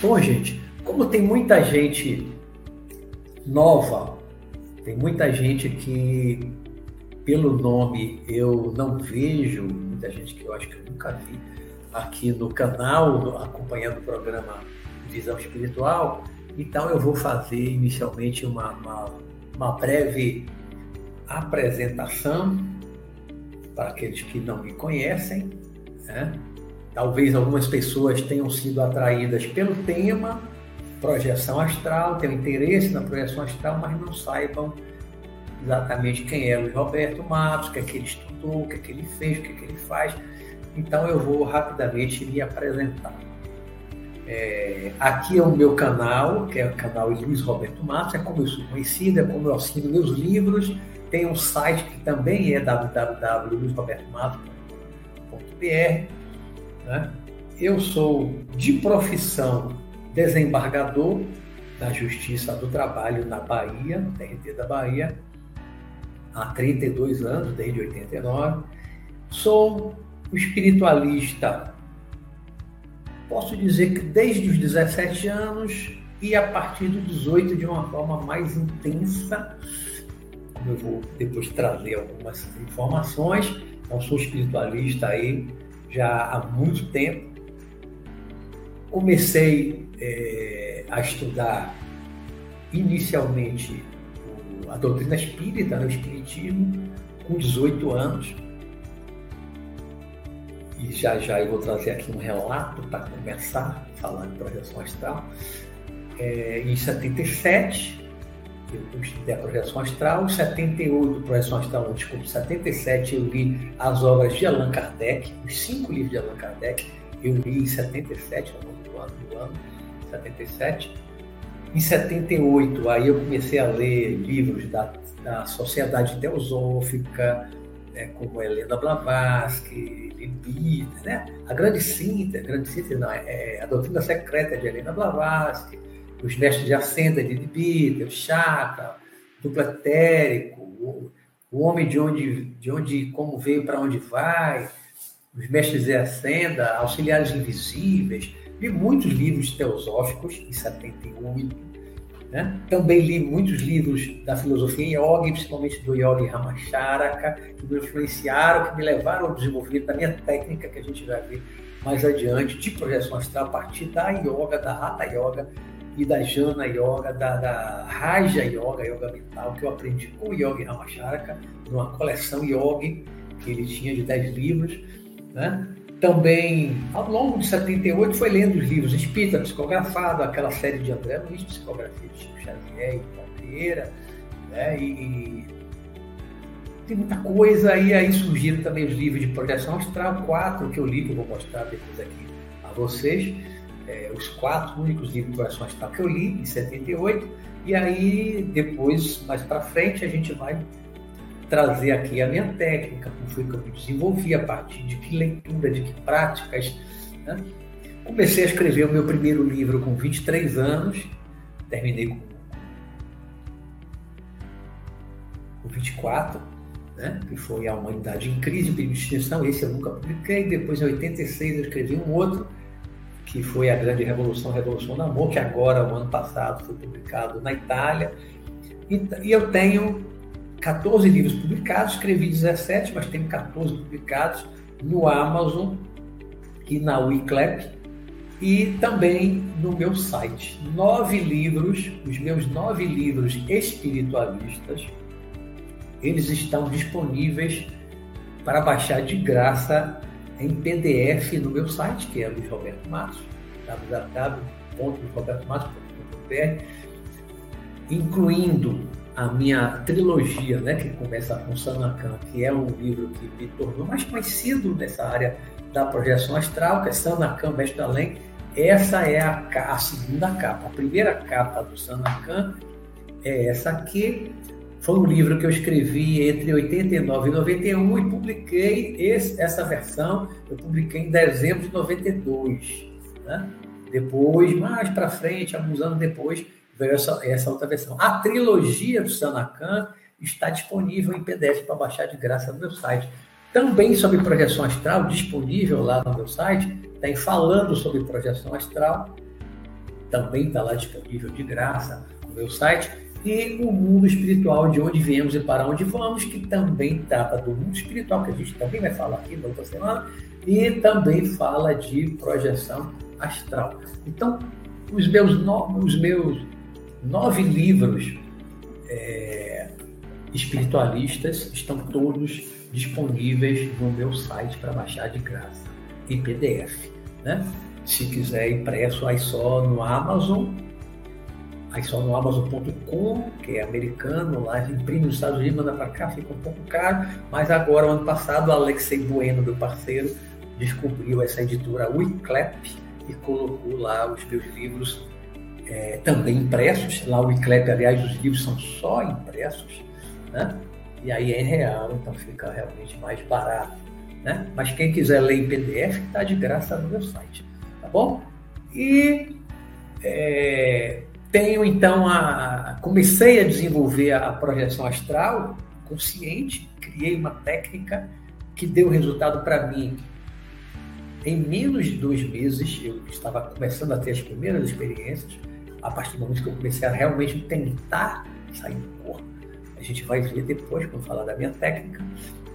Bom, gente, como tem muita gente nova, tem muita gente que, pelo nome, eu não vejo, muita gente que eu acho que eu nunca vi aqui no canal, acompanhando o programa Visão Espiritual, então eu vou fazer inicialmente uma, uma, uma breve apresentação para aqueles que não me conhecem, né? Talvez algumas pessoas tenham sido atraídas pelo tema projeção astral, tenham interesse na projeção astral, mas não saibam exatamente quem é o Roberto Matos, o que é que ele estudou, o que é que ele fez, o que é que ele faz. Então eu vou rapidamente me apresentar. É, aqui é o meu canal, que é o canal Luiz Roberto Matos, é como eu sou conhecido, é como eu assino meus livros. Tem um site que também é www.luizrobertomatos.br né? Eu sou, de profissão, desembargador da Justiça do Trabalho na Bahia, TRT da Bahia, há 32 anos, desde 89. Sou espiritualista, posso dizer que desde os 17 anos e a partir dos 18 de uma forma mais intensa, eu vou depois trazer algumas informações. Então, sou espiritualista aí já há muito tempo. Comecei é, a estudar inicialmente a doutrina espírita, né, o espiritismo, com 18 anos. E já já eu vou trazer aqui um relato para começar falando de projeção astral. É, em 77, eu estudei a projeção astral, em 78, projeção astral, desculpa, 77 eu li as obras de Allan Kardec, os cinco livros de Allan Kardec, eu li em 77, no ano do ano, 77. Em 78, aí eu comecei a ler livros da, da Sociedade Teosófica, né, como Helena Blavatsky, Limbita, né? a grande síntese, a grande síntese não, é a doutrina secreta de Helena Blavatsky, os mestres de Ascenda de Dibita, o Chakra, duplo etérico, o, o homem de onde, de onde como veio para onde vai, os mestres de Ascenda, auxiliares invisíveis, li muitos livros teosóficos em 78, né? Também li muitos livros da filosofia yoga, principalmente do Yogi Ramacharaka, que me influenciaram, que me levaram ao desenvolvimento da minha técnica, que a gente vai ver mais adiante, de projeção astral a partir da yoga, da Hatha Yoga, e da Jana Yoga, da, da Raja Yoga, Yoga Mental, que eu aprendi com o Yogi Ramacharaka, numa coleção Yogi que ele tinha de 10 livros. Né? Também, ao longo de 78, foi lendo os livros Espírita Psicografado, aquela série de André Luiz, Psicografia de Chico Xavier e Paulo Pereira, né? e, e tem muita coisa, e aí surgiram também os livros de projeção astral, quatro que eu li, que eu vou mostrar depois aqui a vocês é, os quatro únicos livros de Coração Astral que eu li, em 78, e aí depois, mais para frente, a gente vai trazer aqui a minha técnica, como foi que eu me desenvolvi, a partir de que leitura, de que práticas. Né? Comecei a escrever o meu primeiro livro com 23 anos, terminei com, com 24, né? que foi A Humanidade em Crise, de Extinção, esse eu nunca publiquei, depois em 86 eu escrevi um outro, que foi a grande revolução, a Revolução do Amor, que agora, o ano passado, foi publicado na Itália. E, e eu tenho 14 livros publicados, escrevi 17, mas tenho 14 publicados no Amazon e na Wiclap e também no meu site. Nove livros, os meus nove livros espiritualistas, eles estão disponíveis para baixar de graça em PDF no meu site, que é Luiz Roberto Matos, www.luizrobertomatos.com.br, incluindo a minha trilogia, né, que começa com Sanacan, que é um livro que me tornou mais conhecido nessa área da projeção astral, que é Sanacan Mestre Além. Essa é a, a segunda capa. A primeira capa do Sanacan é essa aqui, foi um livro que eu escrevi entre 89 e 91 e publiquei esse, essa versão, eu publiquei em dezembro de 92. Né? Depois, mais para frente, alguns anos depois, veio essa, essa outra versão. A trilogia do Sanacan está disponível em PDF para baixar de graça no meu site. Também sobre projeção astral, disponível lá no meu site, tem falando sobre projeção astral. também está lá disponível de graça no meu site. E o mundo espiritual, de onde viemos e para onde vamos, que também trata do mundo espiritual, que a gente também vai falar aqui na outra semana, e também fala de projeção astral. Então, os meus, no, os meus nove livros é, espiritualistas estão todos disponíveis no meu site para baixar de graça, em PDF. Né? Se quiser impresso, aí só no Amazon, aí só no Amazon.com, que é americano, lá imprime nos Estados Unidos, manda para cá, fica um pouco caro, mas agora, ano passado, o Alexei Bueno, meu parceiro, descobriu essa editora Wiclap e colocou lá os meus livros é, também impressos. Lá o Wiclap, aliás, os livros são só impressos, né? E aí é em real, então fica realmente mais barato, né? Mas quem quiser ler em PDF, está de graça no meu site, tá bom? E é, tenho então a comecei a desenvolver a projeção astral consciente, criei uma técnica que deu resultado para mim em menos de dois meses, eu estava começando a ter as primeiras experiências, a partir do momento que eu comecei a realmente tentar sair do corpo. A gente vai ver depois, quando falar da minha técnica.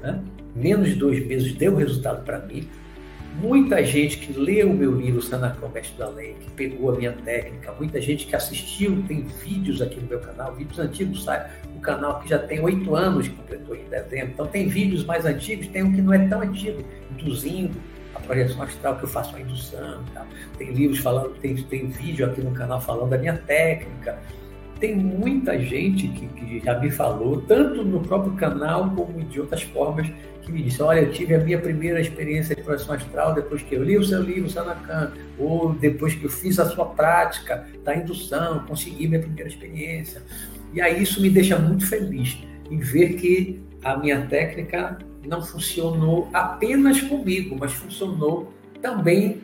Né? Menos de dois meses deu resultado para mim. Muita gente que leu o meu livro Sanacão Mestre da Lei, que pegou a minha técnica, muita gente que assistiu, tem vídeos aqui no meu canal, vídeos antigos, sabe? O canal que já tem oito anos, completou em dezembro. Então tem vídeos mais antigos, tem um que não é tão antigo, induzindo, projeção astral que eu faço a indução. Tem livros falando, tem, tem vídeo aqui no canal falando da minha técnica. Tem muita gente que, que já me falou, tanto no próprio canal como de outras formas, que me disse, olha, eu tive a minha primeira experiência de projeção astral depois que eu li o seu livro, Sanacan, ou depois que eu fiz a sua prática da indução, consegui minha primeira experiência. E aí isso me deixa muito feliz em ver que a minha técnica não funcionou apenas comigo, mas funcionou também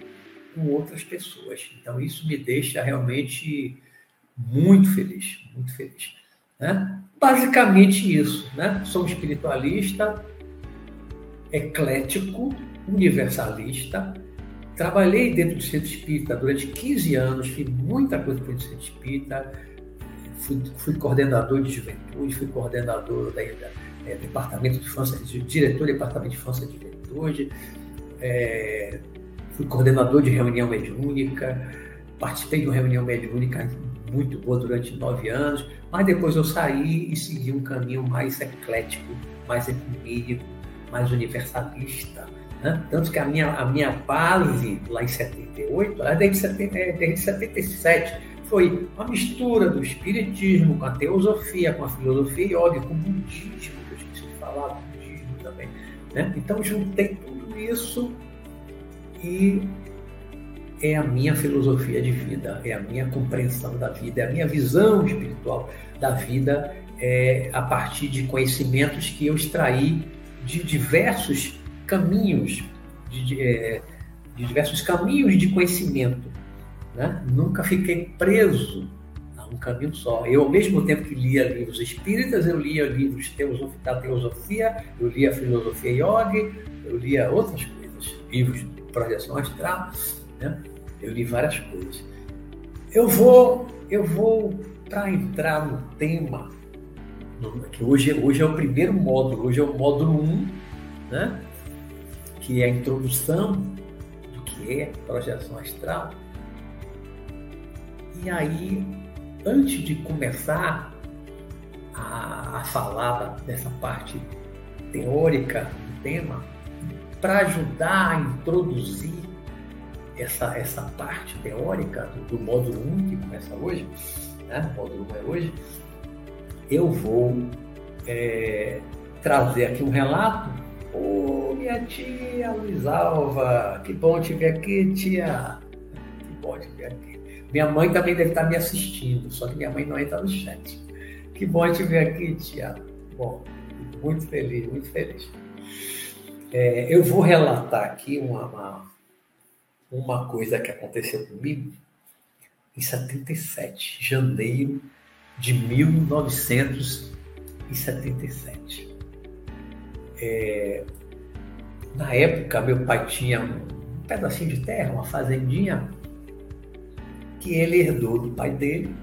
com outras pessoas. Então isso me deixa realmente muito feliz, muito feliz. Né? Basicamente isso, né? Sou espiritualista, eclético, universalista. Trabalhei dentro do centro espírita durante 15 anos, fiz muita coisa dentro do centro espírita. Fui, fui coordenador de juventude, fui coordenador da, é, departamento de infância, diretor do departamento de infância de juventude, é, fui coordenador de reunião mediúnica, participei de uma reunião mediúnica muito boa durante nove anos, mas depois eu saí e segui um caminho mais eclético, mais ecumênico, mais universalista. Né? Tanto que a minha, a minha base lá em 78, desde, é, desde 77, foi uma mistura do espiritismo com a teosofia, com a filosofia yoga, com o budismo, falar do budismo também. Né? Então, juntei tudo isso e é a minha filosofia de vida, é a minha compreensão da vida, é a minha visão espiritual da vida é, a partir de conhecimentos que eu extraí de diversos caminhos, de, de, é, de diversos caminhos de conhecimento. Né? Nunca fiquei preso um caminho só. Eu, ao mesmo tempo que lia livros espíritas, eu lia livros da teosofia, eu lia filosofia yoga, eu lia outras coisas, livros de projeção astral, né? eu li várias coisas. Eu vou, eu vou para entrar no tema, que hoje, hoje é o primeiro módulo, hoje é o módulo 1, né? que é a introdução do que é projeção astral. E aí antes de começar a, a falar dessa parte teórica do tema, para ajudar a introduzir essa, essa parte teórica do, do módulo 1, que começa hoje, né? o módulo 1 é hoje, eu vou é, trazer aqui um relato. Ô, oh, minha tia Luiz Alva, que bom te ver aqui, tia. Que bom te ver aqui. Minha mãe também deve estar me assistindo, só que minha mãe não entra no chat. Que bom te ver aqui, Tiago. Bom, muito feliz, muito feliz. É, eu vou relatar aqui uma, uma, uma coisa que aconteceu comigo em 77, janeiro de 1977. É, na época, meu pai tinha um pedacinho de terra, uma fazendinha que ele herdou do pai dele.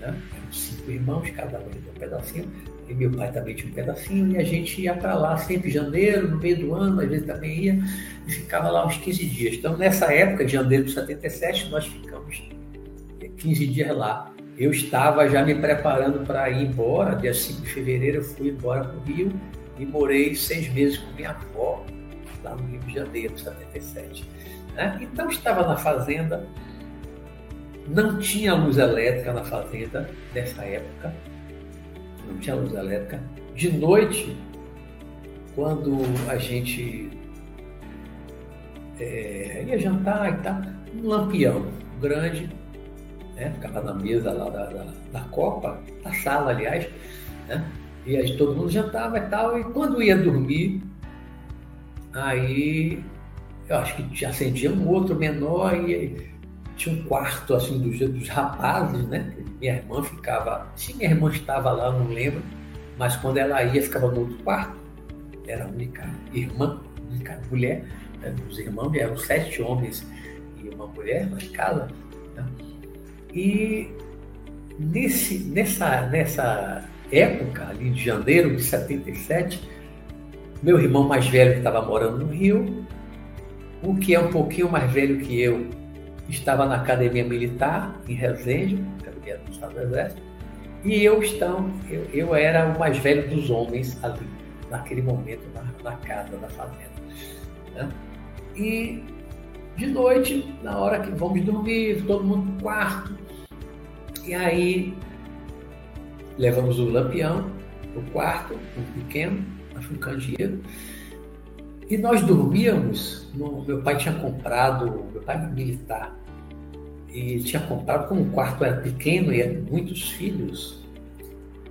Né? Eram cinco irmãos, cada um herdou um pedacinho. E meu pai também tinha um pedacinho, e a gente ia para lá sempre em janeiro, no meio do ano, às vezes também ia, e ficava lá uns 15 dias. Então, nessa época, de janeiro de 77, nós ficamos 15 dias lá. Eu estava já me preparando para ir embora, dia 5 de fevereiro eu fui embora para o Rio e morei seis meses com minha avó, lá no Rio de Janeiro, 77. Né? Então, estava na fazenda, não tinha luz elétrica na fazenda nessa época, não tinha luz elétrica. De noite, quando a gente é, ia jantar e tal, um lampião grande, né? ficava na mesa lá da, da, da Copa, da sala, aliás, né? e aí todo mundo jantava e tal, e quando ia dormir, aí eu acho que acendia um outro menor e tinha um quarto assim dos, dos rapazes, né? Minha irmã ficava, se minha irmã estava lá, não lembro, mas quando ela ia, ficava no outro quarto. Era a única irmã, única mulher. Né? Os irmãos eram sete homens e uma mulher na casa. Né? E nesse, nessa, nessa época, ali de janeiro de 77, meu irmão mais velho que estava morando no Rio, o que é um pouquinho mais velho que eu, estava na academia militar em Resende, academia do Estado do Exército, e eu, estão, eu, eu era o mais velho dos homens ali, naquele momento, na, na casa, na fazenda. Né? E de noite, na hora que vamos dormir, todo mundo no quarto, e aí levamos o lampião o quarto, um pequeno, acho um candeeiro, e nós dormíamos, no, meu pai tinha comprado, meu pai era militar, e tinha comprado, como o quarto era pequeno e eram muitos filhos,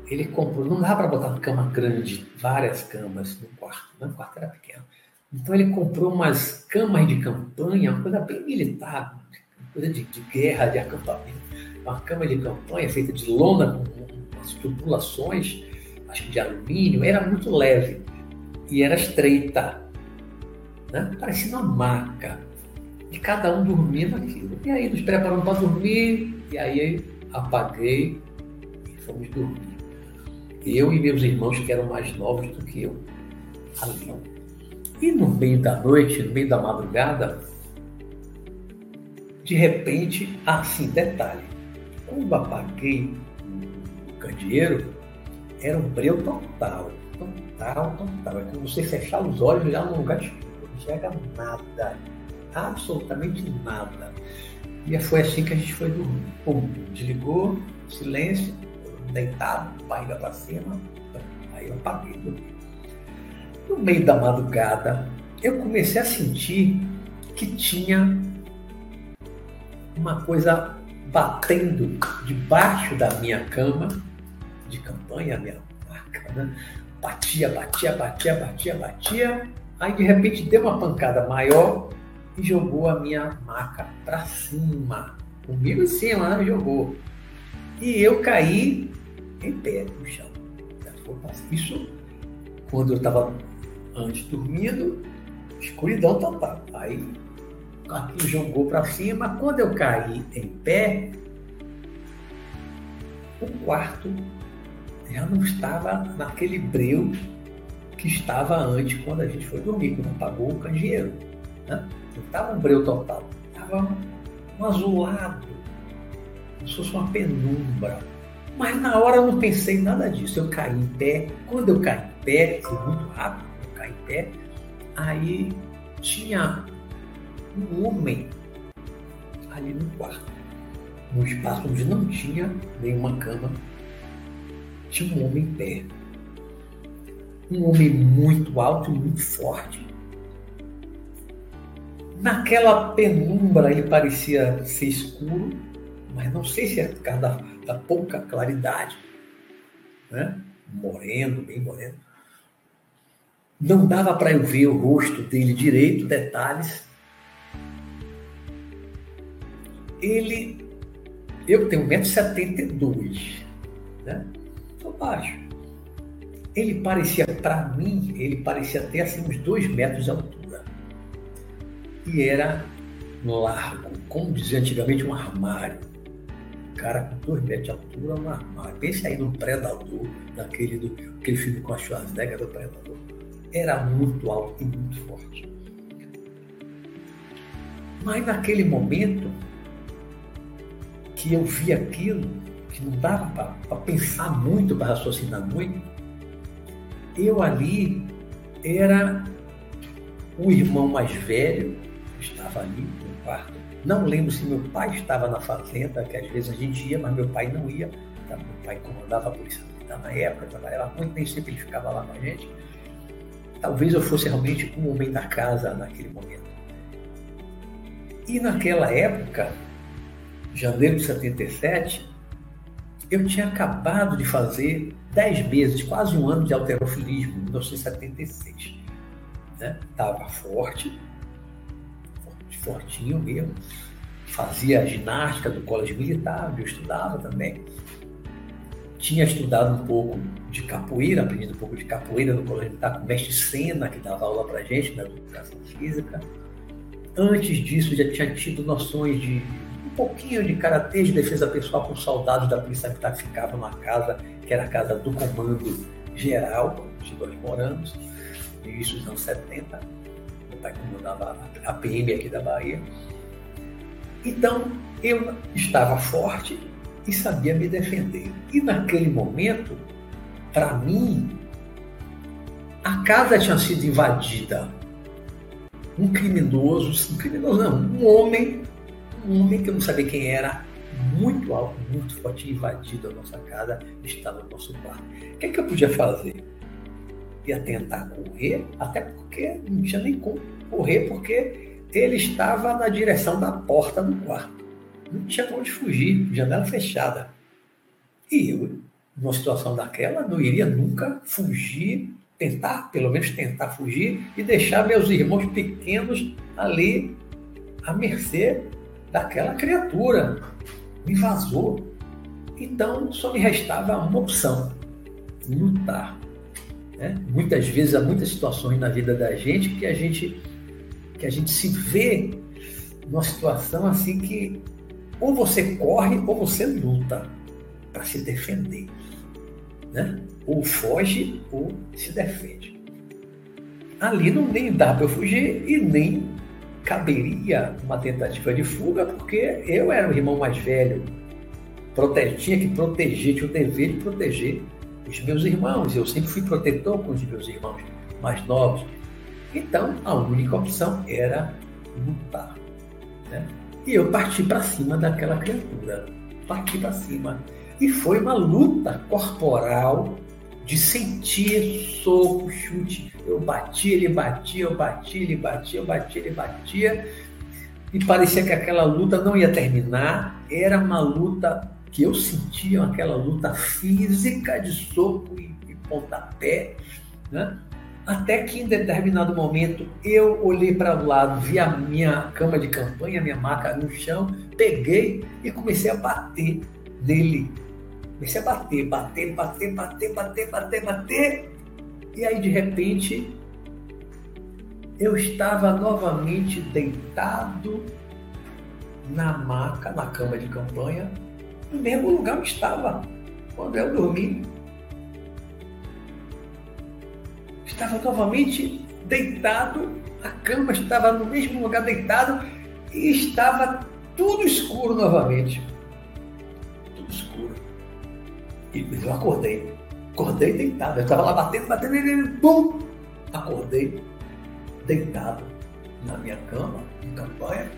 ele comprou, não dava para botar uma cama grande, várias camas no quarto, né? o quarto era pequeno. Então ele comprou umas camas de campanha, uma coisa bem militar, coisa de, de guerra, de acampamento. Uma cama de campanha feita de lona com umas tubulações, acho que de alumínio, era muito leve e era estreita né? parecia uma maca, de cada um dormindo aquilo. E aí nos preparamos para dormir, e aí apaguei e fomos dormir. Eu e meus irmãos, que eram mais novos do que eu, ali. E no meio da noite, no meio da madrugada, de repente, assim, detalhe, quando apaguei o candeeiro, era um breu total, total, total. É como você fechar os olhos e olhar num lugar escuro enxerga nada, absolutamente nada. E foi assim que a gente foi dormir. Pum, desligou, silêncio, deitado, barriga para cima, aí eu apaguei dormi. No meio da madrugada, eu comecei a sentir que tinha uma coisa batendo debaixo da minha cama de campanha, minha marca, né? Batia, batia, batia, batia, batia. Aí de repente deu uma pancada maior e jogou a minha maca para cima. Comigo em cima, né? Jogou. E eu caí em pé no chão. Isso quando eu estava antes dormindo, escuridão total. Aí aquilo jogou para cima. Quando eu caí em pé, o quarto já não estava naquele breu que estava antes quando a gente foi dormir, quando apagou o candeeiro. Né? Não estava um breu total, estava um azulado, como se fosse uma penumbra. Mas na hora eu não pensei nada disso. Eu caí em pé. Quando eu caí em pé, foi muito rápido, eu caí em pé, aí tinha um homem ali no quarto, num espaço onde não tinha nenhuma cama, tinha um homem em pé um homem muito alto e muito forte. Naquela penumbra ele parecia ser escuro, mas não sei se é por causa da, da pouca claridade, né? moreno, bem moreno. Não dava para eu ver o rosto dele direito, detalhes. Ele, eu tenho 1,72m, né? Sou baixo ele parecia, para mim, ele parecia ter assim uns dois metros de altura. E era largo, como dizia antigamente, um armário. Cara com dois metros de altura, um armário. Pense aí no Predador, naquele do, aquele filme com a Schwarzenegger do Predador. Era muito alto e muito forte. Mas naquele momento que eu vi aquilo, que não dava para pensar muito, para raciocinar muito, eu ali era o irmão mais velho, estava ali no quarto. Não lembro se meu pai estava na fazenda, que às vezes a gente ia, mas meu pai não ia. Meu pai comandava a polícia militar na época, trabalhava muito, nem sempre ele ficava lá com a gente. Talvez eu fosse realmente um homem da casa naquele momento. E naquela época, janeiro de 77, eu tinha acabado de fazer 10 meses, quase um ano de alterofilismo, em 1976. Estava né? forte, forte, fortinho mesmo. Fazia ginástica do colégio militar, eu estudava também. Tinha estudado um pouco de capoeira, aprendido um pouco de capoeira no colégio militar com o mestre Sena, que dava aula para gente na educação física. Antes disso, já tinha tido noções de pouquinho de karatê de defesa pessoal com soldados da polícia militar que ficavam na casa, que era a casa do comando geral, onde nós moramos, início dos anos 70. Meu pai comandava a PM aqui da Bahia. Então, eu estava forte e sabia me defender. E naquele momento, para mim, a casa tinha sido invadida. Um criminoso, um criminoso não, um homem um homem que eu não sabia quem era, muito alto, muito forte, invadido a nossa casa, estava no nosso quarto. O que, é que eu podia fazer? Ia tentar correr, até porque não tinha nem como correr, porque ele estava na direção da porta do quarto. Não tinha onde fugir, janela fechada. E eu, numa situação daquela, não iria nunca fugir, tentar, pelo menos tentar fugir, e deixar meus irmãos pequenos ali à mercê daquela criatura. Me vazou. Então só me restava uma opção: lutar. Né? Muitas vezes há muitas situações na vida da gente que a gente que a gente se vê numa situação assim que ou você corre ou você luta para se defender, né? Ou foge ou se defende. Ali não nem dá para eu fugir e nem caberia uma tentativa de fuga, porque eu era o irmão mais velho, tinha que proteger, tinha o dever de proteger os meus irmãos. Eu sempre fui protetor com os meus irmãos mais novos. Então, a única opção era lutar. Né? E eu parti para cima daquela criatura. Parti para cima. E foi uma luta corporal de sentir soco, chute. Eu batia, ele batia, eu batia, ele batia, eu batia, ele batia. E parecia que aquela luta não ia terminar. Era uma luta que eu sentia, aquela luta física de soco e, e pontapé. Né? Até que em determinado momento eu olhei para o lado, vi a minha cama de campanha, minha maca no chão, peguei e comecei a bater nele Comecei a bater, bater, bater, bater, bater, bater, bater. E aí, de repente, eu estava novamente deitado na maca, na cama de campanha, no mesmo lugar onde estava quando eu dormi. Estava novamente deitado, a cama estava no mesmo lugar deitado e estava tudo escuro novamente. Tudo escuro. Eu acordei. Acordei deitado. Eu estava lá batendo, batendo, e pum! Acordei deitado na minha cama, em campanha,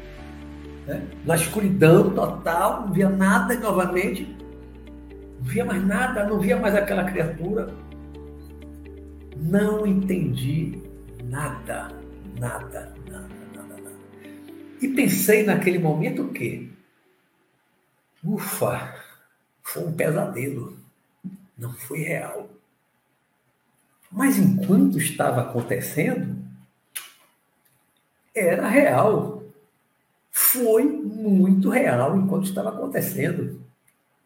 né? na escuridão total, não via nada novamente. Não via mais nada, não via mais aquela criatura. Não entendi nada, nada, nada, nada, nada. E pensei naquele momento o quê? Ufa, foi um pesadelo não foi real. Mas enquanto estava acontecendo, era real. Foi muito real enquanto estava acontecendo.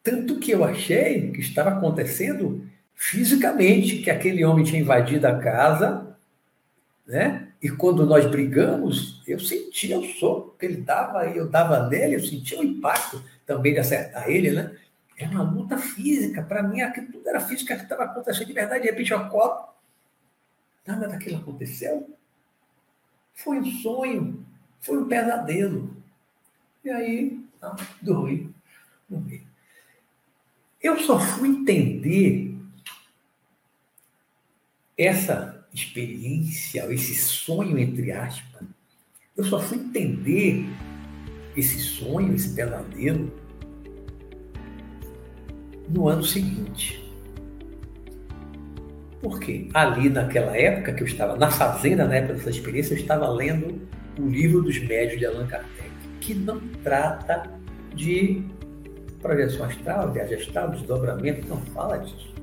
Tanto que eu achei que estava acontecendo fisicamente, que aquele homem tinha invadido a casa, né? E quando nós brigamos, eu sentia o soco que ele dava, eu dava nele, eu sentia o impacto também de acertar ele, né? É uma luta física. Para mim, aquilo tudo era física que estava acontecendo de verdade. De repente, eu acordo, nada daquilo aconteceu. Foi um sonho, foi um pesadelo. E aí, dormi, dormi. Eu só fui entender essa experiência, esse sonho, entre aspas, eu só fui entender esse sonho, esse pesadelo, no ano seguinte. Por quê? Ali naquela época que eu estava na fazenda, na época dessa experiência, eu estava lendo o livro dos médios de Allan Kardec, que não trata de projeção astral, viagem astral, desdobramento, não fala disso.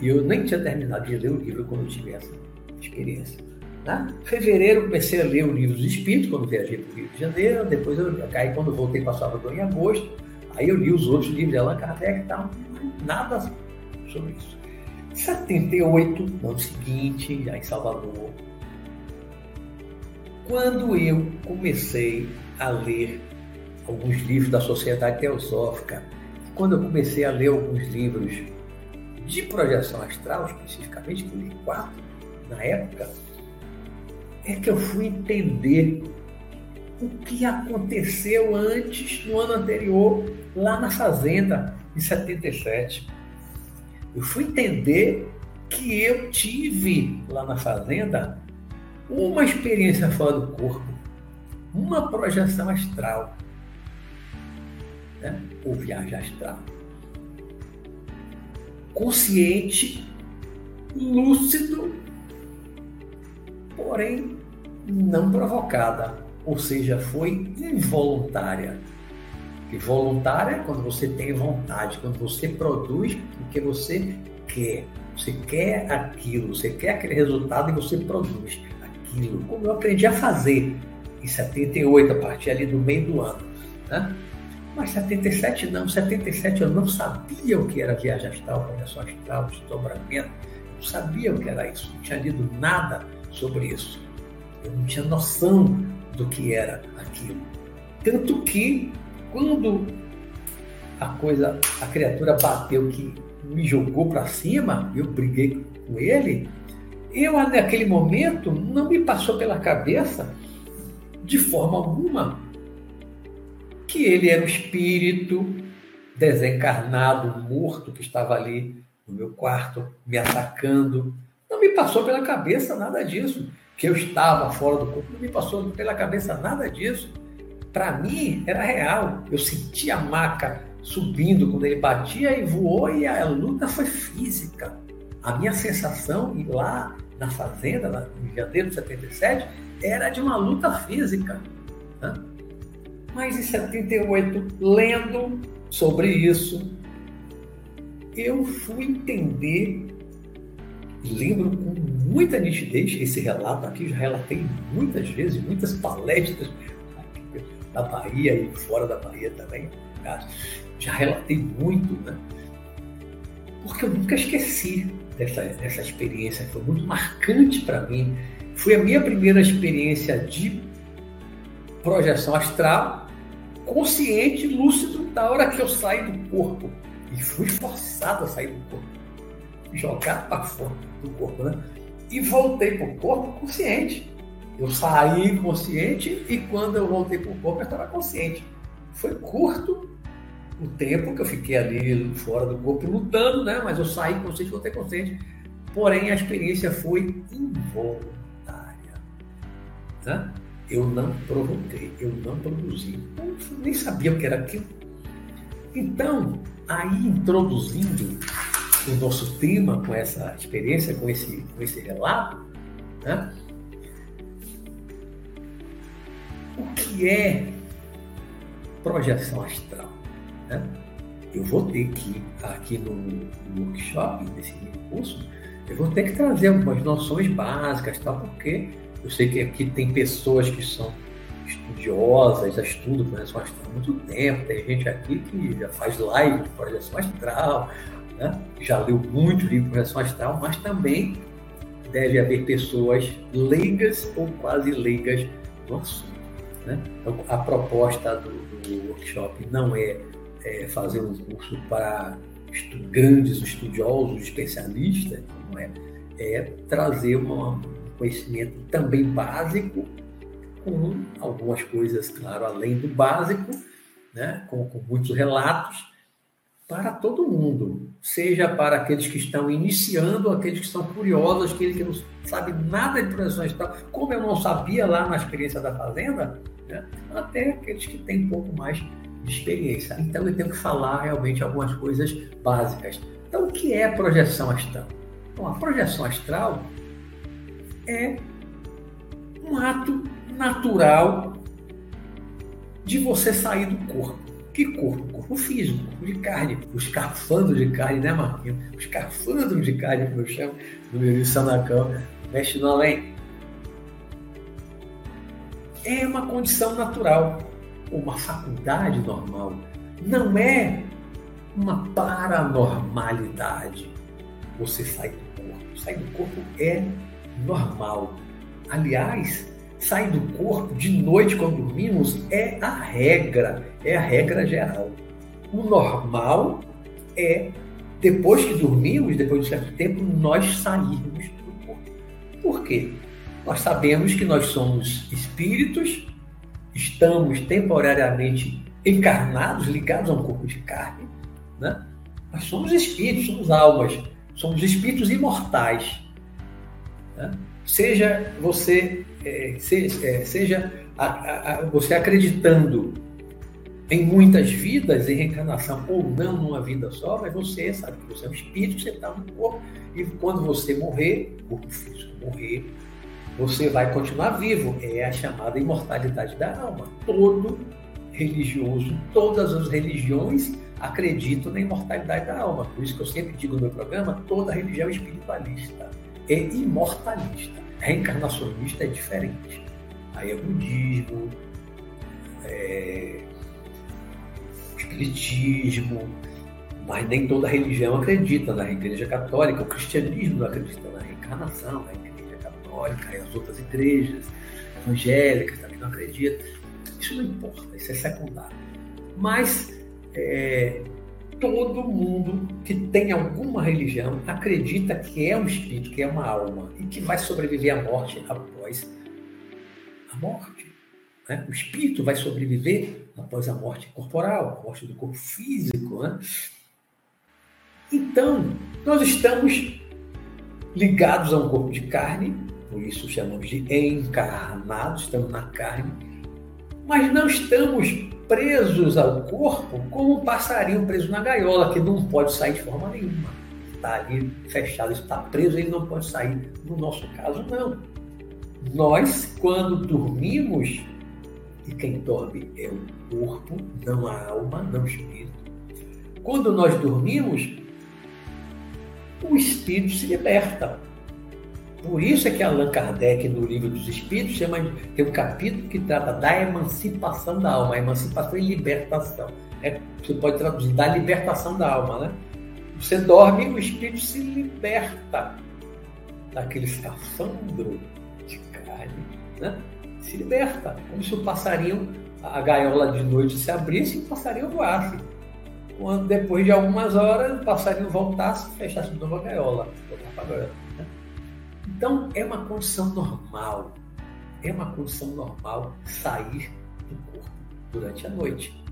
E eu nem tinha terminado de ler o livro quando tive essa experiência. Né? Em fevereiro comecei a ler o livro dos Espíritos, quando viajei para o Rio de Janeiro, depois eu aí quando voltei para Salvador em agosto, aí eu li os outros livros de Allan Kardec e tal, nada sobre isso. Em 78, no ano seguinte, já em Salvador, quando eu comecei a ler alguns livros da Sociedade Teosófica, quando eu comecei a ler alguns livros de projeção astral, especificamente, que eu li quatro na época, é que eu fui entender o que aconteceu antes, no ano anterior, lá na Fazenda, em 77. Eu fui entender que eu tive lá na Fazenda uma experiência fora do corpo, uma projeção astral, né? ou viagem astral. Consciente, lúcido, porém não provocada, ou seja, foi involuntária. E voluntária é quando você tem vontade, quando você produz o que você quer. Você quer aquilo, você quer aquele resultado e você produz aquilo. Como eu aprendi a fazer em 78, a partir ali do meio do ano. Né? Mas 77 não, 77 eu não sabia o que era viagem astral, projeção astral, desdobramento. Não sabia o que era isso, não tinha lido nada sobre isso. Eu não tinha noção do que era aquilo. Tanto que quando a coisa, a criatura bateu que me jogou para cima, eu briguei com ele, eu naquele momento não me passou pela cabeça de forma alguma que ele era um espírito desencarnado, morto, que estava ali no meu quarto me atacando. Não me passou pela cabeça nada disso que eu estava fora do corpo, não me passou pela cabeça nada disso. Para mim, era real. Eu sentia a maca subindo quando ele batia e voou, e a luta foi física. A minha sensação, lá na fazenda, lá em janeiro de 77, era de uma luta física. Né? Mas em 78, lendo sobre isso, eu fui entender lembro com muita nitidez esse relato aqui, já relatei muitas vezes, muitas palestras na Bahia e fora da Bahia também, já relatei muito, né? Porque eu nunca esqueci dessa, dessa experiência, foi muito marcante para mim. Foi a minha primeira experiência de projeção astral, consciente, lúcido, da hora que eu saí do corpo. E fui forçado a sair do corpo. Jogado para fora do corpo, né? E voltei para o corpo consciente. Eu saí consciente e quando eu voltei para o corpo eu estava consciente. Foi curto o tempo que eu fiquei ali fora do corpo lutando, né? Mas eu saí consciente voltei consciente. Porém, a experiência foi involuntária. Né? Eu não provoquei, eu não produzi. Eu nem sabia o que era aquilo. Então, aí introduzindo o nosso tema com essa experiência, com esse, com esse relato, né? o que é projeção astral? Né? Eu vou ter que, aqui no, workshop, nesse curso, eu vou ter que trazer algumas noções básicas, tá? porque eu sei que aqui tem pessoas que são estudiosas, já estudam projeção astral há muito tempo, tem gente aqui que já faz live de projeção astral, né? já leu muito livro de projeção astral, mas também deve haver pessoas leigas ou quase leigas no assunto. Né? Então, a proposta do, do workshop não é, é, fazer um curso para estu grandes estudiosos, especialistas, não é, é trazer uma, um conhecimento também básico, com algumas coisas, claro, além do básico, né? com, com muitos relatos, para todo mundo, seja para aqueles que estão iniciando, aqueles que são curiosos, aqueles que não sabem nada de projeção tal, como eu não sabia lá na experiência da fazenda, né? até aqueles que têm um pouco mais de experiência. Então eu tenho que falar realmente algumas coisas básicas. Então o que é projeção astral? Bom, a projeção astral é um ato natural de você sair do corpo. Que corpo? Corpo físico, de carne. Os escafandro de carne, né, Marquinhos? Os escafandro de carne, como eu chamo, do meu Sanacão, mexe no além. É uma condição natural, uma faculdade normal. Não é uma paranormalidade. Você sai do corpo. Sair do corpo é normal. Aliás, sair do corpo de noite quando dormimos é a regra, é a regra geral. O normal é, depois que dormimos, depois de um certo tempo, nós sairmos do corpo. Por quê? Nós sabemos que nós somos espíritos, estamos temporariamente encarnados, ligados a um corpo de carne, né? Nós somos espíritos, somos almas, somos espíritos imortais. Né? Seja você é, seja, é, seja a, a, a, você acreditando em muitas vidas, em reencarnação ou não numa vida só, mas você sabe que você é um espírito, você está no corpo, e quando você morrer, o corpo físico morrer, você vai continuar vivo. É a chamada imortalidade da alma. Todo religioso, todas as religiões acreditam na imortalidade da alma. Por isso que eu sempre digo no meu programa, toda religião é espiritualista, é imortalista reencarnacionista é diferente. Aí é budismo, é espiritismo, mas nem toda religião acredita na igreja católica, o cristianismo não acredita na reencarnação, a igreja católica e as outras igrejas evangélicas também não acreditam. Isso não importa, isso é secundário. Mas é, todo mundo que tem alguma religião acredita que é um espírito, que é uma alma e que vai sobreviver à morte após a morte. Né? O espírito vai sobreviver após a morte corporal, a morte do corpo físico. Né? Então, nós estamos ligados a um corpo de carne, por isso chamamos de encarnados, estamos na carne, mas não estamos presos ao corpo como um passarinho preso na gaiola, que não pode sair de forma nenhuma. Está ali fechado, está preso, ele não pode sair. No nosso caso, não. Nós, quando dormimos, e quem dorme é o corpo, não a alma, não o espírito. Quando nós dormimos, o espírito se liberta. Por isso é que Allan Kardec, no livro dos Espíritos, chama, tem um capítulo que trata da emancipação da alma, emancipação e libertação. É, você pode traduzir da libertação da alma, né? Você dorme e o espírito se liberta daquele escafandro de carne, né? Se liberta, como se o passarinho, a gaiola de noite se abrisse e o passarinho voasse. Quando, depois de algumas horas, o passarinho voltasse e fechasse de novo a gaiola. Gaiola. Então, é uma condição normal, é uma condição normal sair do corpo durante a noite.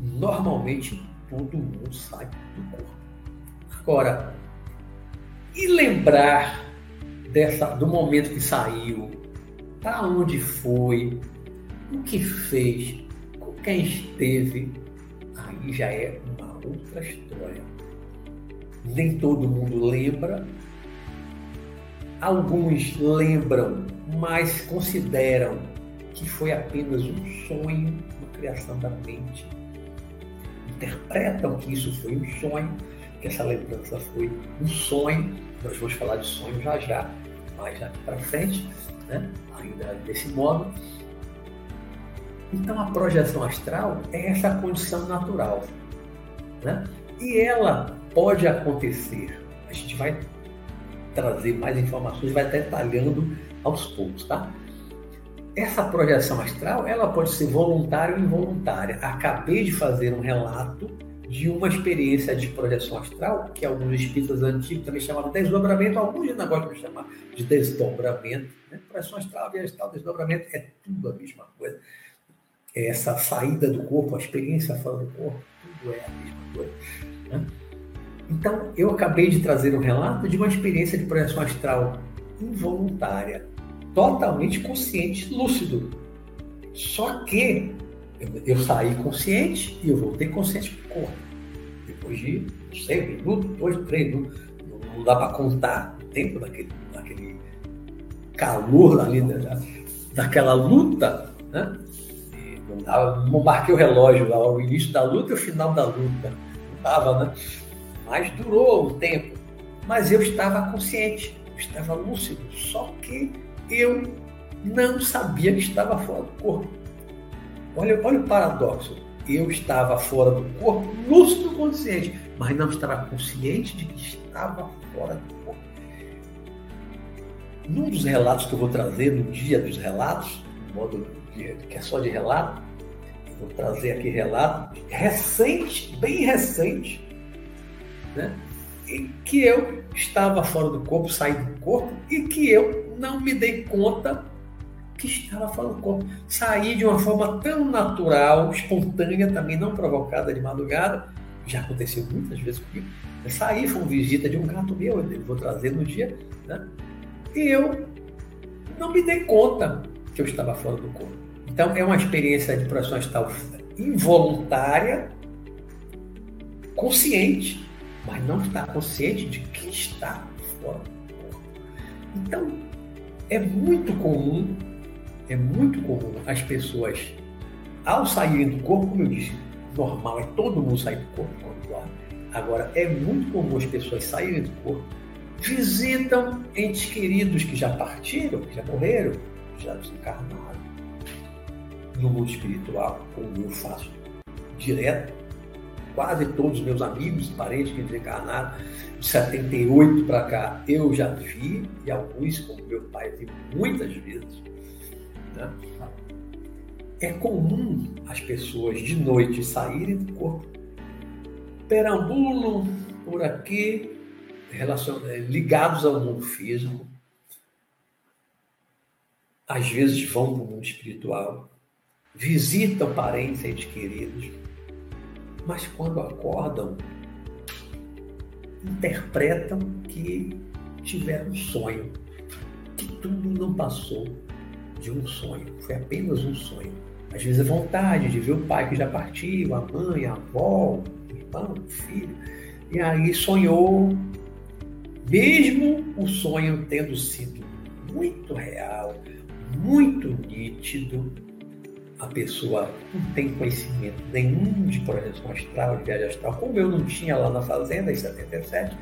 Normalmente, todo mundo sai do corpo. Agora, e lembrar dessa, do momento que saiu, para onde foi, o que fez, com quem esteve, aí já é uma outra história. Nem todo mundo lembra, Alguns lembram, mas consideram que foi apenas um sonho, uma criação da mente. Interpretam que isso foi um sonho, que essa lembrança foi um sonho. Nós vamos falar de sonho já já, mais aqui para frente, né? ainda desse modo. Então a projeção astral é essa condição natural. Né? E ela pode acontecer. A gente vai trazer mais informações, vai detalhando aos poucos, tá? Essa projeção astral, ela pode ser voluntária ou involuntária. Acabei de fazer um relato de uma experiência de projeção astral, que alguns espíritas antigos também chamavam de desdobramento, alguns ainda gostam de chamar de desdobramento. Né? Projeção astral, viagem astral, desdobramento é tudo a mesma coisa. Essa saída do corpo, a experiência fora do corpo, tudo é a mesma coisa. Né? Então, eu acabei de trazer um relato de uma experiência de projeção astral involuntária, totalmente consciente, lúcido. Só que eu, saí consciente e eu voltei consciente para o corpo. Depois de, não sei, um minuto, dois, três não, não dá para contar o tempo daquele, daquele calor ali, da, daquela luta, né? Não, marquei o relógio lá, o início da luta e o final da luta. Não estava, né? Mas durou um tempo. Mas eu estava consciente, eu estava lúcido. Só que eu não sabia que estava fora do corpo. Olha, olha o paradoxo. Eu estava fora do corpo, lúcido consciente, mas não estava consciente de que estava fora do corpo. Num dos relatos que eu vou trazer, no dia dos relatos, no modo que é só de relato, vou trazer aqui relato recente, bem recente, né? E que eu estava fora do corpo, saí do corpo e que eu não me dei conta que estava fora do corpo. Saí de uma forma tão natural, espontânea, também não provocada de madrugada, já aconteceu muitas vezes comigo. Eu saí, foi uma visita de um gato meu, eu vou trazer no dia, né? e eu não me dei conta que eu estava fora do corpo. Então, é uma experiência de astral involuntária, consciente, mas não está consciente de que está fora do corpo. Então, é muito comum é muito comum as pessoas, ao saírem do corpo, como eu disse, normal é todo mundo sair do corpo quando dorme. Agora, é muito comum as pessoas saírem do corpo, visitam entes queridos que já partiram, que já morreram, já desencarnaram. No mundo espiritual, como eu faço direto, quase todos os meus amigos, parentes que desencarnaram, de 78 para cá, eu já vi, e alguns, como meu pai, vi muitas vezes. Né? É comum as pessoas de noite saírem do corpo, perambulam por aqui, eh, ligados ao mundo físico, às vezes vão para o mundo espiritual, visitam parentes, entes queridos, mas quando acordam, interpretam que tiveram um sonho, que tudo não passou de um sonho, foi apenas um sonho. Às vezes a vontade de ver o pai que já partiu, a mãe, a avó, o irmão, o filho, e aí sonhou, mesmo o sonho tendo sido muito real, muito nítido, a pessoa não tem conhecimento nenhum de projeção astral, de viagem astral, como eu não tinha lá na fazenda em 77,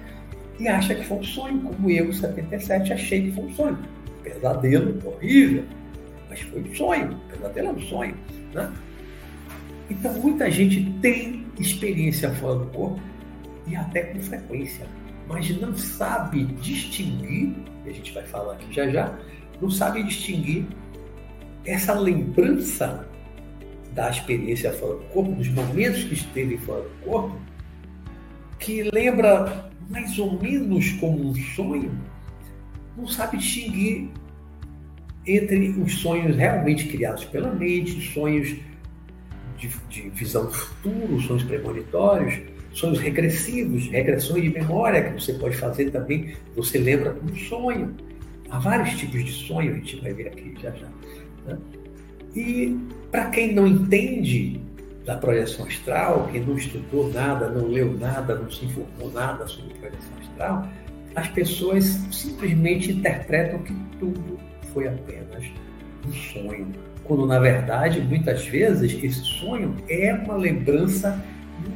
e acha que foi um sonho, como eu em 77 achei que foi um sonho. Pesadelo horrível, mas foi um sonho, pesadelo é um sonho. Né? Então, muita gente tem experiência fora do corpo e até com frequência, mas não sabe distinguir, e a gente vai falar aqui já já, não sabe distinguir essa lembrança da experiência fora do corpo, dos momentos que esteve fora do corpo, que lembra mais ou menos como um sonho, não sabe distinguir entre os sonhos realmente criados pela mente, sonhos de, de visão do futuro, sonhos premonitórios, sonhos regressivos, regressões de memória que você pode fazer também, você lembra um sonho. Há vários tipos de sonho, a gente vai ver aqui já já. Né? E para quem não entende da projeção astral, quem não estudou nada, não leu nada, não se informou nada sobre projeção astral, as pessoas simplesmente interpretam que tudo foi apenas um sonho. Quando, na verdade, muitas vezes, esse sonho é uma lembrança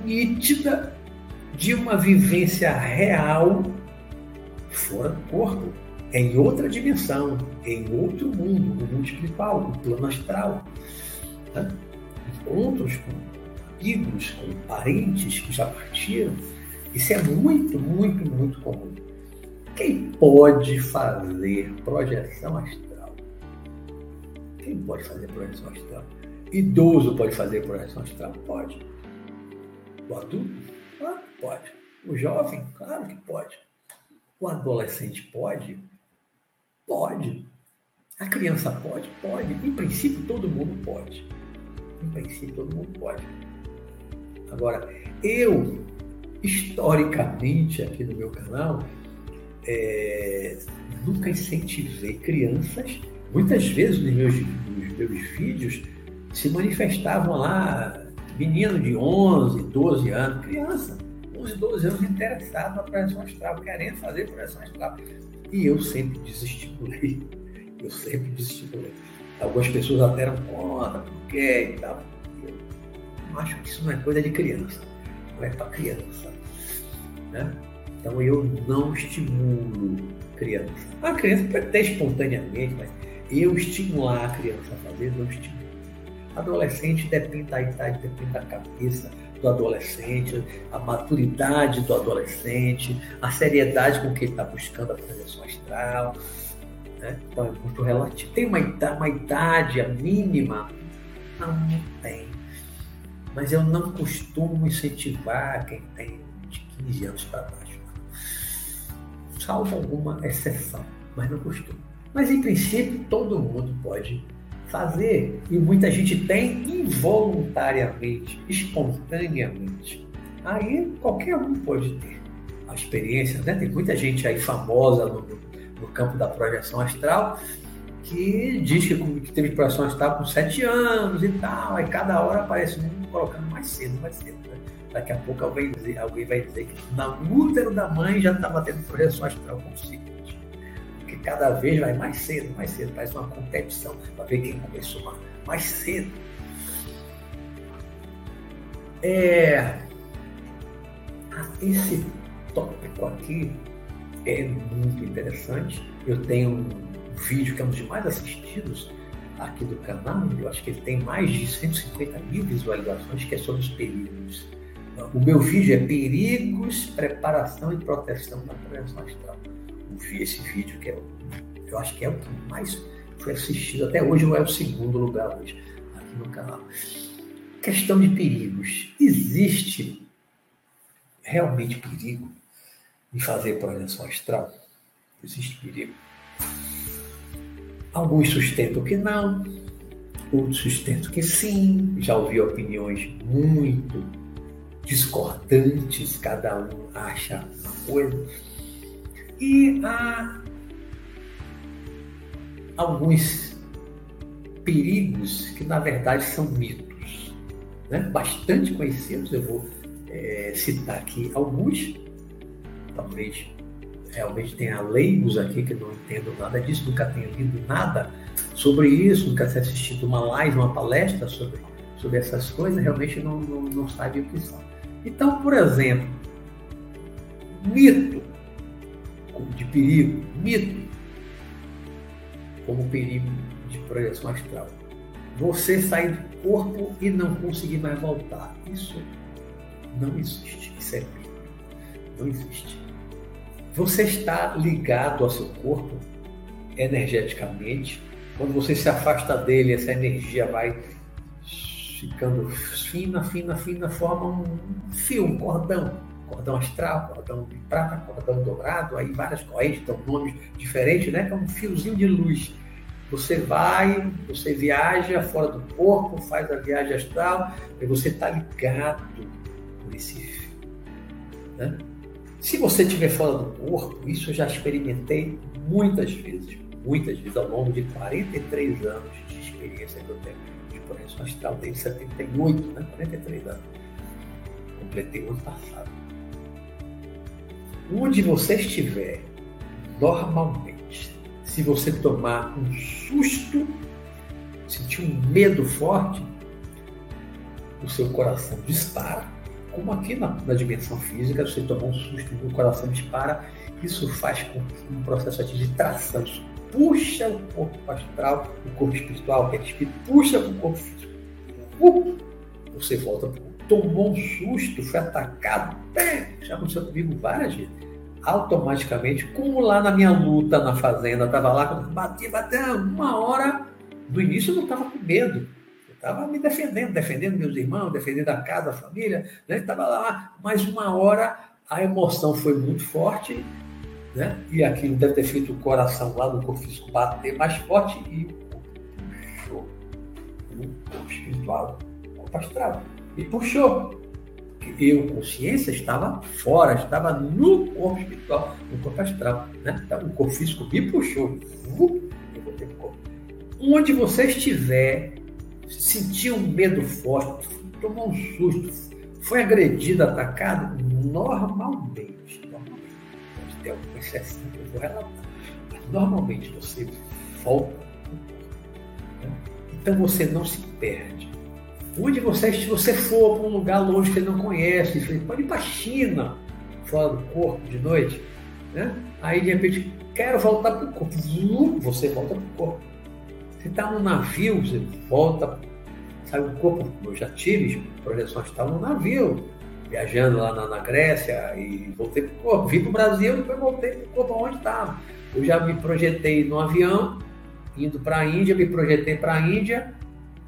nítida de uma vivência real fora do corpo, em outra dimensão, em outro mundo, no mundo espiritual, no plano astral. Né? Encontros com amigos, com parentes que já partiram, isso é muito, muito, muito comum. Quem pode fazer projeção astral? Quem pode fazer projeção astral? Idoso pode fazer projeção astral? Pode. O adulto? Claro que pode. O jovem? Claro que pode. O adolescente pode? Pode. A criança pode? Pode. Em princípio, todo mundo pode. Em princípio, todo mundo pode. Agora, eu, historicamente, aqui no meu canal, é, nunca incentivei crianças. Muitas vezes nos meus, nos meus vídeos se manifestavam lá menino de 11, 12 anos, criança, 11, 12 anos interessado na projeção astral, querendo fazer projeção astral. E eu sempre desestimulei. Eu sempre desestimulei. Algumas pessoas até eram contra, por quê e tal. Eu acho que isso não é coisa de criança. Não é para criança. Né? Então eu não estimulo criança. A criança pode ter espontaneamente, mas eu estimular a criança a fazer, não estimulo. Adolescente depende da idade, depende da cabeça do adolescente, a maturidade do adolescente, a seriedade com que ele está buscando a projeção astral. Né? Então é muito relativo. Tem uma idade, uma idade a mínima? Não, não tem. Mas eu não costumo incentivar quem tem de 15 anos para baixo. Salvo alguma exceção, mas não costumo. Mas em princípio todo mundo pode fazer e muita gente tem involuntariamente, espontaneamente. Aí qualquer um pode ter a experiência, né? Tem muita gente aí famosa no, no campo da projeção astral que diz que, que teve projeção astral com sete anos e tal, aí cada hora aparece um colocando mais cedo, mais cedo. Né? Daqui a pouco alguém, dizer, alguém vai dizer que no útero da mãe já estava tendo projeção astral consigo que cada vez vai mais cedo, mais cedo, parece uma competição para ver quem começou mais, mais cedo. É, esse tópico aqui é muito interessante. Eu tenho um vídeo que é um dos mais assistidos aqui do canal, eu acho que ele tem mais de 150 mil visualizações, que é sobre os perigos. O meu vídeo é Perigos, Preparação e Proteção da Prevenção Astral vi esse vídeo, que é, eu acho que é o que mais foi assistido até hoje, ou é o segundo lugar hoje, aqui no canal. Questão de perigos. Existe realmente perigo em fazer projeção astral? Existe perigo. Alguns sustentam que não, outros sustentam que sim. Já ouvi opiniões muito discordantes, cada um acha uma coisa. E há alguns perigos que, na verdade, são mitos, né? bastante conhecidos. Eu vou é, citar aqui alguns, talvez realmente tenha leigos aqui que não entendam nada disso, nunca tenha lido nada sobre isso, nunca tenha assistido uma live, uma palestra sobre, sobre essas coisas, realmente não, não, não sabe o que são. Então, por exemplo, mito de perigo, mito, como perigo de projeção astral. Você sair do corpo e não conseguir mais voltar. Isso não existe. Isso é mito. Não existe. Você está ligado ao seu corpo energeticamente. Quando você se afasta dele, essa energia vai ficando fina, fina, fina, forma um fio, um cordão cordão astral, cordão de prata, cordão dourado, aí várias correntes dão nomes diferentes, né? É um fiozinho de luz. Você vai, você viaja fora do corpo, faz a viagem astral, e você está ligado por esse fio. Né? Se você estiver fora do corpo, isso eu já experimentei muitas vezes, muitas vezes ao longo de 43 anos de experiência que eu tenho de projeção astral, desde 78, né? 43 anos. Completei ano passado onde você estiver, normalmente, se você tomar um susto, sentir um medo forte, o seu coração dispara. Como aqui na, na dimensão física, você tomar um susto e o coração dispara, isso faz com que um processo de tração, isso puxa o corpo astral, o corpo espiritual, que é espírito, puxa o corpo físico. Uh, você volta tomou um susto, foi atacado, já aconteceu comigo várias vezes. automaticamente, como lá na minha luta na fazenda, estava lá, bati, bati, uma hora, no início eu não estava com medo, estava me defendendo, defendendo meus irmãos, defendendo a casa, a família, né? estava lá, mas uma hora a emoção foi muito forte, né? e aquilo deve ter feito o coração lá no corpo físico bater mais forte e puxou no corpo espiritual, o astral, e puxou eu, consciência, estava fora, estava no corpo espiritual, no corpo astral. Né? Então, o corpo físico me puxou. O. Onde você estiver, sentiu um medo forte, tomou um susto, foi agredido, atacado, normalmente, normalmente, que eu vou relatar, mas normalmente você volta. Né? Então você não se perde Onde você, se você for para um lugar longe que ele não conhece, pode ir para a China, fora do corpo, de noite, né? aí de repente, quero voltar para o corpo. Você volta para o corpo. Você está no navio, você volta, sai o corpo. Eu já tive projeções, estava no navio, viajando lá na, na, Grécia e voltei para o corpo. Vim para o Brasil e depois voltei para o corpo onde estava. Eu já me projetei no avião, indo para a Índia, me projetei para a Índia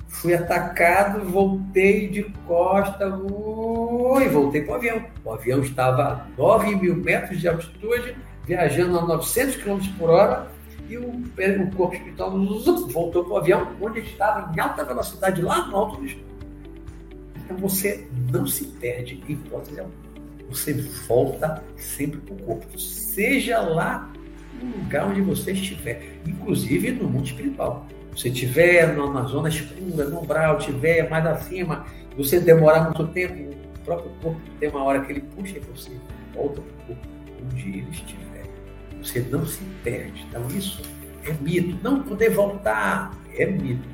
fui atacado, voltei de costa e voltei para o avião. O avião estava a 9 mil metros de altitude, viajando a 900 km por hora, e o, o corpo espiritual voltou para o avião, onde estava em alta velocidade, lá no alto do. Então você não se perde em hipótese alguma. Você volta sempre para o corpo, seja lá no lugar onde você estiver, inclusive no mundo espiritual. Se tiver na zona escura, no umbral, tiver mais acima, você demorar muito tempo, o próprio corpo tem uma hora que ele puxa e você volta para o corpo onde ele estiver. Você não se perde. Então, isso é mito. Não poder voltar é mito.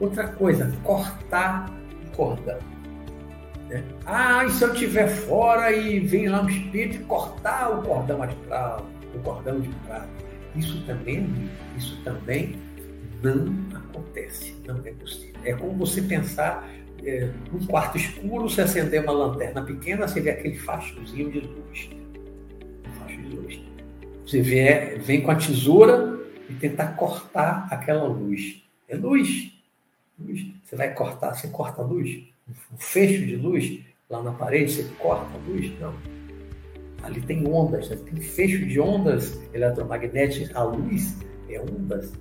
Outra coisa, cortar o cordão. Né? Ah, e se eu estiver fora e vem lá um espírito cortar o cordão astral, o cordão de prata? Isso também é mito. Isso também não acontece, não é possível. É como você pensar é, num quarto escuro, se acender uma lanterna pequena, você vê aquele fachozinho de luz. Um facho de luz. Você vê, vem com a tesoura e tentar cortar aquela luz. É luz. luz. Você vai cortar, você corta a luz? Um fecho de luz lá na parede, você corta a luz? Não. Ali tem ondas, tem fecho de ondas eletromagnéticas. A luz é ondas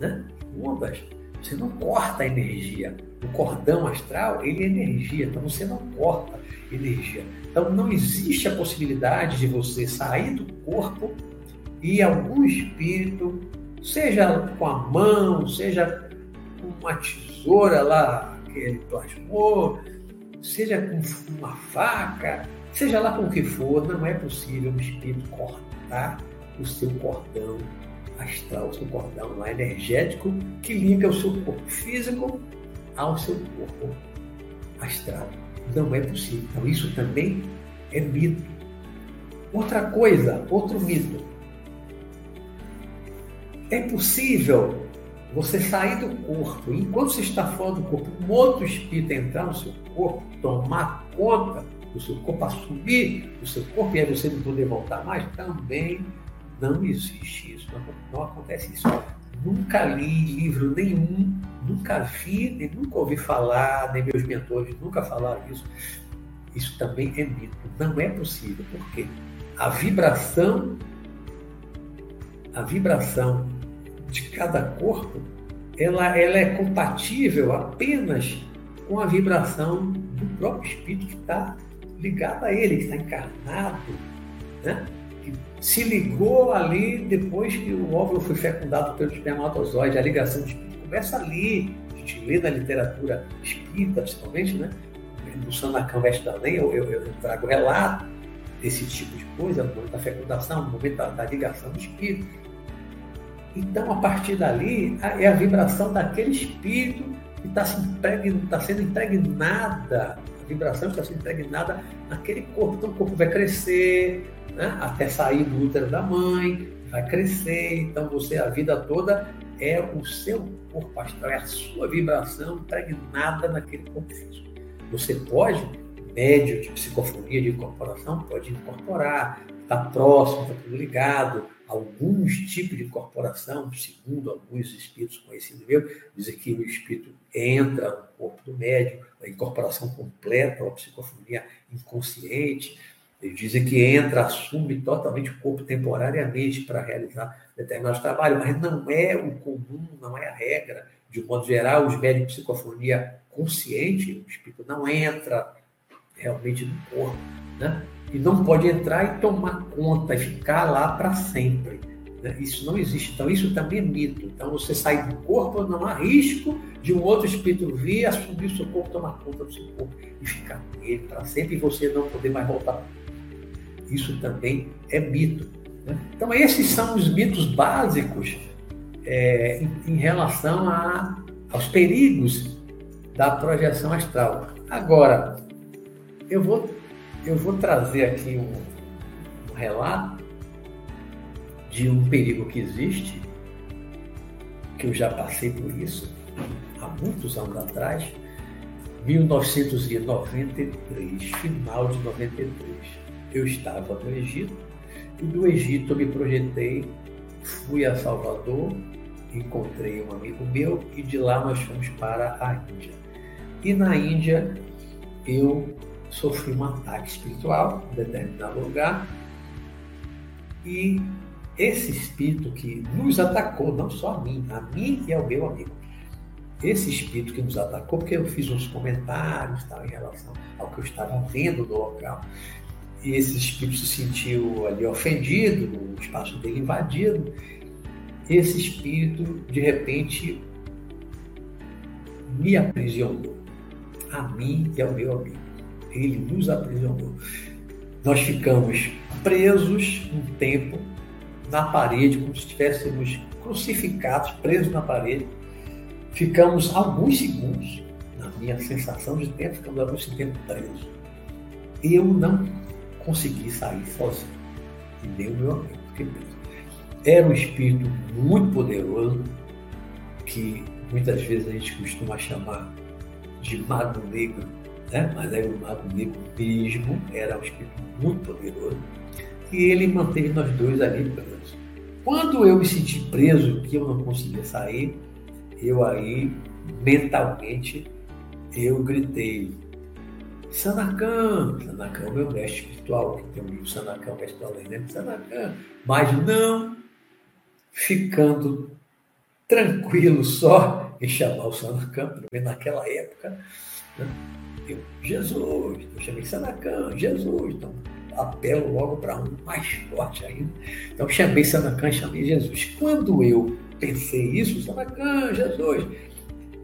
né? ondas. Você não corta a energia. O cordão astral, ele é energia, então você não corta energia. Então não existe a possibilidade de você sair do corpo e algum espírito, seja com a mão, seja com uma tesoura lá que ele plasmou, seja com uma faca, seja lá com o que for, não é possível um espírito cortar o seu cordão astral, o seu cordão energético que liga o seu corpo físico ao seu corpo astral. Não é possível. Então, isso também é mito. Outra coisa, outro mito. É possível você sair do corpo, enquanto você está fora do corpo, um outro espírito entrar no seu corpo, tomar conta do seu corpo, assumir o seu corpo e aí você não poder voltar mais? Também não existe isso, não, não acontece isso. Nunca li livro nenhum, nunca vi, nem nunca ouvi falar, nem meus mentores nunca falaram isso. Isso também é mito. Não é possível, porque a vibração, a vibração de cada corpo, ela, ela é compatível apenas com a vibração do próprio espírito que está ligado a ele, que está encarnado. Né? se ligou ali depois que o óvulo foi fecundado pelo espermatozoide. A ligação de começa ali. A gente lê na literatura espírita, principalmente, né? No Sandakan Vestalém, eu, eu, eu trago relato desse tipo de coisa, no momento da fecundação, no momento da, da ligação do espírito. Então, a partir dali, é a vibração daquele espírito que está se tá sendo impregnada, a vibração está sendo impregnada naquele corpo. Então, o corpo vai crescer, né? até sair do útero da mãe, vai crescer. Então você a vida toda é o seu corpo astral, é a sua vibração impregnada naquele corpo físico. Você pode, médio de psicofonia, de incorporação, pode incorporar, está próximo, está tudo ligado. Alguns tipos de corporação, segundo alguns espíritos conhecidos meus, dizem que o espírito entra no corpo do médium, a incorporação completa, a psicofonia inconsciente. Eles dizem que entra, assume totalmente o corpo temporariamente para realizar determinados trabalhos, mas não é o comum, não é a regra. De modo geral, os médicos de psicofonia consciente, o espírito não entra realmente no corpo, né? E não pode entrar e tomar conta e ficar lá para sempre. Né? Isso não existe. Então, isso também é mito. Então, você sai do corpo, não há risco de um outro espírito vir, assumir o seu corpo, tomar conta do seu corpo e ficar com ele para sempre e você não poder mais voltar. Isso também é mito. Né? Então, esses são os mitos básicos é, em, relação a, aos perigos da projeção astral. Agora, eu vou, eu vou trazer aqui um, um relato de um perigo que existe, que eu já passei por isso há muitos anos atrás, 1993, final de 93. Eu estava no Egito e do Egito eu me projetei, fui a Salvador, encontrei um amigo meu e de lá nós fomos para a Índia. E na Índia eu sofri um ataque espiritual em determinado lugar e esse espírito que nos atacou, não só a mim, a mim e ao meu amigo. Esse espírito que nos atacou, porque eu fiz uns comentários tal, em relação ao que eu estava vendo no local. E esse espírito se sentiu ali ofendido, o espaço dele invadido. Esse espírito, de repente, me aprisionou, a mim e ao meu amigo. Ele nos aprisionou. Nós ficamos presos um tempo na parede, como se estivéssemos crucificados, presos na parede. Ficamos alguns segundos, na minha sensação de tempo, ficamos alguns segundos presos. Eu não consegui sair sozinho, e o meu amigo. Era um espírito muito poderoso, que muitas vezes a gente costuma chamar de mago negro, né? mas era um mago negro mesmo, era um espírito muito poderoso e ele manteve nós dois ali presos. Quando eu me senti preso, que eu não conseguia sair, eu aí, mentalmente, eu gritei, Sanacan, Sanacan é o meu mestre espiritual, que tem um livro Sanacan, mestre do além, né? Sanacan, mas não ficando tranquilo só em chamar o Sanacan, pelo menos naquela época, né? eu, Jesus, eu chamei Sanacan, Jesus, então apelo logo para um mais forte ainda. Então chamei Sanacan, chamei Jesus. Quando eu pensei isso, Sanacan, Jesus,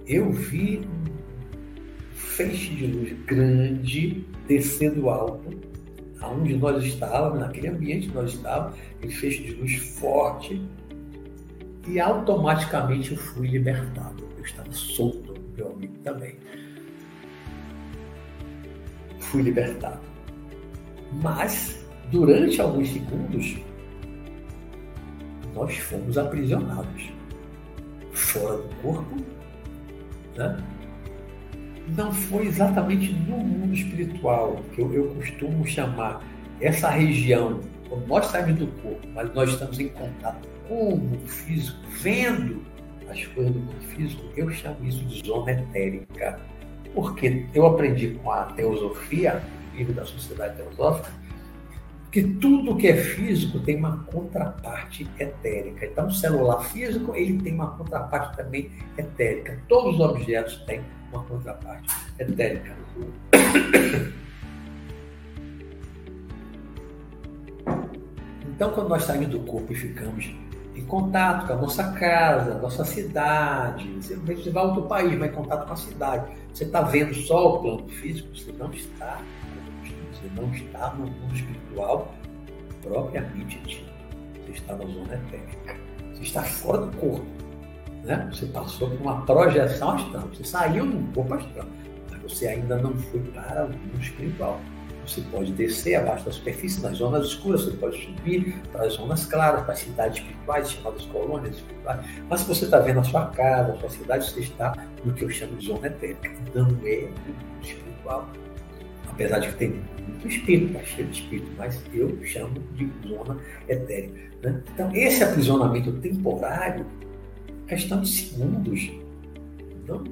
eu vi feixe de luz grande descendo alto, aonde nós estávamos, naquele ambiente que nós estávamos, aquele feixe de luz forte, e automaticamente eu fui libertado. Eu estava solto, meu amigo também. Fui libertado. Mas, durante alguns segundos, nós fomos aprisionados fora do corpo. Né? Não foi exatamente no mundo espiritual, que eu, eu costumo chamar essa região, nós saímos do corpo, mas nós estamos em contato com o mundo físico, vendo as coisas do mundo físico, eu chamo isso de zona etérica. Porque eu aprendi com a teosofia, livro da Sociedade Teosófica, que tudo que é físico tem uma contraparte etérica. Então, o celular físico ele tem uma contraparte também etérica. Todos os objetos têm uma contraparte etérica. Então, quando nós saímos do corpo e ficamos em contato com a nossa casa, nossa cidade, você vai a outro país, vai em contato com a cidade. Você está vendo só o plano físico, você não está você não está no mundo espiritual propriamente dito. Você está na zona etérica. Você está fora do corpo. Né? Você passou por uma projeção astral. Você saiu do corpo astral. Mas você ainda não foi para o mundo espiritual. Você pode descer abaixo da superfície, nas zonas escuras, você pode subir para as zonas claras, para as cidades espirituais, chamadas colônias espirituais. Mas se você está vendo a sua casa, a sua cidade, você está no que eu chamo de zona etérica. Não é espiritual apesar de tem muito espírito, está cheio de espírito, mas eu chamo de zona etérica. Né? Então, esse aprisionamento temporário, questão de segundos, não,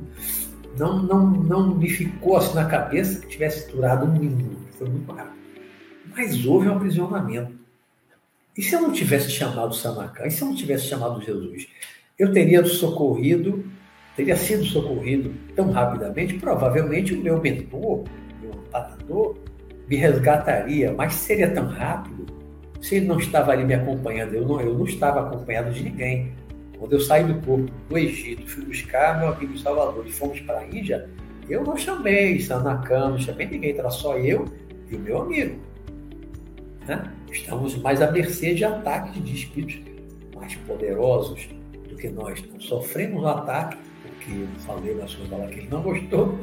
não, não, não me ficou assim na cabeça que tivesse durado um minuto, foi muito rápido. Mas houve um aprisionamento. E se eu não tivesse chamado Sanacan? E se eu não tivesse chamado Jesus? Eu teria socorrido, teria sido socorrido tão rapidamente? Provavelmente o meu mentor, meu amparador, me resgataria, mas seria tão rápido se ele não estava ali me acompanhando. Eu não, eu não estava acompanhado de ninguém. Quando eu saí do corpo do Egito, fui buscar meu amigo Salvador e fomos para a Índia, eu não chamei Sanacan, não chamei ninguém, era só eu e o meu amigo. Né? Estamos mais à mercê de ataques de espíritos mais poderosos do que nós. Então, sofremos um ataque, porque eu falei na sua fala que ele não gostou,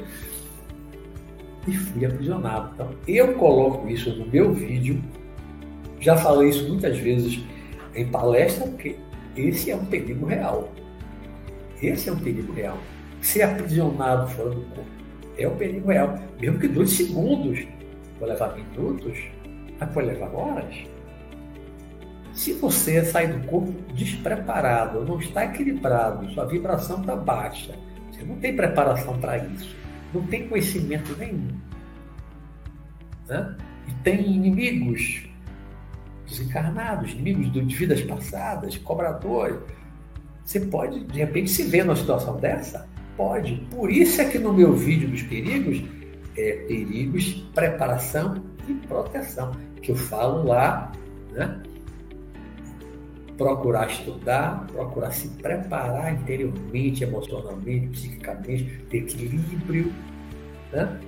e fui aprisionado. Então, eu coloco isso no meu vídeo, já falei isso muitas vezes em palestra, porque esse é um perigo real. Esse é um perigo real. Ser aprisionado fora do corpo é um perigo real. Mesmo que dois segundos, vai levar minutos, mas pode levar horas. Se você sai do corpo despreparado, não está equilibrado, sua vibração está baixa, você não tem preparação para isso, não tem conhecimento nenhum. Né? E tem inimigos desencarnados, inimigos de vidas passadas, cobradores. Você pode, de repente, se ver numa situação dessa? Pode. Por isso é que no meu vídeo dos perigos, é perigos, preparação e proteção, que eu falo lá, né? Procurar estudar, procurar se preparar interiormente, emocionalmente, psiquicamente, ter equilíbrio, né?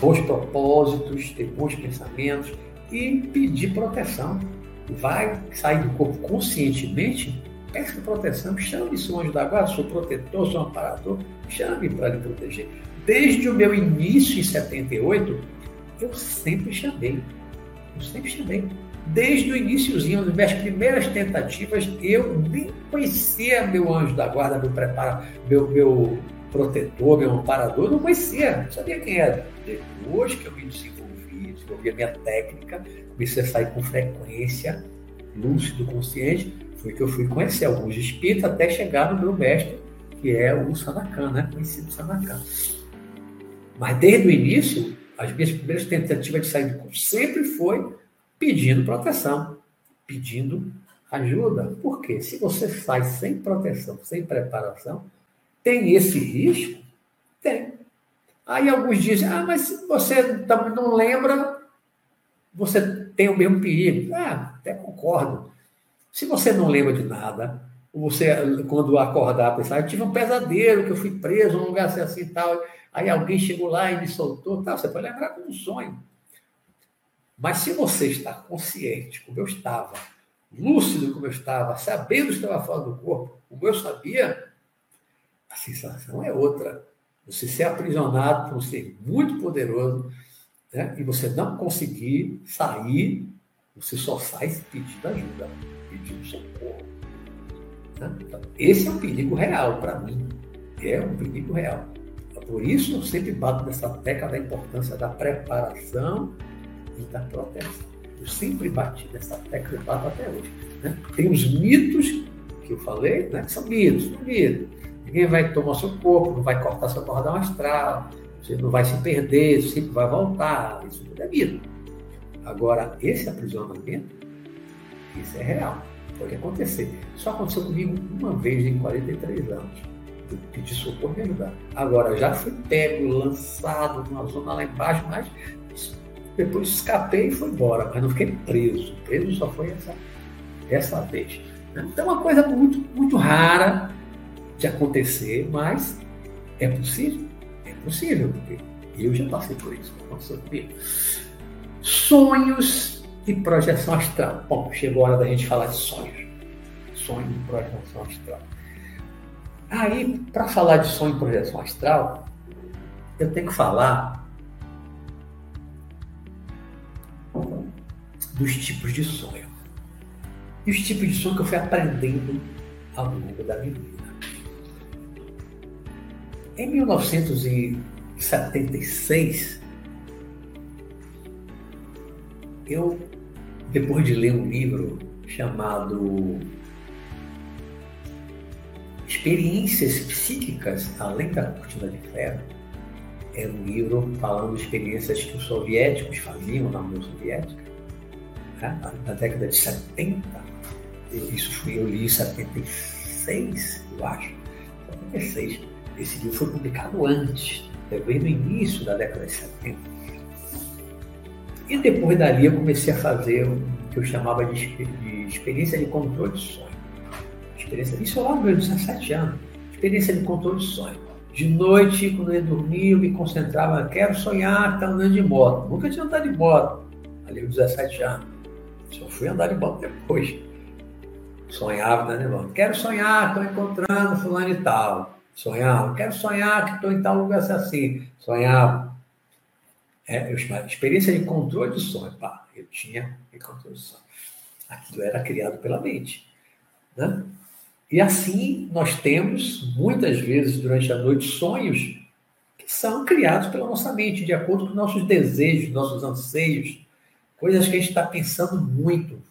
bons propósitos, ter bons pensamentos e pedir proteção. Vai sair do corpo conscientemente, peça proteção, chame seu anjo da guarda, sou protetor, sou amparador, chame para lhe proteger. Desde o meu início em 78, eu sempre chamei. Eu sempre chamei. Desde o iníciozinho, nas minhas primeiras tentativas, eu nem conhecia meu anjo da guarda, meu preparo, meu, meu protetor, meu amparador, não conhecia, não sabia quem era. Depois que eu me desenvolvi, desenvolvi a minha técnica, comecei a sair com frequência, lúcido, consciente, foi que eu fui conhecer alguns espíritos até chegar no meu mestre, que é o Sanacan, né? conhecido Sanacan. Mas desde o início, as minhas primeiras tentativas de sair do corpo sempre foi pedindo proteção, pedindo ajuda. Por quê? Se você sai sem proteção, sem preparação, tem esse risco? Tem. Aí alguns dizem, ah, mas você não lembra, você tem o mesmo perigo. Ah, até concordo. Se você não lembra de nada, você, quando acordar, pensar, eu tive um pesadelo, que eu fui preso num lugar assim, assim e tal, aí alguém chegou lá e me soltou, tal, você pode lembrar como um sonho. Mas se você está consciente, como eu estava, lúcido como eu estava, sabendo que estava fora do corpo, como eu sabia, a sensação é outra. Você ser aprisionado por um ser muito poderoso né, e você não conseguir sair, você só sai pedindo ajuda, pedindo socorro. Né? Então, esse é um perigo real para mim. É um perigo real. Por isso eu sempre bato nessa tecla da importância da preparação e da proteção. Eu sempre bati nessa tecla e bato até hoje. Né? Tem os mitos que eu falei, né? que são mitos, são mitos. Ninguém vai tomar seu corpo, não vai cortar seu cordão astral, você não vai se perder, sempre vai voltar. Isso tudo é mito. Agora, esse aprisionamento, isso é real. Pode acontecer. Só aconteceu comigo uma vez em 43 anos. Eu pedi socorro me ajudar. Agora, já fui pego, lançado numa zona lá embaixo, mas depois escapei e fui embora, mas não fiquei preso. Preso só foi essa, essa vez. Então é uma coisa muito, muito rara de acontecer, mas é possível. É possível, porque eu já passei por isso. Aconteceu. Sonhos e projeção astral. Bom, chegou a hora da gente falar de sonhos. Sonho e projeção astral. Aí, para falar de sonho e projeção astral, eu tenho que falar dos tipos de sonho. E os tipos de sonho que eu fui aprendendo ao longo da minha vida. Em 1976, eu, depois de ler um livro chamado Experiências Psíquicas Além da Cortina de Ferro, é um livro falando de experiências que os soviéticos faziam na União Soviética, né? na década de 70. Isso fui eu li em 76, eu acho. 76. Esse livro foi publicado antes, veio no início da década de 70. E depois dali eu comecei a fazer o que eu chamava de, de experiência de controle de sonho. Experiência, isso lá nos meus 17 anos. Experiência de controle de sonho de noite, quando eu ia dormir, eu me concentrava, quero sonhar, tá andando de moto. Nunca tinha andado de moto, ali aos 17 anos. Só fui andar de moto depois. Sonhava andando de. Quero sonhar, estou encontrando fulano e tal. Sonhava. Quero sonhar que estou em tal lugar assim. Sonhava. É, experiência de controle de sonho. Pá, eu tinha controle de sonho. Aquilo era criado pela mente. Né? E assim nós temos, muitas vezes durante a noite, sonhos que são criados pela nossa mente, de acordo com nossos desejos, nossos anseios, coisas que a gente está pensando muito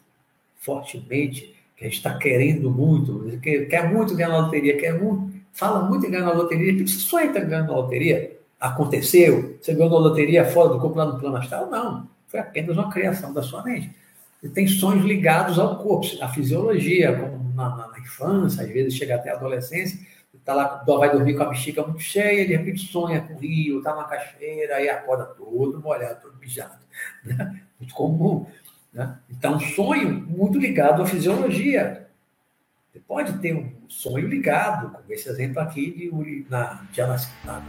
fortemente, que a gente está querendo muito, quer muito ganhar na loteria, quer muito, fala muito em ganhar na loteria, e você sonha em ganhar na loteria? Aconteceu? Você ganhou na loteria fora do corpo, lá no plano astral? Não, foi apenas uma criação da sua mente. Você tem sonhos ligados ao corpo, à fisiologia, como na, na, na infância, às vezes chega até a adolescência, tá lá, vai dormir com a bexiga muito cheia, de repente sonha com o rio, tá na cachoeira, aí acorda todo molhado, todo mijado. Né? Muito comum. Né? Então, sonho muito ligado à fisiologia. Você pode ter um sonho ligado, como esse exemplo aqui de na, na,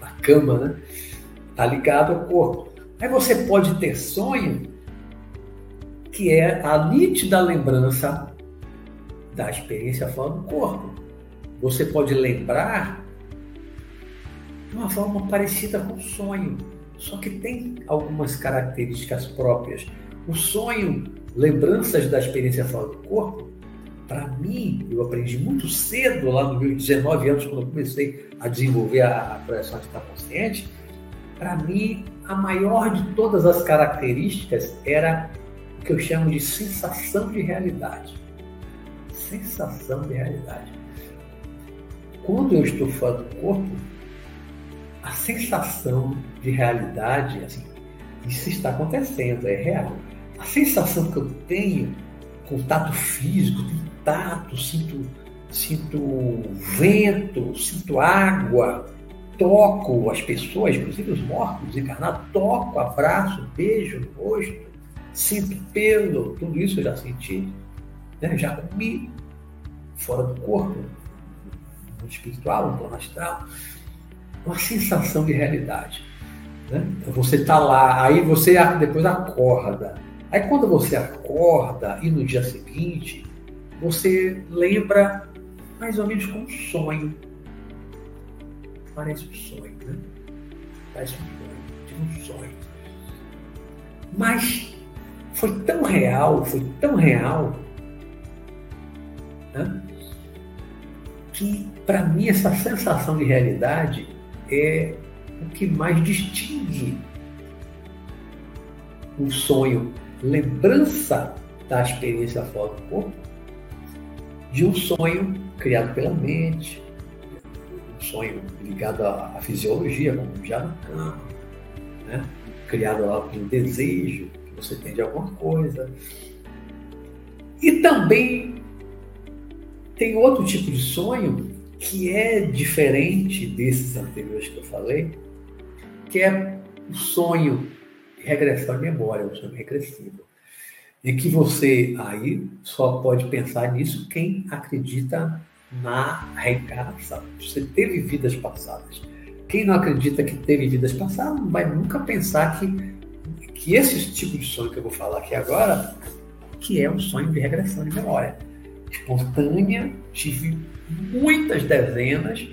na cama, né? Está ligado ao corpo. Aí você pode ter sonho que é a nítida lembrança da experiência fora do corpo. Você pode lembrar de uma forma parecida com o sonho, só que tem algumas características próprias. O sonho, lembranças da experiência fora do corpo, para mim, eu aprendi muito cedo, lá nos meus 19 anos, quando eu comecei a desenvolver a, a projeção de estar consciente, para mim, a maior de todas as características era o que eu chamo de sensação de realidade sensação de realidade. Quando eu estou fora do corpo, a sensação de realidade, assim, isso está acontecendo, é real. A sensação que eu tenho, contato físico, tato, sinto, sinto vento, sinto água, toco as pessoas, inclusive os mortos, encarnados, toco, abraço, beijo no rosto, sinto pelo, tudo isso eu já senti, né? já comi, fora do corpo, no espiritual, no plano astral, uma sensação de realidade. Né? Então você está lá, aí você depois acorda. Aí quando você acorda e no dia seguinte, você lembra mais ou menos como um sonho. Parece um sonho, né? Parece um sonho, tipo um sonho. Mas foi tão real, foi tão real, né? que, para mim, essa sensação de realidade é o que mais distingue um sonho, lembrança da experiência fora do corpo, de um sonho criado pela mente, um sonho ligado à, à fisiologia, como já na cama, né? criado lá por um desejo que você tem de alguma coisa. E também tem outro tipo de sonho que é diferente desses anteriores que eu falei, que é o sonho de regressão à memória, o sonho regressivo. E que você aí só pode pensar nisso quem acredita na reencarnação. Você teve vidas passadas. Quem não acredita que teve vidas passadas não vai nunca pensar que, que esse tipo de sonho que eu vou falar aqui agora, que é um sonho de regressão de memória espontânea, tive muitas dezenas.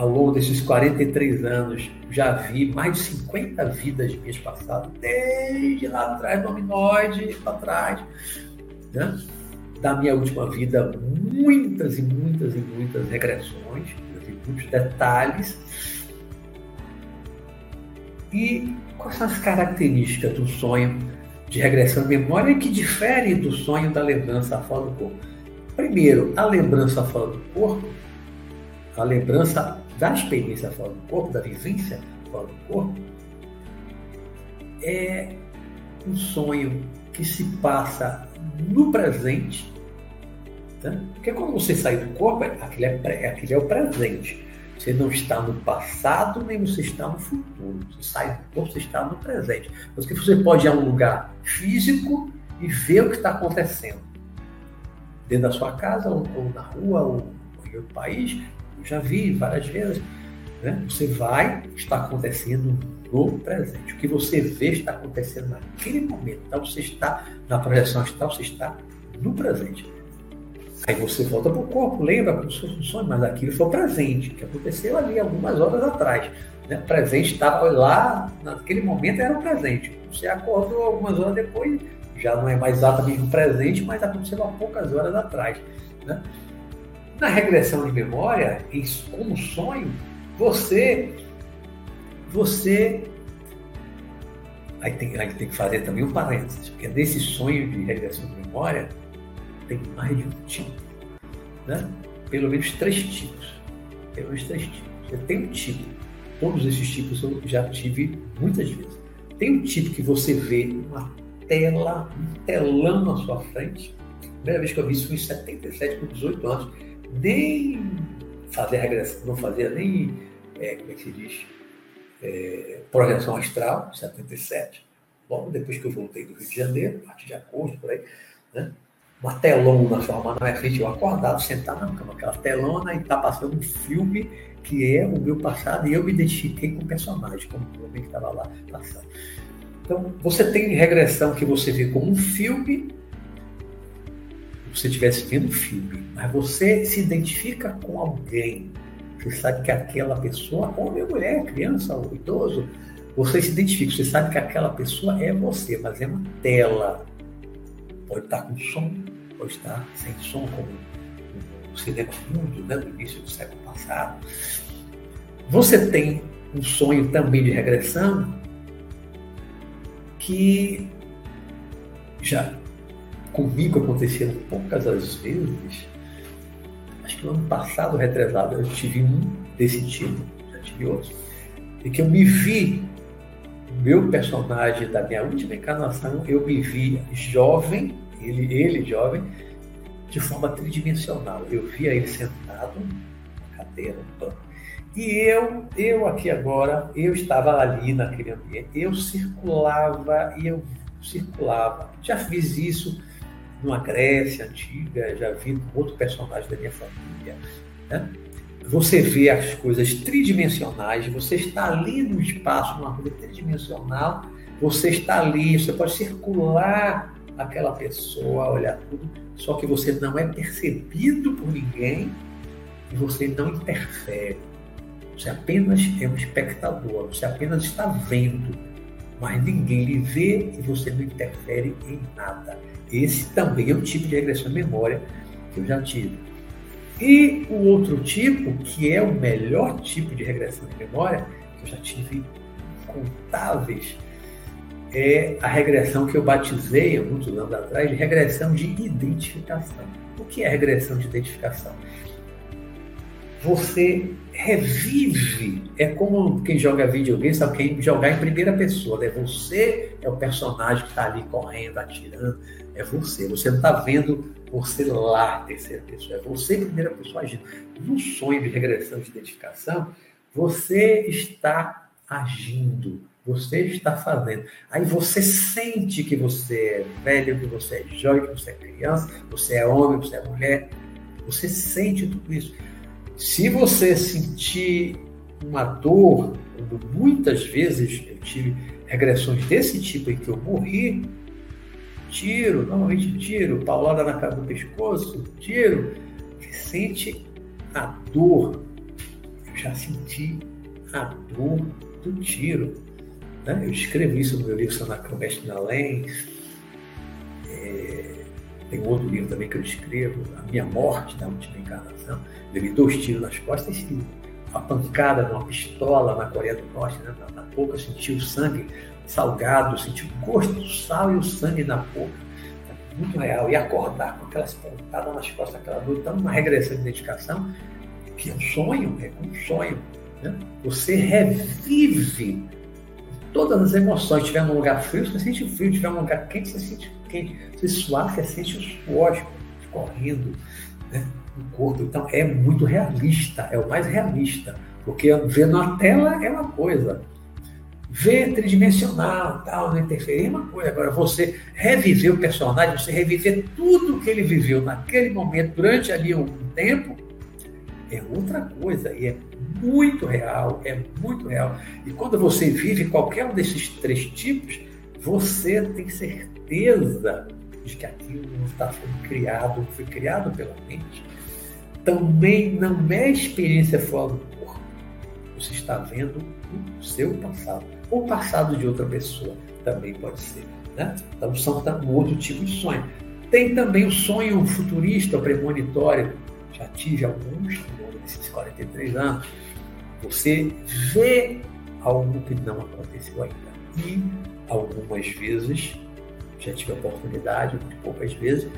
Ao longo desses 43 anos, já vi mais de 50 vidas minhas passadas, desde lá atrás, dominoide para trás. Né? Da minha última vida, muitas e muitas e muitas regressões, muitos detalhes. E quais são as características do sonho de regressão de memória que difere do sonho da lembrança fora do corpo. Primeiro, a lembrança fora do corpo, a lembrança da experiência fora do corpo, da vivência fora do corpo, é um sonho que se passa no presente. Tá? Porque quando você sai do corpo, aquilo é, aquilo é o presente. Você não está no passado, nem você está no futuro. Você sai do corpo, você está no presente. Porque você pode ir a um lugar físico e ver o que está acontecendo. Dentro da sua casa, ou, ou na rua, ou em outro país. Já vi várias vezes. Né? Você vai, está acontecendo no presente. O que você vê está acontecendo naquele momento. Então você está na projeção astral, você está no presente. Aí você volta para o corpo, lembra como um sonho, mas aquilo foi o presente, que aconteceu ali algumas horas atrás. Né? O presente estava lá, naquele momento era o presente. Você acordou algumas horas depois, já não é mais exatamente um presente, mas aconteceu há poucas horas atrás. Né? Na regressão de memória, como sonho, você você. Aí tem, aí tem que fazer também um parênteses, porque nesse sonho de regressão de memória tem mais de um tipo. Né? Pelo menos três tipos. Pelo menos três tipos. Você tem um tipo. Todos esses tipos eu já tive muitas vezes. Tem um tipo que você vê uma tela, um telão na sua frente. A primeira vez que eu vi isso foi em 77, com 18 anos. Nem fazer regressão, não fazia nem, é, como é que se diz? é, Projeção Astral, 77, logo depois que eu voltei do Rio de Janeiro, a partir de agosto, por aí, né? uma telona formada na minha frente, eu acordado, sentado na cama, aquela telona, e está passando um filme que é o meu passado, e eu me identifiquei com o personagem, como o homem que estava lá passando. Então, você tem regressão que você vê como um filme, você estivesse vendo um filme, mas você se identifica com alguém você sabe que aquela pessoa, homem mulher, criança ou idoso, você se identifica, você sabe que aquela pessoa é você, mas é uma tela. Pode estar com som, pode estar sem som, como o cinema mundo, né, no início do século passado. Você tem um sonho também de regressão que já comigo aconteceram poucas as vezes, acho que no ano passado, retrasado, eu tive um desse tipo, já tive outros, e que eu me vi, meu personagem da minha última encarnação, eu me vi jovem, ele, ele jovem, de forma tridimensional. Eu via ele sentado na cadeira, no banco, e eu, eu aqui agora, eu estava ali naquele ambiente, eu circulava e eu circulava. Já fiz isso numa Grécia antiga, já vi outro personagem da minha família. Né? Você vê as coisas tridimensionais, você está ali no espaço, numa coisa tridimensional, você está ali, você pode circular aquela pessoa, olhar tudo, só que você não é percebido por ninguém e você não interfere. Você apenas é um espectador, você apenas está vendo, mas ninguém lhe vê e você não interfere em nada. Esse também é um tipo de regressão à memória que eu já tive. E o outro tipo, que é o melhor tipo de regressão de memória, que eu já tive incontáveis, é a regressão que eu batizei há muitos anos atrás de regressão de identificação. O que é regressão de identificação? Você revive, é como quem joga videogame, sabe quem jogar em primeira pessoa, né? Você é o personagem que está ali correndo, atirando, é você. Você não está vendo você lá, terceira pessoa. É você, primeira pessoa, agindo. No sonho de regressão de identificação, você está agindo. Você está fazendo. Aí você sente que você é velho, que você é jovem, que você é criança, você é homem, você é mulher. Você sente tudo isso. Se você sentir uma dor, muitas vezes eu tive regressões desse tipo em que eu morri, tiro, normalmente tiro, paulada na cara do pescoço, tiro, você sente a dor. Eu já senti a dor do tiro. Né? Eu escrevo isso no meu livro Sanacão Mestre na Além. É, tem outro livro também que eu escrevo, A Minha Morte na Última Encarnação. Li dois tiros nas costas e a pancada de uma pistola na Coreia do Norte, né? na boca, eu senti o sangue salgado, sentir o gosto do sal e o sangue na boca. É muito real. E acordar com aquelas pontadas nas costas, aquela dor, então uma regressão de dedicação, que é um sonho, é um sonho. Né? Você revive todas as emoções. Se estiver num lugar frio, você sente frio. Se estiver num lugar quente, você sente quente. Se suar, você sente o suor correndo né, no corpo. Então é muito realista, é o mais realista. Porque ver na tela é uma coisa. Ver tridimensional, tal, não interferir é uma coisa. Agora, você reviver o personagem, você reviver tudo que ele viveu naquele momento, durante ali um tempo, é outra coisa. E é muito real, é muito real. E quando você vive qualquer um desses três tipos, você tem certeza de que aquilo não está sendo criado, foi criado pela mente. Também não é experiência fora do corpo. Você está vendo o seu passado, ou passado de outra pessoa, também pode ser. Né? Então, são um outro tipo de sonho. Tem também o sonho futurista, premonitório. Já tive alguns ao longo desses 43 anos você vê algo que não aconteceu ainda. E algumas vezes, já tive a oportunidade, poucas vezes,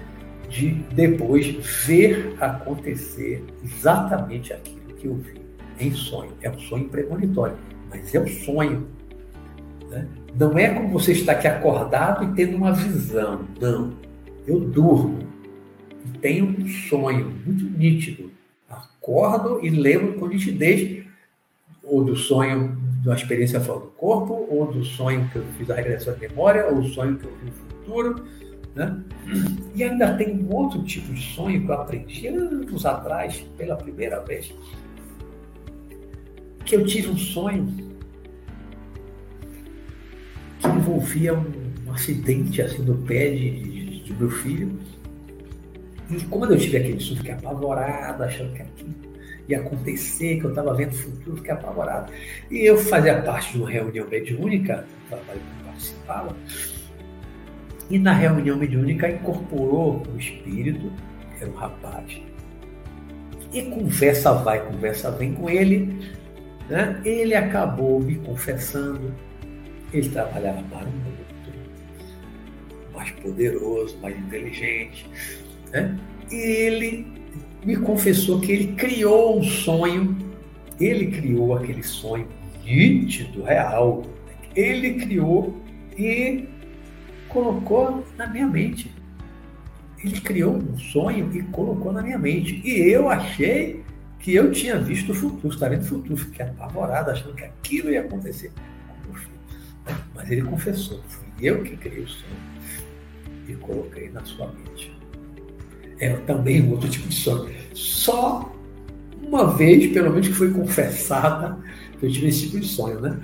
de depois ver acontecer exatamente aquilo que eu vi em sonho. É um sonho premonitório, mas é um sonho. Né? Não é como você está aqui acordado e tendo uma visão. Não. Eu durmo e tenho um sonho muito nítido. Acordo e lembro com nitidez ou do sonho da experiência fora do corpo, ou do sonho que eu fiz a regressão de memória, ou do sonho que eu vi no futuro. Né? E ainda tem um outro tipo de sonho que eu aprendi anos atrás, pela primeira vez, que eu tive um sonho que envolvia um, um acidente assim do pé de, de, de, meu filho. E quando eu tive aquele sonho, fiquei apavorado, achando que aquilo ia acontecer, que eu estava vendo o futuro, fiquei apavorado. E eu fazia parte de uma reunião mediúnica, trabalho que participava, e na reunião mediúnica incorporou o espírito, era um rapaz, e conversa vai, conversa vem com ele, né? ele acabou me confessando, ele trabalhava para um outro, mais poderoso, mais inteligente, né? e ele me confessou que ele criou um sonho, ele criou aquele sonho nítido, real. Ele criou e colocou na minha mente. Ele criou um sonho e colocou na minha mente. E eu achei que eu tinha visto o futuro, estava vendo o futuro. Fiquei apavorado, achando que aquilo ia acontecer. Mas ele confessou, fui eu que criei o sonho e coloquei na sua mente é também um outro tipo de sonho. Só uma vez, pelo menos, que foi confessada que eu tive esse tipo de sonho, né?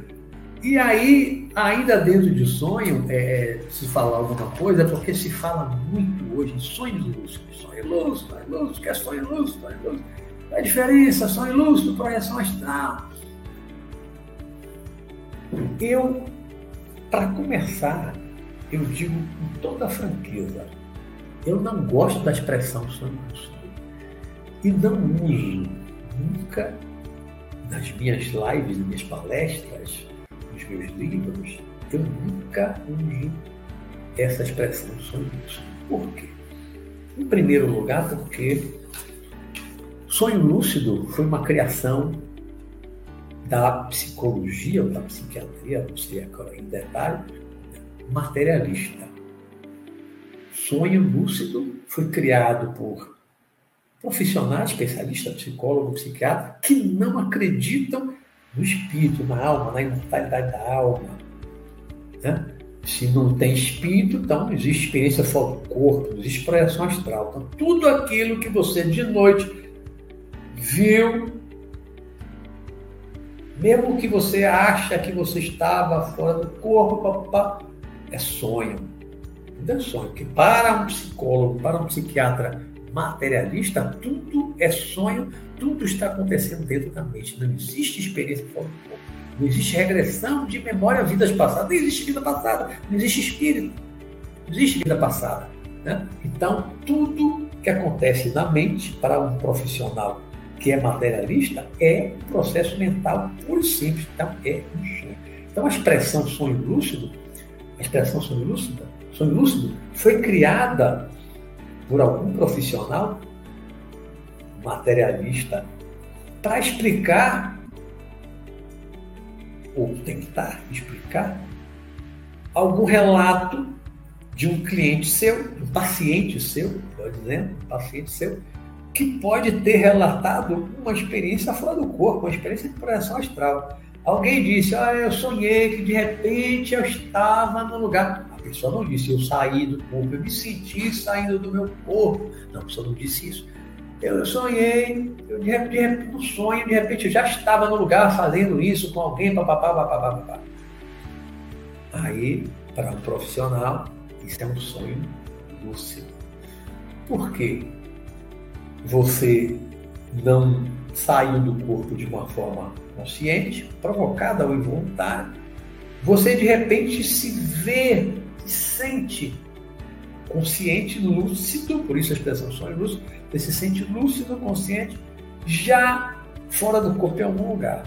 E aí, ainda dentro de sonho, é, se falar alguma coisa, é porque se fala muito hoje em sonhos lúcidos. Sonho lúcido, sonho lúcido, que é sonho lúcido, sonho lúcido. É a diferença? Sonho lúcido, projeção astral. Eu, para começar, eu digo com toda franqueza, eu não gosto da expressão sonho. E não uso nunca nas minhas lives, nas minhas palestras, nos meus livros, eu nunca uso essa expressão sonho. Por quê? Em primeiro lugar, porque sonho lúcido foi uma criação da psicologia ou da psiquiatria, não sei agora em detalhe, materialista sonho lúcido foi criado por profissionais, especialistas, psicólogos, psiquiatras, que não acreditam no espírito, na alma, na imortalidade da alma. Né? Se não tem espírito, então não existe experiência fora do corpo, não existe projeção astral. Então, tudo aquilo que você de noite viu, mesmo que você acha que você estava fora do corpo, papá, é sonho é sonho. Que para um psicólogo, para um psiquiatra materialista, tudo é sonho, tudo está acontecendo dentro da mente. Não existe experiência fora do corpo. Não existe regressão de memória a vidas passadas. Não existe vida passada. Não existe espírito. Não existe vida passada. Né? Então, tudo que acontece na mente para um profissional que é materialista é um processo mental puro e simples. Então, é um sonho. Então a expressão sonho lúcido, a expressão sonho lúcido, sonho lúcido foi criada por algum profissional materialista para explicar ou tentar explicar algum relato de um cliente seu, um paciente seu, estou dizendo, um paciente seu, que pode ter relatado uma experiência fora do corpo, uma experiência de projeção astral. Alguém disse, ah, eu sonhei que de repente eu estava no lugar. A pessoa não disse, eu saí do corpo, eu me senti saindo do meu corpo. Não, a pessoa não disse isso. Eu sonhei, eu de repente, no sonho, de repente eu já estava no lugar fazendo isso com alguém, papapá, papapá, papapá. Aí, para um profissional, isso é um sonho lúcido. Por quê? Você não saiu do corpo de uma forma consciente, provocada ou involuntária. Você de repente se vê, se sente consciente, lúcido, por isso a expressão sonho lúcido, você se sente lúcido, consciente, já fora do corpo em algum lugar.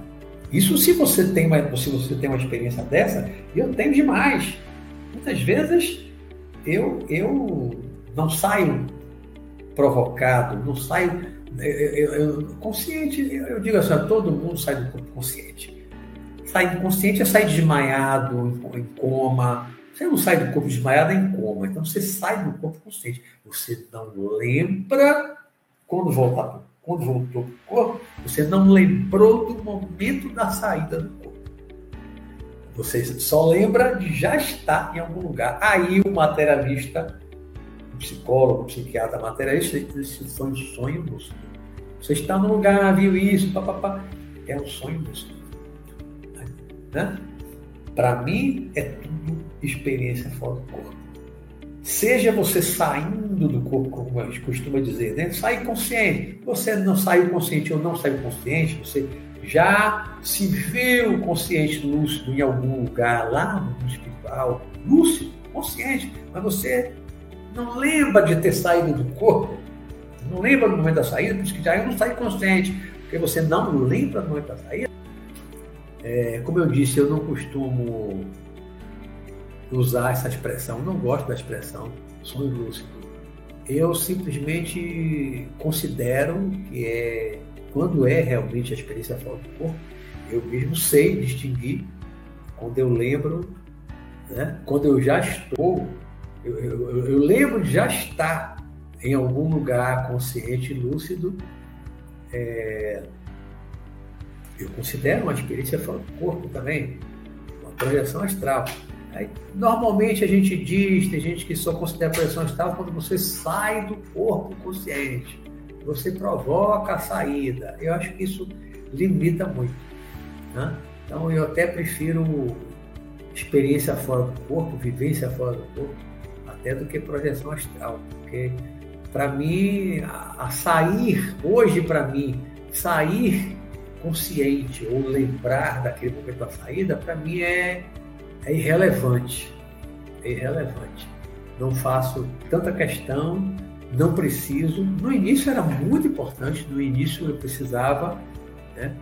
Isso se você tem uma, se você tem uma experiência dessa, eu tenho demais. Muitas vezes eu, eu não saio provocado, não saio eu, eu, consciente, eu digo assim, todo mundo sai do corpo consciente. Sair inconsciente é sair desmaiado, em coma. Você não sai do corpo desmaiado é em coma. Então você sai do corpo consciente. Você não lembra quando voltar quando voltou para o corpo, você não lembrou do momento da saída do corpo. Você só lembra de já estar em algum lugar. Aí o materialista, psicólogo, psiquiatra materialista, isso foi um sonho lúcido. Você está no lugar, viu isso, papapá. É um sonho lúcido. Né? Para mim, é tudo experiência fora do corpo. Seja você saindo do corpo, como a gente costuma dizer, né? sair consciente. Você não saiu consciente ou não saiu consciente, você já se viu consciente, lúcido em algum lugar lá no espiritual, lúcido, consciente, mas você não lembra de ter saído do corpo, não lembra do momento da saída, por isso que já não saí consciente, porque você não lembra do momento da saída. É, como eu disse, eu não costumo usar essa expressão, não gosto da expressão sonho lúcido. Eu simplesmente considero que é quando é realmente a experiência fora do corpo, eu mesmo sei distinguir quando eu lembro, né? quando eu já estou, eu, eu, eu lembro de já estar em algum lugar consciente, lúcido, é, eu considero uma experiência fora do corpo também, uma projeção astral. Aí, normalmente a gente diz, tem gente que só considera projeção astral quando você sai do corpo consciente você provoca a saída. Eu acho que isso limita muito. Né? Então eu até prefiro experiência fora do corpo, vivência fora do corpo, até do que projeção astral, porque para mim a, a sair hoje para mim sair consciente ou lembrar daquele momento da saída para mim é, é irrelevante, é irrelevante. Não faço tanta questão não preciso. No início era muito importante, no início eu precisava né,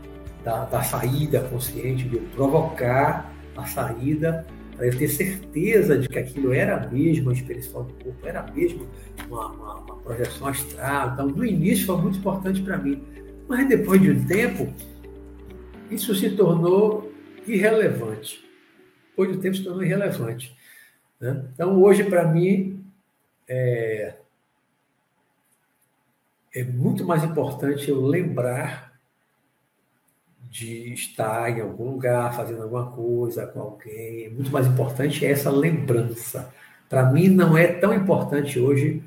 da, da, saída consciente, de provocar a saída, para eu ter certeza de que aquilo era mesmo a experiência do corpo, era mesmo uma, uma, uma projeção astral. Então, no início foi muito importante para mim. Mas depois de um tempo, isso se tornou irrelevante. Depois de um tempo se tornou irrelevante. Né? Então, hoje, para mim, é, é muito mais importante eu lembrar de estar em algum lugar fazendo alguma coisa com alguém. É muito mais importante é essa lembrança. Para mim, não é tão importante hoje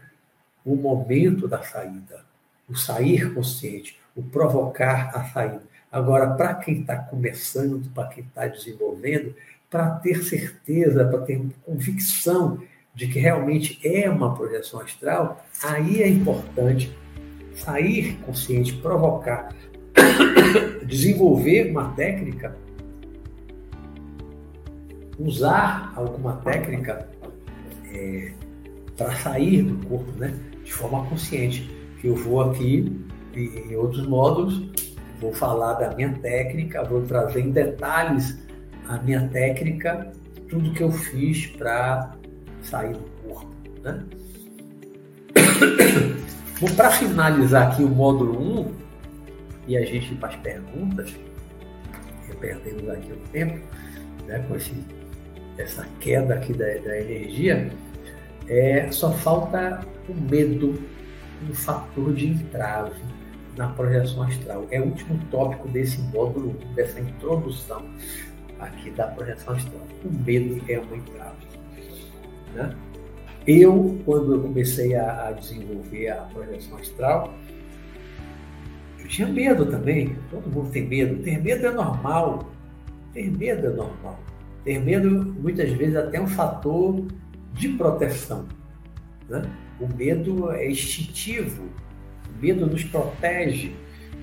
o momento da saída, o sair consciente, o provocar a saída. Agora, para quem está começando, para quem está desenvolvendo, para ter certeza, para ter convicção de que realmente é uma projeção astral, aí é importante sair consciente, provocar, desenvolver uma técnica, usar alguma técnica é, para sair do corpo, né, de forma consciente. Eu vou aqui, em outros módulos, vou falar da minha técnica, vou trazer em detalhes a minha técnica, tudo que eu fiz para sair do corpo. Né? Para finalizar aqui o módulo 1 e a gente as perguntas, perdemos aqui o tempo, né, com esse, essa queda aqui da, da energia, é, só falta o medo, um fator de entrave na projeção astral. É o último tópico desse módulo, dessa introdução aqui da projeção astral. O medo é uma entrave. Né? Eu, quando eu comecei a, a desenvolver a projeção astral, tinha medo também. Todo mundo tem medo. Ter medo é normal. Ter medo é normal. Ter medo, muitas vezes, até é um fator de proteção. Né? O medo é instintivo. O medo nos protege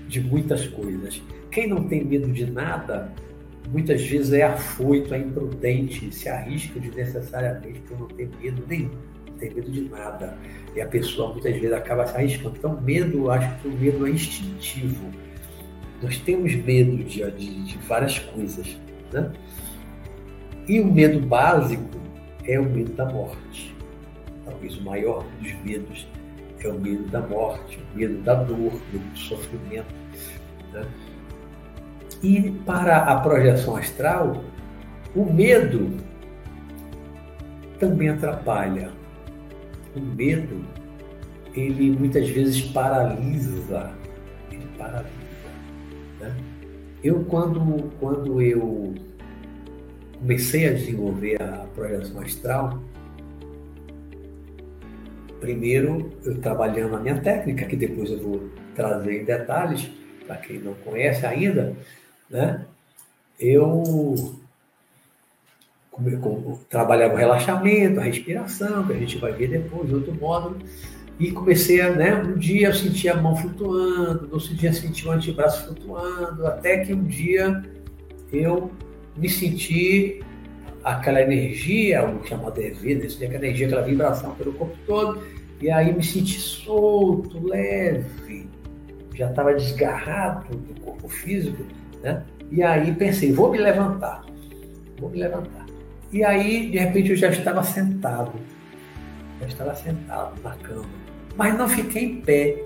de muitas coisas. Quem não tem medo de nada, muitas vezes é afoito, é imprudente, se arrisca desnecessariamente por não ter medo nenhum, tem medo de nada. E a pessoa muitas vezes acaba se arriscando. Então, medo, acho que o medo é instintivo. Nós temos medo de, de, de várias coisas. Né? E o medo básico é o medo da morte. Talvez o maior dos medos é o medo da morte, o medo da dor, o medo do sofrimento. Né? E para a projeção astral, o medo também atrapalha. O medo, ele muitas vezes paralisa. Ele paralisa. Né? Eu, quando, quando eu comecei a desenvolver a projeção astral, primeiro eu trabalhando a minha técnica, que depois eu vou trazer em detalhes, para quem não conhece ainda, né? Eu trabalhava o relaxamento, a respiração, que a gente vai ver depois, outro módulo, e comecei a, né, um dia eu sentia a mão flutuando, no outro dia eu sentia o antebraço flutuando, até que um dia eu me senti aquela energia, o chamado EV, né, aquela energia, aquela vibração pelo corpo todo, e aí me senti solto, leve, já estava desgarrado do corpo físico, né? E aí pensei, vou me levantar, vou me levantar. E aí, de repente, eu já estava sentado, já estava sentado na cama, mas não fiquei em pé.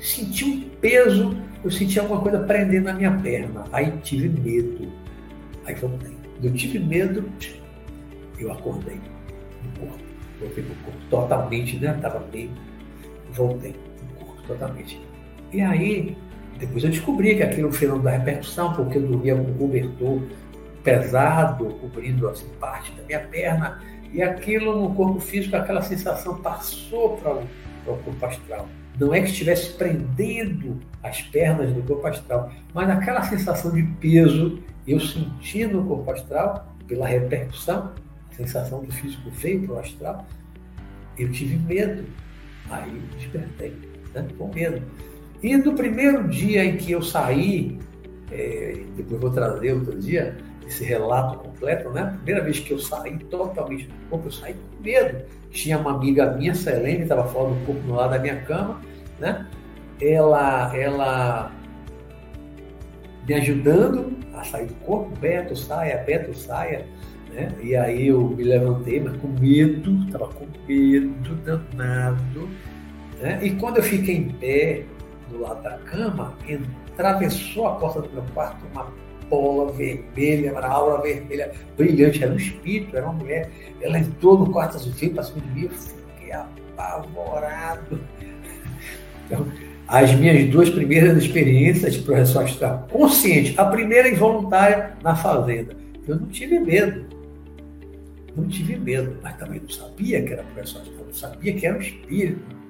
Senti um peso, eu senti alguma coisa prendendo na minha perna. Aí tive medo. Aí voltei. Eu tive medo, eu acordei no corpo. Voltei no corpo totalmente, né? Estava bem. Voltei no corpo totalmente. E aí, depois eu descobri que aquilo foi da repercussão, porque eu dormia com um cobertor pesado, cobrindo assim, parte da minha perna, e aquilo no corpo físico, aquela sensação passou para o, para o corpo astral. Não é que estivesse prendendo as pernas do corpo astral, mas aquela sensação de peso eu senti no corpo astral, pela repercussão, a sensação do físico veio para o astral, eu tive medo. Aí despertei, né? com medo. E no primeiro dia em que eu saí, é, depois vou trazer outro dia, esse relato completo, né? Primeira vez que eu saí totalmente do corpo, eu saí com medo. Tinha uma amiga minha, Selene, estava fora do corpo no lado da minha cama, né? Ela, ela me ajudando a sair do corpo, Beto, saia, Beto, saia. Né? E aí eu me levantei, mas com medo, estava com medo danado. Né? E quando eu fiquei em pé, do lado da cama, atravessou a porta do meu quarto uma bola vermelha, uma aura vermelha brilhante, era um espírito, era uma mulher. Ela entrou no quarto veio para de mim, eu fiquei apavorado. Então, as minhas duas primeiras experiências de projeção astral consciente, a primeira involuntária na fazenda. Eu não tive medo. Não tive medo, mas também não sabia que era projeção astral, não sabia que era um espírito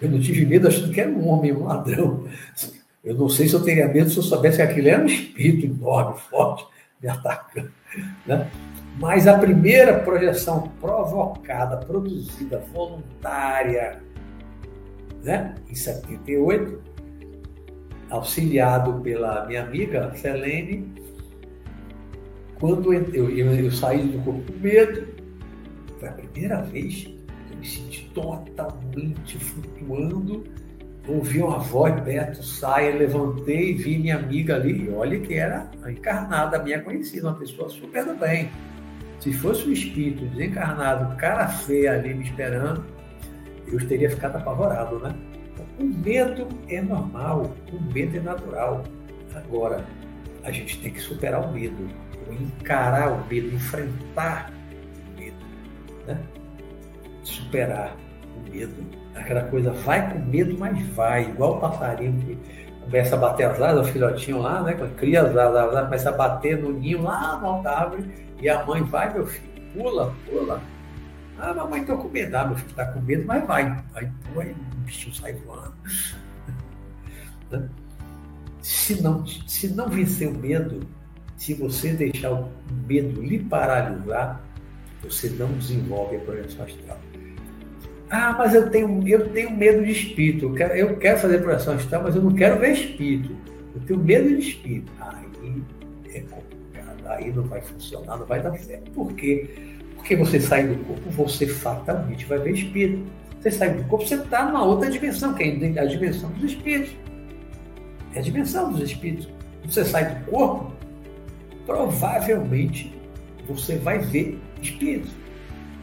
eu não tive medo achando que era um homem, um ladrão. Eu não sei se eu teria medo se eu soubesse que aquilo era um espírito enorme, forte, me atacando. Né? Mas a primeira projeção provocada, produzida, voluntária, né? em 78, auxiliado pela minha amiga Selene, quando eu, eu, eu saí do corpo com medo, foi a primeira vez que eu me senti totalmente flutuando ouvi uma voz perto, saia, levantei, vi minha amiga ali, e olha que era encarnada, minha conhecida, uma pessoa super do bem. Se fosse um espírito desencarnado, cara feia ali me esperando, eu teria ficado apavorado, né? O medo é normal, o medo é natural. Agora, a gente tem que superar o medo, encarar o medo, enfrentar o medo, né? Superar o medo. Aquela coisa, vai com medo, mas vai, igual o passarinho que começa a bater as asas, o filhotinho lá, né? Cria as asas, começa a bater no ninho lá na alta árvore, e a mãe vai, meu filho, pula, pula. Ah, mamãe, tô com medo. Ah, meu filho tá com medo, mas vai. Aí, aí o bichinho sai voando. Né? se, não, se não vencer o medo, se você deixar o medo lhe paralisar, você não desenvolve a projeção astral. Ah, mas eu tenho, eu tenho medo de espírito. Eu quero, eu quero fazer projeção astral, mas eu não quero ver espírito. Eu tenho medo de espírito. Aí é complicado. Aí não vai funcionar, não vai dar certo. Por quê? Porque você sai do corpo, você fatalmente vai ver espírito. Você sai do corpo, você está numa outra dimensão, que é a dimensão dos espíritos. É a dimensão dos espíritos. Você sai do corpo, provavelmente você vai ver espíritos.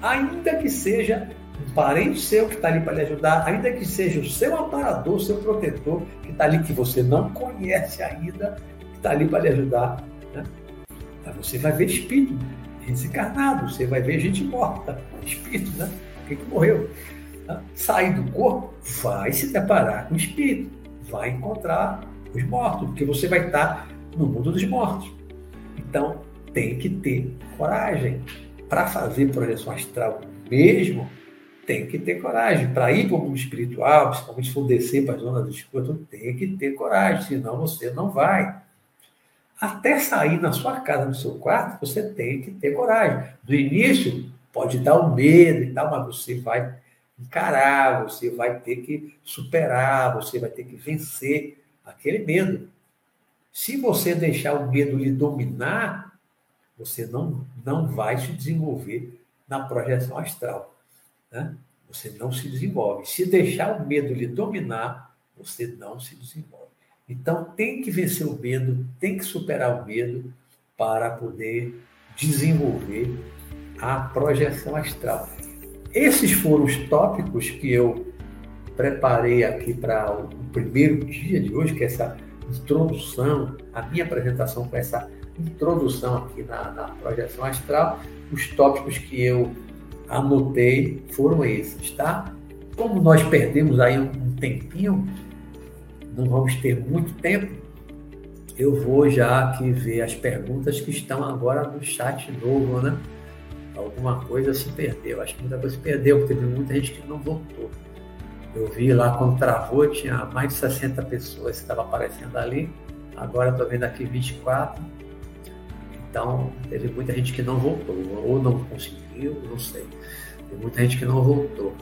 Ainda que seja parente seu que está ali para lhe ajudar, ainda que seja o seu amparador, o seu protetor, que está ali, que você não conhece ainda, que está ali para lhe ajudar. Né? Você vai ver espírito desencarnado, você vai ver gente morta, espírito, né? Quem que morreu. Né? Sair do corpo, vai se deparar com o espírito, vai encontrar os mortos, porque você vai estar no mundo dos mortos. Então, tem que ter coragem. Para fazer projeção astral mesmo, tem que ter coragem. Para ir para o mundo espiritual, principalmente se for descer para a zona do escuro, tem que ter coragem, senão você não vai. Até sair na sua casa, no seu quarto, você tem que ter coragem. No início, pode dar o medo e tal, mas você vai encarar, você vai ter que superar, você vai ter que vencer aquele medo. Se você deixar o medo lhe dominar, você não, não vai se desenvolver na projeção astral. Né? Você não se desenvolve. Se deixar o medo lhe dominar, você não se desenvolve. Então, tem que vencer o medo, tem que superar o medo para poder desenvolver a projeção astral. Esses foram os tópicos que eu preparei aqui para o primeiro dia de hoje, que é essa introdução, a minha apresentação com essa introdução aqui na, na projeção astral. Os tópicos que eu anotei foram esses, tá? Como nós perdemos aí um tempinho, não vamos ter muito tempo, eu vou já aqui ver as perguntas que estão agora no chat novo, né? Alguma coisa se perdeu, acho que muita coisa se perdeu, porque teve muita gente que não voltou. Eu vi lá quando travou, tinha mais de 60 pessoas que estavam aparecendo ali. Agora estou vendo aqui 24. Então, teve muita gente que não voltou, ou não conseguiu, não sei. Tem muita gente que não voltou.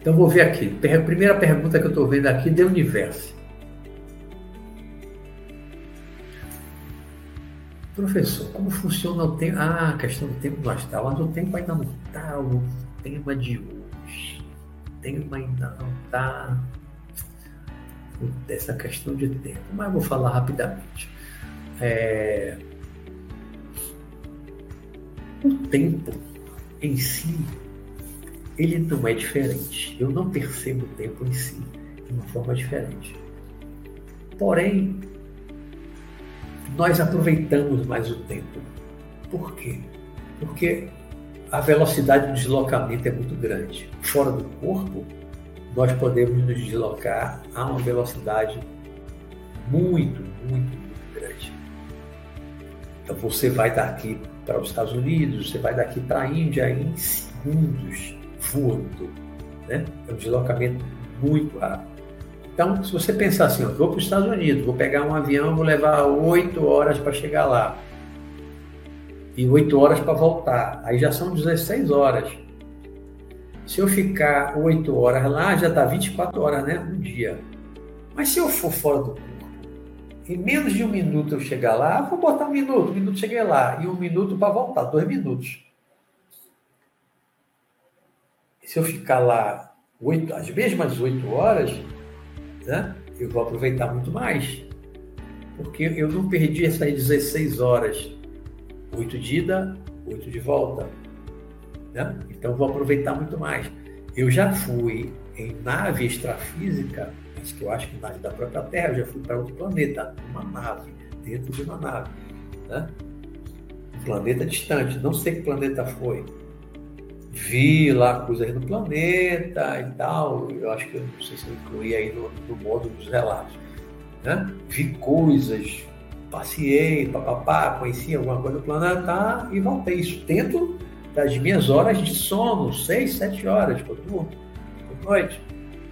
Então, vou ver aqui. Primeira pergunta que eu estou vendo aqui, de universo. Professor, como funciona o tempo? Ah, a questão do tempo do astral, mas o tempo ainda não está o tema de hoje. O tema ainda não está dessa questão de tempo, mas vou falar rapidamente. É... O tempo em si, ele não é diferente. Eu não percebo o tempo em si de uma forma diferente. Porém, nós aproveitamos mais o tempo. Por quê? Porque a velocidade do deslocamento é muito grande. Fora do corpo, nós podemos nos deslocar a uma velocidade muito, muito, muito grande. Então você vai daqui para os Estados Unidos, você vai daqui para a Índia em segundos voando. Né? É um deslocamento muito rápido. Então, se você pensar assim, eu vou para os Estados Unidos, vou pegar um avião, vou levar oito horas para chegar lá. E oito horas para voltar. Aí já são 16 horas. Se eu ficar oito horas lá, já dá 24 horas, né? Um dia. Mas se eu for fora do corpo, em menos de um minuto eu chegar lá, vou botar um minuto, um minuto cheguei lá, e um minuto para voltar, dois minutos. se eu ficar lá oito, as mesmas oito horas, né, eu vou aproveitar muito mais. Porque eu não perdi essas 16 horas. Oito de ida, oito de volta. Né? Então vou aproveitar muito mais. Eu já fui em nave extrafísica, mas que eu acho que nave da própria Terra, eu já fui para outro planeta, uma nave, dentro de uma nave. Né? Um planeta distante, não sei que planeta foi vi lá coisas no planeta e tal. Eu acho que eu não sei se eu incluí aí no, no modo dos relatos. Né? Vi coisas, passei, papapá, conheci alguma coisa do planeta e voltei. Isso dentro das minhas horas de sono, seis, sete horas por, por noite.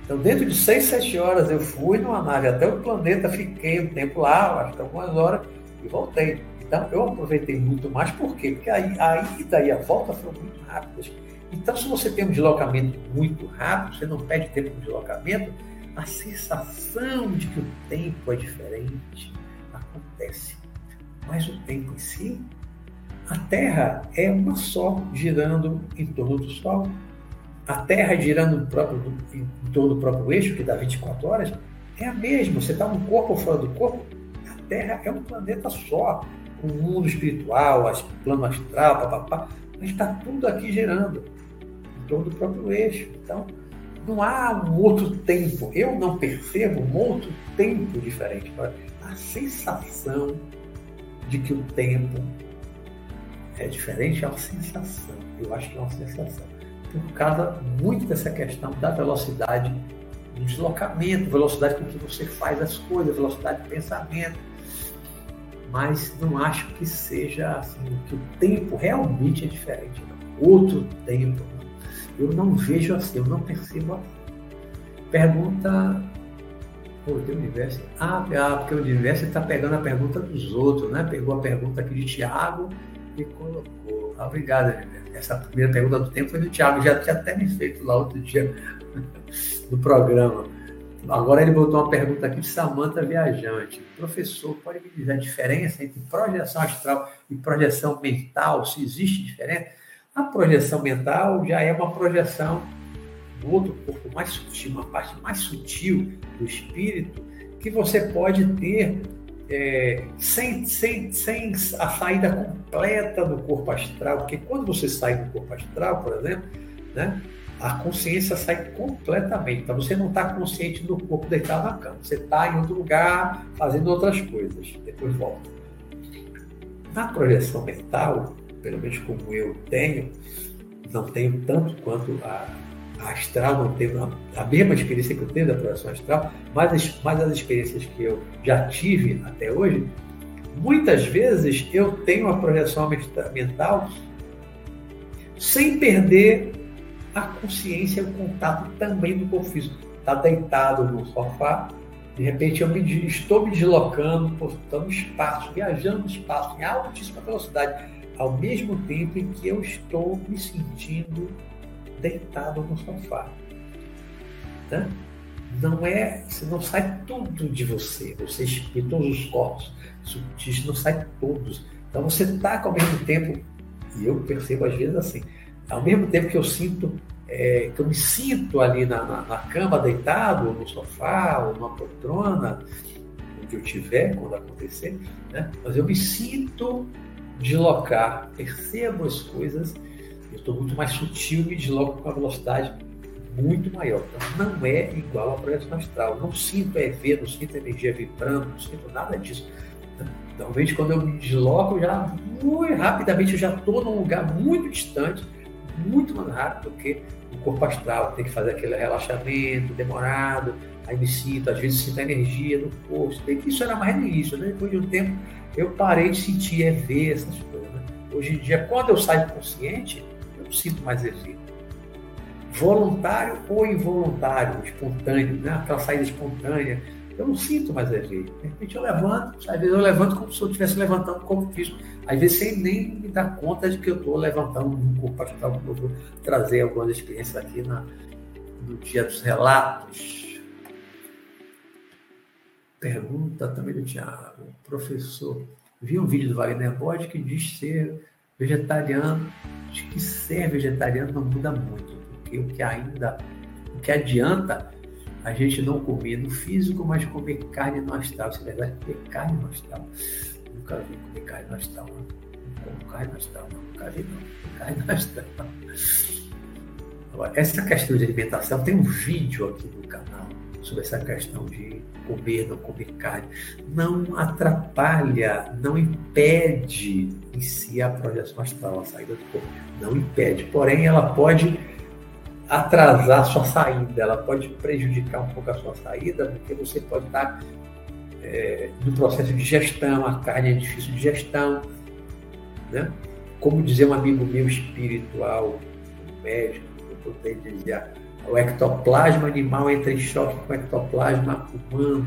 Então, dentro de seis, sete horas, eu fui numa nave até o planeta, fiquei um tempo lá, acho que algumas horas, e voltei. Então, eu aproveitei muito mais, por quê? Porque a ida e a volta foram muito rápidas. Então, se você tem um deslocamento muito rápido, você não perde tempo no deslocamento, a sensação de que o tempo é diferente acontece. Mas o tempo em si, a Terra é uma só girando em torno do Sol. A Terra girando próprio, em torno do próprio eixo, que dá 24 horas, é a mesma. Você está num corpo ou fora do corpo, a Terra é um planeta só. O mundo espiritual, o plano astral, papapá, mas está tudo aqui girando torno do próprio eixo. Então, não há um outro tempo. Eu não percebo um outro tempo diferente. A sensação de que o tempo é diferente é uma sensação. Eu acho que é uma sensação. Por causa muito dessa questão da velocidade do deslocamento, velocidade com que você faz as coisas, velocidade de pensamento. Mas não acho que seja assim, que o tempo realmente é diferente. Não. Outro tempo, eu não vejo assim, eu não percebo assim. Pergunta. Pô, tem universo. Ah, ah, porque o universo está pegando a pergunta dos outros, né? Pegou a pergunta aqui de Tiago e colocou. Ah, obrigado, universo. Essa primeira pergunta do tempo foi do Tiago, já tinha até me feito lá outro dia no programa. Agora ele botou uma pergunta aqui de Samanta Viajante. Professor, pode me dizer a diferença entre projeção astral e projeção mental? Se existe diferença? A projeção mental já é uma projeção do outro corpo mais sutil, uma parte mais sutil do espírito, que você pode ter é, sem, sem, sem a saída completa do corpo astral, porque quando você sai do corpo astral, por exemplo, né, a consciência sai completamente. Então você não está consciente do corpo deitado na cama, você está em outro lugar fazendo outras coisas, depois volta. Na projeção mental, pelo menos como eu tenho, não tenho tanto quanto a, astral, não tenho a, mesma experiência que eu tenho da projeção astral, mas as, mas as experiências que eu já tive até hoje, muitas vezes eu tenho a projeção mental sem perder a consciência e o contato também do corpo físico. Está deitado no sofá, de repente eu me, estou me deslocando, portando espaço, viajando no espaço em altíssima velocidade ao mesmo tempo em que eu estou me sentindo deitado no sofá. Né? Não é, você não sai tudo de você, você e todos os corpos sutis não sai todos. Então você está ao mesmo tempo, e eu percebo às vezes assim, ao mesmo tempo que eu sinto, é, que eu me sinto ali na, na, na cama deitado, ou no sofá, ou numa poltrona, onde eu estiver, quando acontecer, né? mas eu me sinto deslocar, percebo as coisas, estou muito mais sutil e desloco com a velocidade muito maior. Então, não é igual à projeção astral. Não sinto EV, não sinto energia vibrando, não sinto nada disso. Talvez quando eu me desloco, já muito rapidamente eu já estou num lugar muito distante, muito mais rápido do que o corpo astral. Tem que fazer aquele relaxamento demorado, aí me sinto, às vezes sinto a energia no corpo. Isso era mais no início, né? depois de um tempo eu parei de sentir EV, essas coisas. Né? Hoje em dia, quando eu saio consciente, sinto mais EV. Voluntário ou involuntário, espontâneo, né? aquela saída espontânea, eu não sinto mais EV. De repente eu levanto, às vezes eu levanto como se eu estivesse levantando o corpo físico, às vezes sem nem me dar conta de que eu estou levantando um corpo astral, eu vou trazer algumas experiências aqui na, no dia dos relatos. Pergunta também do Tiago. Professor, vi um vídeo do Wagner Bode que diz ser vegetariano. Diz que ser vegetariano não muda muito, porque o que ainda, o que adianta a gente não comer no físico, mas comer carne no astral. Você vai comer carne no astral. Nunca vi comer carne no astral. Não, não como carne no astral, não. Nunca vi, não. Carne no astral. Agora, essa questão de alimentação, tem um vídeo aqui no canal sobre essa questão de comer, não comer carne. Não atrapalha, não impede em si a projeção astral, a saída do corpo. Não impede. Porém, ela pode atrasar a sua saída, ela pode prejudicar um pouco a sua saída, porque você pode estar é, no processo de gestão, a carne é difícil de gestão. Né? Como dizia um amigo meu espiritual, um médico, o doutor dizia, o ectoplasma animal entra em choque com o ectoplasma humano.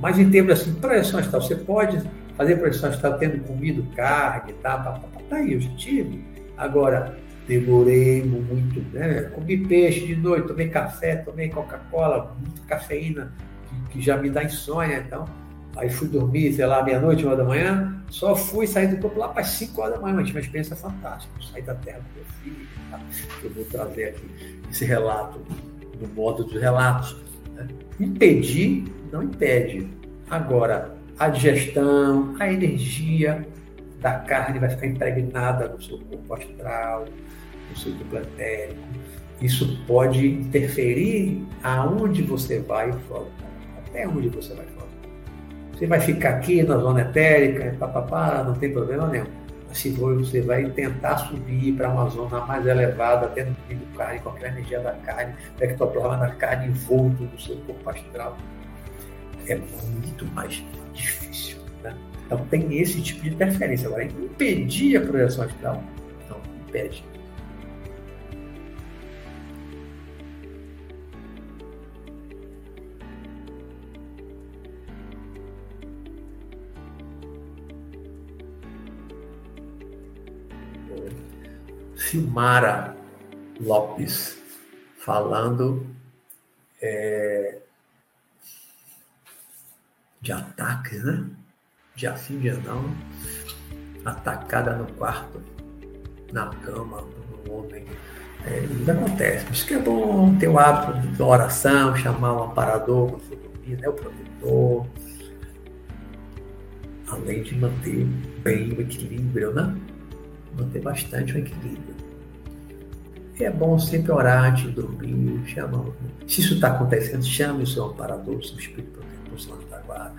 Mas em termos assim, projeção astral, você pode fazer projeção astral tendo comido carne, tá, tá, tá, tá, tá aí, eu tive. Agora, demorei muito, né? Comi peixe de noite, tomei café, tomei Coca-Cola, muita cafeína, que, que, já me dá insônia, então. Aí fui dormir, sei lá, meia-noite, uma da manhã, só fui sair do corpo lá para as 5 horas da manhã, mas tive uma experiência fantástica. Saí da terra com meu filho, eu vou trazer aqui esse relato no modo dos relatos. Né? Impedir não impede. Agora, a digestão, a energia da carne vai ficar impregnada no seu corpo astral, no seu duplo etérico. Isso pode interferir aonde você vai flotar, até onde você vai flotar. Você vai ficar aqui na zona etérica, papapá, não tem problema nenhum. Se você vai tentar subir para uma zona mais elevada, tendo comido carne, qualquer energia da carne, o ectoplasma da carne envolto no seu corpo astral, é muito mais difícil. Né? Então tem esse tipo de interferência. Agora, impedir a projeção astral, não impede. Silmara Lopes falando é, de ataques, né? Dia sim, dia não. Atacada no quarto, na cama do homem. É, acontece. Por isso que é bom ter o hábito de oração, chamar um amparador for dormir, né? o protetor. Além de manter bem o equilíbrio, né? Manter bastante o equilíbrio é bom sempre orar antes de dormir, chama. Se isso está acontecendo, chame o seu amparador, o seu espírito protetor, seu antaguara,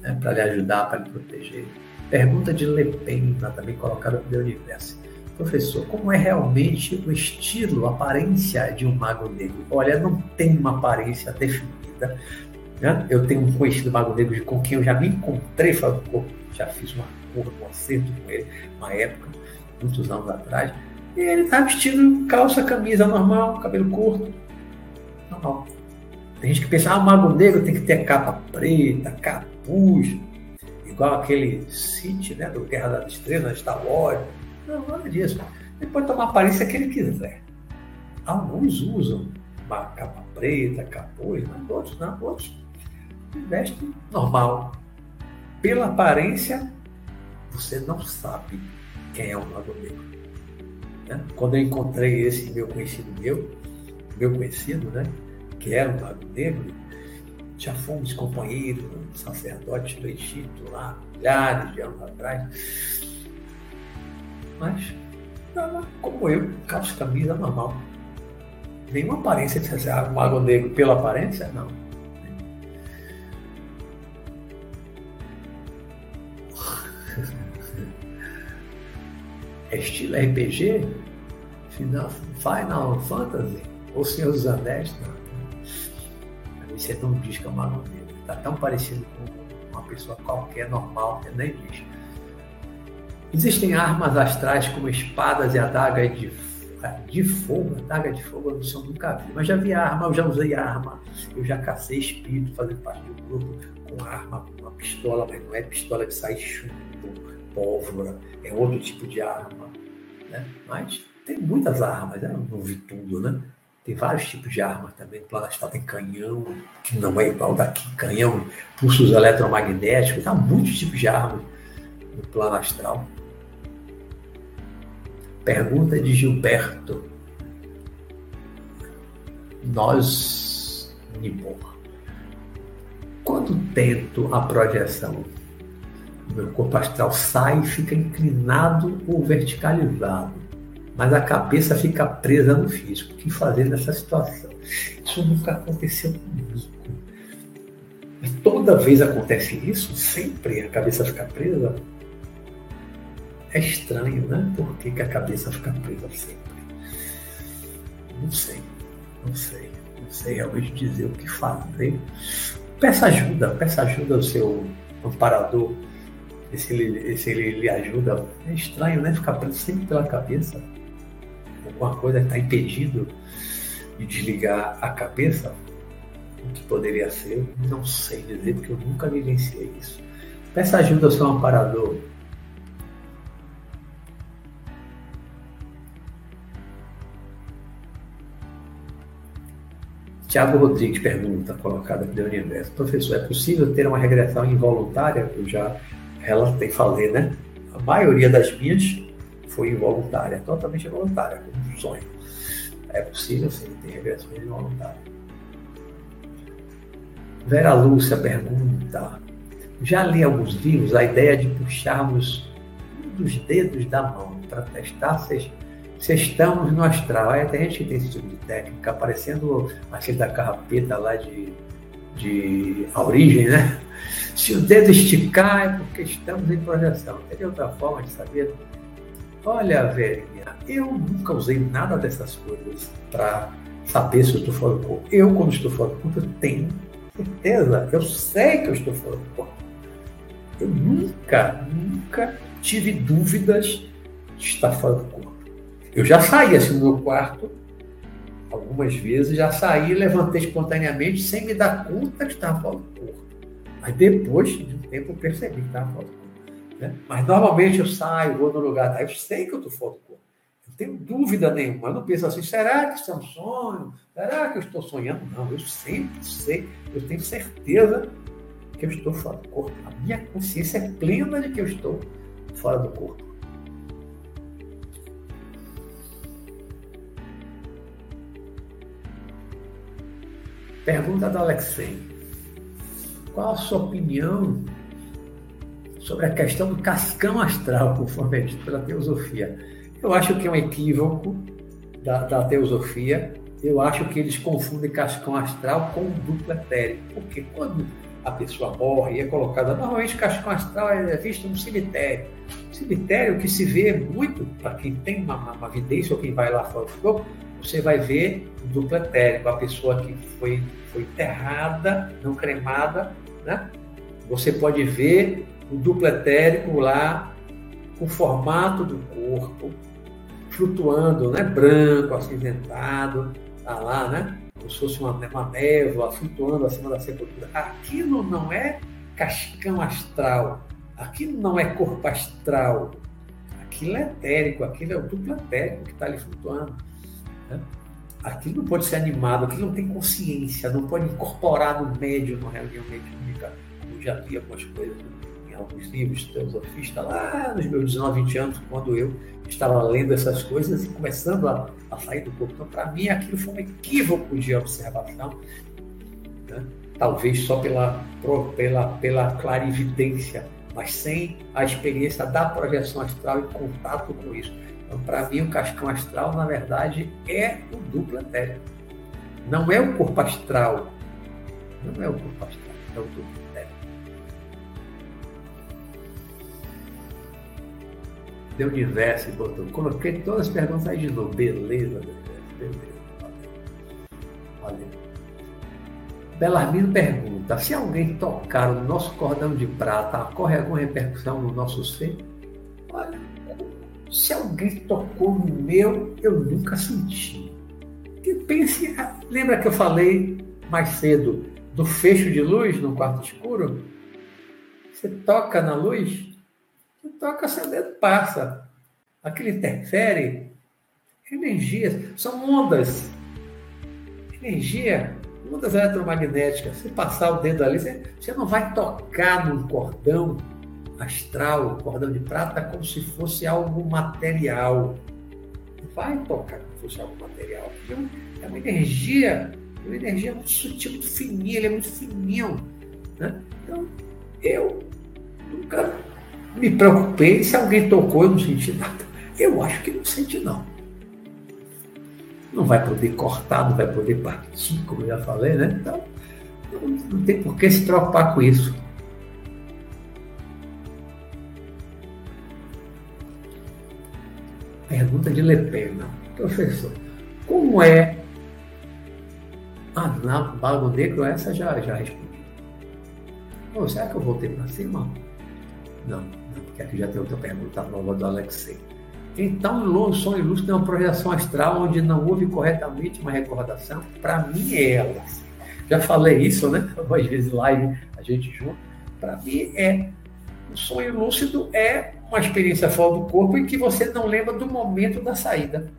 né, para lhe ajudar, para lhe proteger. Pergunta de Le Pen, também colocada no universo. Professor, como é realmente o estilo, a aparência de um mago negro? Olha, não tem uma aparência definida. Né? Eu tenho um conhecido mago negro com quem eu já me encontrei, já fiz uma curva, um acerto com ele, uma época, muitos anos atrás e ele tá vestindo calça, camisa normal, cabelo curto. Normal. Tem gente que pensa, ah, o Mago Negro tem que ter capa preta, capuz, igual aquele City, né, do Guerra das Estrelas, Star Wars. Não, nada disso. Ele pode tomar a aparência que ele quiser. Alguns usam uma capa preta, capuz, mas outros não, outros vestem normal. Pela aparência, você não sabe quem é o Mago Negro. Né? Quando eu encontrei esse meu conhecido meu, meu conhecido, né? que era um mago negro, já fomos companheiros, um sacerdote do Egito lá, milhares de anos atrás. Mas, como eu, calça camisa normal. Nenhuma aparência de ah, mago negro pela aparência, não. Estilo RPG? Final, Final Fantasy? Ou Senhor dos Anéis? Não. Você não diz que uma maneira. Está tão parecido com uma pessoa qualquer, normal, que nem diz. Existem armas astrais como espadas e adagas de, de fogo. Adaga de fogo eu não nunca vi. Mas já vi arma, eu já usei arma. Eu já cacei espírito fazendo parte do grupo com arma, com uma pistola, mas não é pistola de sair chumbo, pólvora, é outro tipo de arma. Né? Mas tem muitas armas, né? não vi tudo, né? Tem vários tipos de armas também. O plano astral tem canhão, que não é igual daqui, canhão, pulsos eletromagnéticos, há muitos tipos de armas no plano astral. Pergunta de Gilberto. nós, Nibor, quando tento a projeção, meu corpo astral sai e fica inclinado ou verticalizado, mas a cabeça fica presa no físico. O que fazer nessa situação? Isso nunca aconteceu comigo. Toda vez acontece isso, sempre a cabeça fica presa. É estranho, né? Por que, que a cabeça fica presa sempre? Não sei, não sei, não sei realmente dizer o que fazer. Peça ajuda, peça ajuda ao seu amparador, se ele, se ele lhe ajuda. É estranho, né? Ficar preso sempre pela cabeça. Alguma coisa está impedindo de desligar a cabeça o que poderia ser, não sei dizer, porque eu nunca vivenciei isso. Peça ajuda ao seu amparador. Tiago Rodrigues pergunta, colocada do universo. Professor, é possível ter uma regressão involuntária? Eu já relatei, falei, né? A maioria das minhas foi involuntária, totalmente involuntária, como um sonho. É possível, sim, ter regressões involuntárias. Vera Lúcia pergunta: Já li alguns livros a ideia de puxarmos um dos dedos da mão para testar se, se estamos no astral. Aí tem gente que tem esse tipo de técnica, parecendo aquele da carrapeta lá de, de a origem, né? Se o dedo esticar é porque estamos em projeção. Tem outra forma de saber? Olha, Verinha, eu nunca usei nada dessas coisas para saber se eu estou fora do corpo. Eu, quando estou fora do corpo, eu tenho certeza, eu sei que eu estou fora do corpo. Eu nunca, nunca tive dúvidas de estar fora do corpo. Eu já saí assim do meu quarto, algumas vezes, já saí e levantei espontaneamente sem me dar conta que estava fora do corpo. Mas depois de um tempo eu percebi que estava fora do corpo. Né? Mas normalmente eu saio, vou no lugar, tá? eu sei que eu estou fora do corpo tenho dúvida nenhuma. Eu não penso assim, será que isso é um sonho? Será que eu estou sonhando? Não, eu sempre sei, eu tenho certeza que eu estou fora do corpo. A minha consciência é plena de que eu estou fora do corpo. Pergunta da Alexei. Qual a sua opinião sobre a questão do cascão astral, conforme é dito pela teosofia? Eu acho que é um equívoco da, da teosofia. Eu acho que eles confundem cascão astral com duplo etérico. Porque quando a pessoa morre e é colocada, normalmente cascão astral é visto no cemitério. Cemitério que se vê muito, para quem tem uma, uma, uma vidência ou quem vai lá fora do corpo, você vai ver o duplo etérico, a pessoa que foi, foi enterrada, não cremada, né? Você pode ver o duplo etérico lá, o formato do corpo, flutuando, né? branco, acinzentado, tá lá, né? Como se fosse uma, uma névoa flutuando acima da sepultura. Aquilo não é cascão astral, aquilo não é corpo astral, aquilo é etérico, aquilo é o duplo etérico que está ali flutuando. Né? Aquilo não pode ser animado, aquilo não tem consciência, não pode incorporar no médio, numa reunião mediúnica, como já li algumas coisas em alguns livros teosofistas lá nos meus 19, 20 anos, quando eu estava lendo essas coisas e começando a, a sair do corpo. Então, para mim, aquilo foi um equívoco de observação, né? talvez só pela, pela, pela clarividência, mas sem a experiência da projeção astral e contato com isso. Então, para mim, o cascão astral, na verdade, é o duplo etéreo. Não é o corpo astral. Não é o corpo astral, é o duplo de universo e botou. Coloquei todas as perguntas aí de novo. Beleza, beleza. Olha. Belarmino pergunta: se alguém tocar o nosso cordão de prata, ocorre alguma repercussão no nosso ser? Olha, se alguém tocou no meu, eu nunca senti. Que pense, lembra que eu falei mais cedo do fecho de luz no quarto escuro? Você toca na luz, toca seu dedo, passa. Aquilo interfere. Energias, são ondas. Energia, ondas eletromagnéticas. Se passar o dedo ali, você não vai tocar num cordão astral, cordão de prata, como se fosse algo material. vai tocar como se fosse algo material. É uma energia, uma energia muito sutil, muito fininha, ele é muito fininho. Né? Então, eu nunca me preocupei se alguém tocou e não senti nada. Eu acho que não sente, não. Não vai poder cortar, não vai poder partir, como eu já falei, né? Então, não, não tem por que se preocupar com isso. Pergunta de Lepena. Professor, como é. Na Bago Negro, essa já, já respondi. Oh, será que eu voltei para cima? Não, porque aqui já tem outra pergunta nova do Alexei. Então, o sonho lúcido é uma projeção astral onde não houve corretamente uma recordação? Para mim é ela. Já falei isso, né? Algumas vezes live a gente junto. Para mim é. O sonho lúcido é uma experiência fora do corpo em que você não lembra do momento da saída.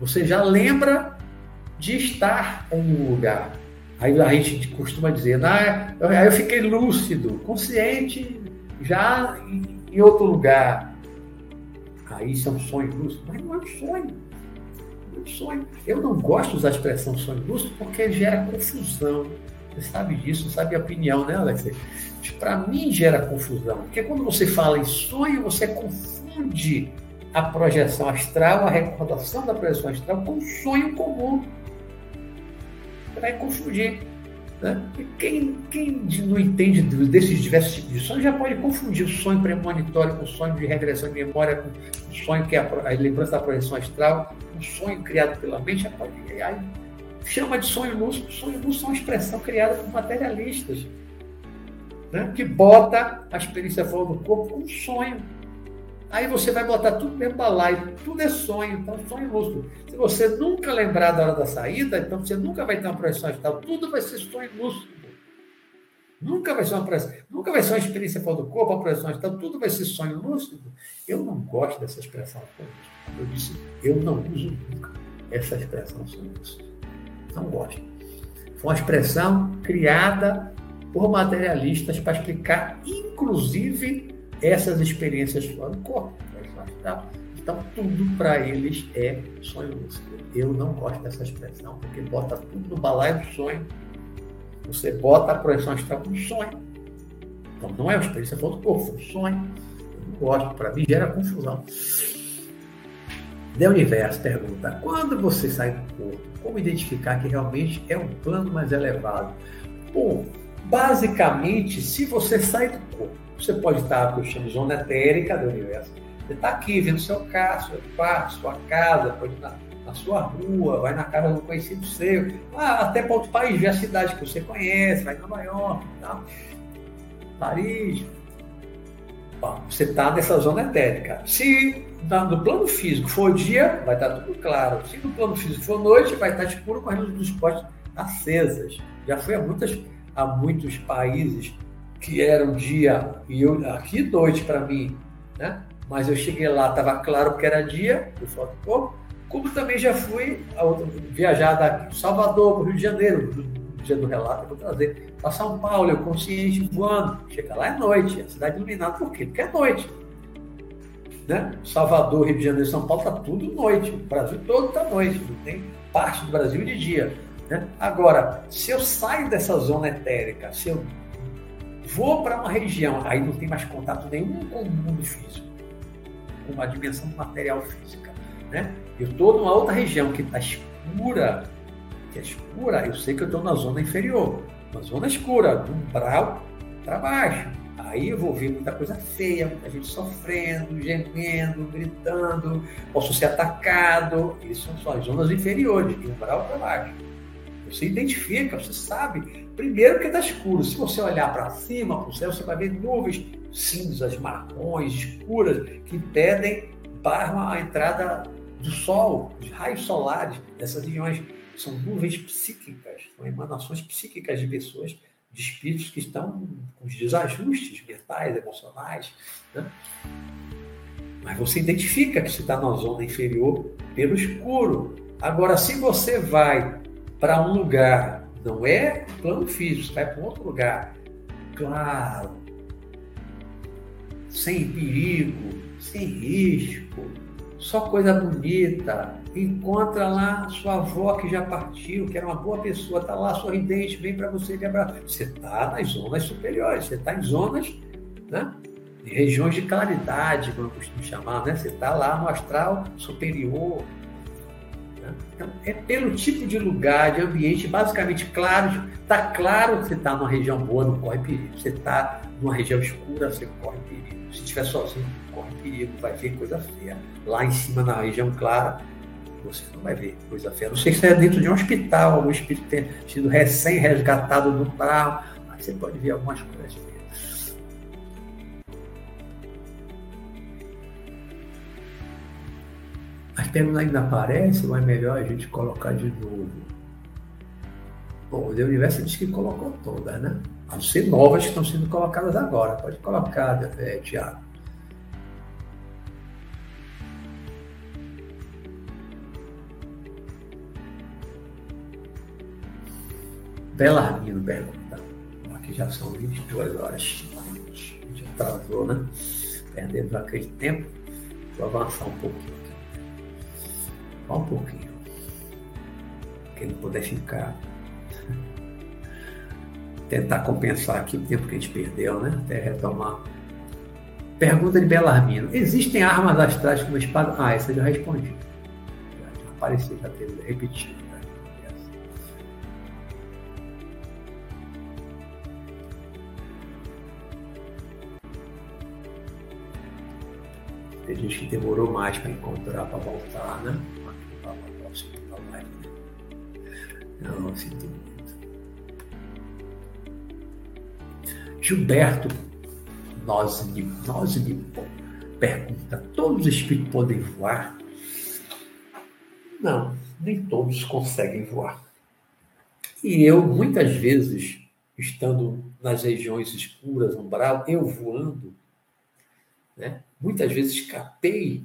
Você já lembra de estar em um lugar. Aí a gente costuma dizer, ah, eu fiquei lúcido, consciente, já em outro lugar. Aí isso é um sonho lúcido, mas não é um sonho. Não é um sonho. Eu não gosto de usar a expressão sonho lúcido porque gera confusão. Você sabe disso, sabe a opinião, né, Alex? Para mim gera confusão, porque quando você fala em sonho, você confunde a projeção astral, a recordação da projeção astral com um sonho comum. Você vai confundir. Né? Quem, quem não entende desses diversos tipos de sonhos já pode confundir o sonho premonitório com o sonho de regressão de memória, com o sonho que é a, a lembrança da projeção astral, um sonho criado pela mente, já pode. Aí, chama de sonho lúcido. Sonho lúcido é uma expressão criada por materialistas, né? que bota a experiência fora do corpo como sonho. Aí você vai botar tudo dentro da live, tudo é sonho, então sonho lúcido. Se você nunca lembrar da hora da saída, então você nunca vai ter uma projeção astral, tudo vai ser sonho lúcido. Nunca vai ser uma projeção, nunca vai ser uma experiência fora do corpo, uma projeção astral, tudo vai ser sonho lúcido. Eu não gosto dessa expressão. Eu disse, eu não uso nunca essa expressão sonho lúcido. Não gosto. Foi uma expressão criada por materialistas para explicar, inclusive, essas experiências fora do corpo. Então, tudo para eles é sonho lúcido. Eu não gosto dessa expressão, porque bota tudo no balaio do sonho. Você bota a projeção astral como sonho. Então, não é uma experiência fora do corpo, é um sonho. Eu não gosto, para mim gera confusão. The Universo pergunta: quando você sai do corpo, como identificar que realmente é um plano mais elevado? Bom, basicamente, se você sai do corpo, você pode estar, de zona etérica do universo. Você está aqui vendo seu carro, seu quarto, sua casa, pode estar na sua rua, vai na casa do conhecido seu, ah, até para outro país, ver a cidade que você conhece, vai em Nova York, tá? Paris. Bom, você está nessa zona etérica. Se no plano físico for dia, vai estar tudo claro. Se no plano físico for noite, vai estar escuro com as luzes dos postes acesas. Já fui a, muitas, a muitos países que eram dia e eu, aqui noite para mim, né? Mas eu cheguei lá, estava claro que era dia, eu falo, pô, como também já fui a outra, viajar daqui Salvador para o Rio de Janeiro, no dia do relato, eu vou trazer para São Paulo, eu consciente voando, chega lá é noite, a cidade iluminada, por quê? Porque é noite. Né? Salvador, Rio de Janeiro, São Paulo, está tudo noite, o Brasil todo está noite, tem parte do Brasil de dia. Né? Agora, se eu saio dessa zona etérica, se eu vou para uma região, aí não tem mais contato nenhum com o mundo físico, com a dimensão material física. Né? Eu estou numa outra região que está escura, que é escura, eu sei que eu estou na zona inferior, uma zona escura, do umbral para baixo. Aí eu vou ver muita coisa feia, muita gente sofrendo, gemendo, gritando, posso ser atacado. Isso são as zonas inferiores, de umbral para baixo. Você identifica, você sabe. Primeiro que está escuro. Se você olhar para cima, para o céu, você vai ver nuvens cinzas, marrons, escuras, que impedem barram a entrada do sol, os raios solares dessas regiões. São nuvens psíquicas, são emanações psíquicas de pessoas, de espíritos que estão com desajustes mentais, emocionais. Né? Mas você identifica que você está na zona inferior pelo escuro. Agora, se você vai para um lugar, não é plano físico, vai para um outro lugar, claro, sem perigo, sem risco, só coisa bonita. Encontra lá sua avó que já partiu, que era uma boa pessoa, está lá sorridente, vem para você lhe abraçar. Você está nas zonas superiores, você está em zonas, né? Em regiões de claridade, como eu costumo chamar, né? Você está lá no astral superior. Né? Então, é pelo tipo de lugar, de ambiente, basicamente claro. Está claro que você está numa região boa, não corre perigo. Você está numa região escura, você corre perigo. Se estiver sozinho, corre perigo, vai ver coisa feia. Lá em cima, na região clara, você não vai ver coisa feia. Não sei se é dentro de um hospital, algum espírito tenha sido recém-resgatado do carro, mas você pode ver algumas coisas feias. As perguntas ainda aparecem, ou é melhor a gente colocar de novo? Bom, o universo diz que colocou todas, né? A não ser novas que estão sendo colocadas agora. Pode colocar, é, Tiago. Belarmino pergunta. Aqui já são 22 horas. A gente atrasou, né? Perdemos aquele tempo. Vou avançar um pouquinho. Só um pouquinho. Quem não puder ficar. Tentar compensar aqui o tempo que a gente perdeu, né? Até retomar. Pergunta de Belarmino. Existem armas astrais como espada? Ah, essa eu já respondi. Apareceu, já teve repetido. Tem gente que demorou mais para encontrar, para voltar, né? Não, sinto muito. Gilberto Nosnipon pergunta: todos os espíritos podem voar? Não, nem todos conseguem voar. E eu, muitas vezes, estando nas regiões escuras, umbral, eu voando, né? Muitas vezes escapei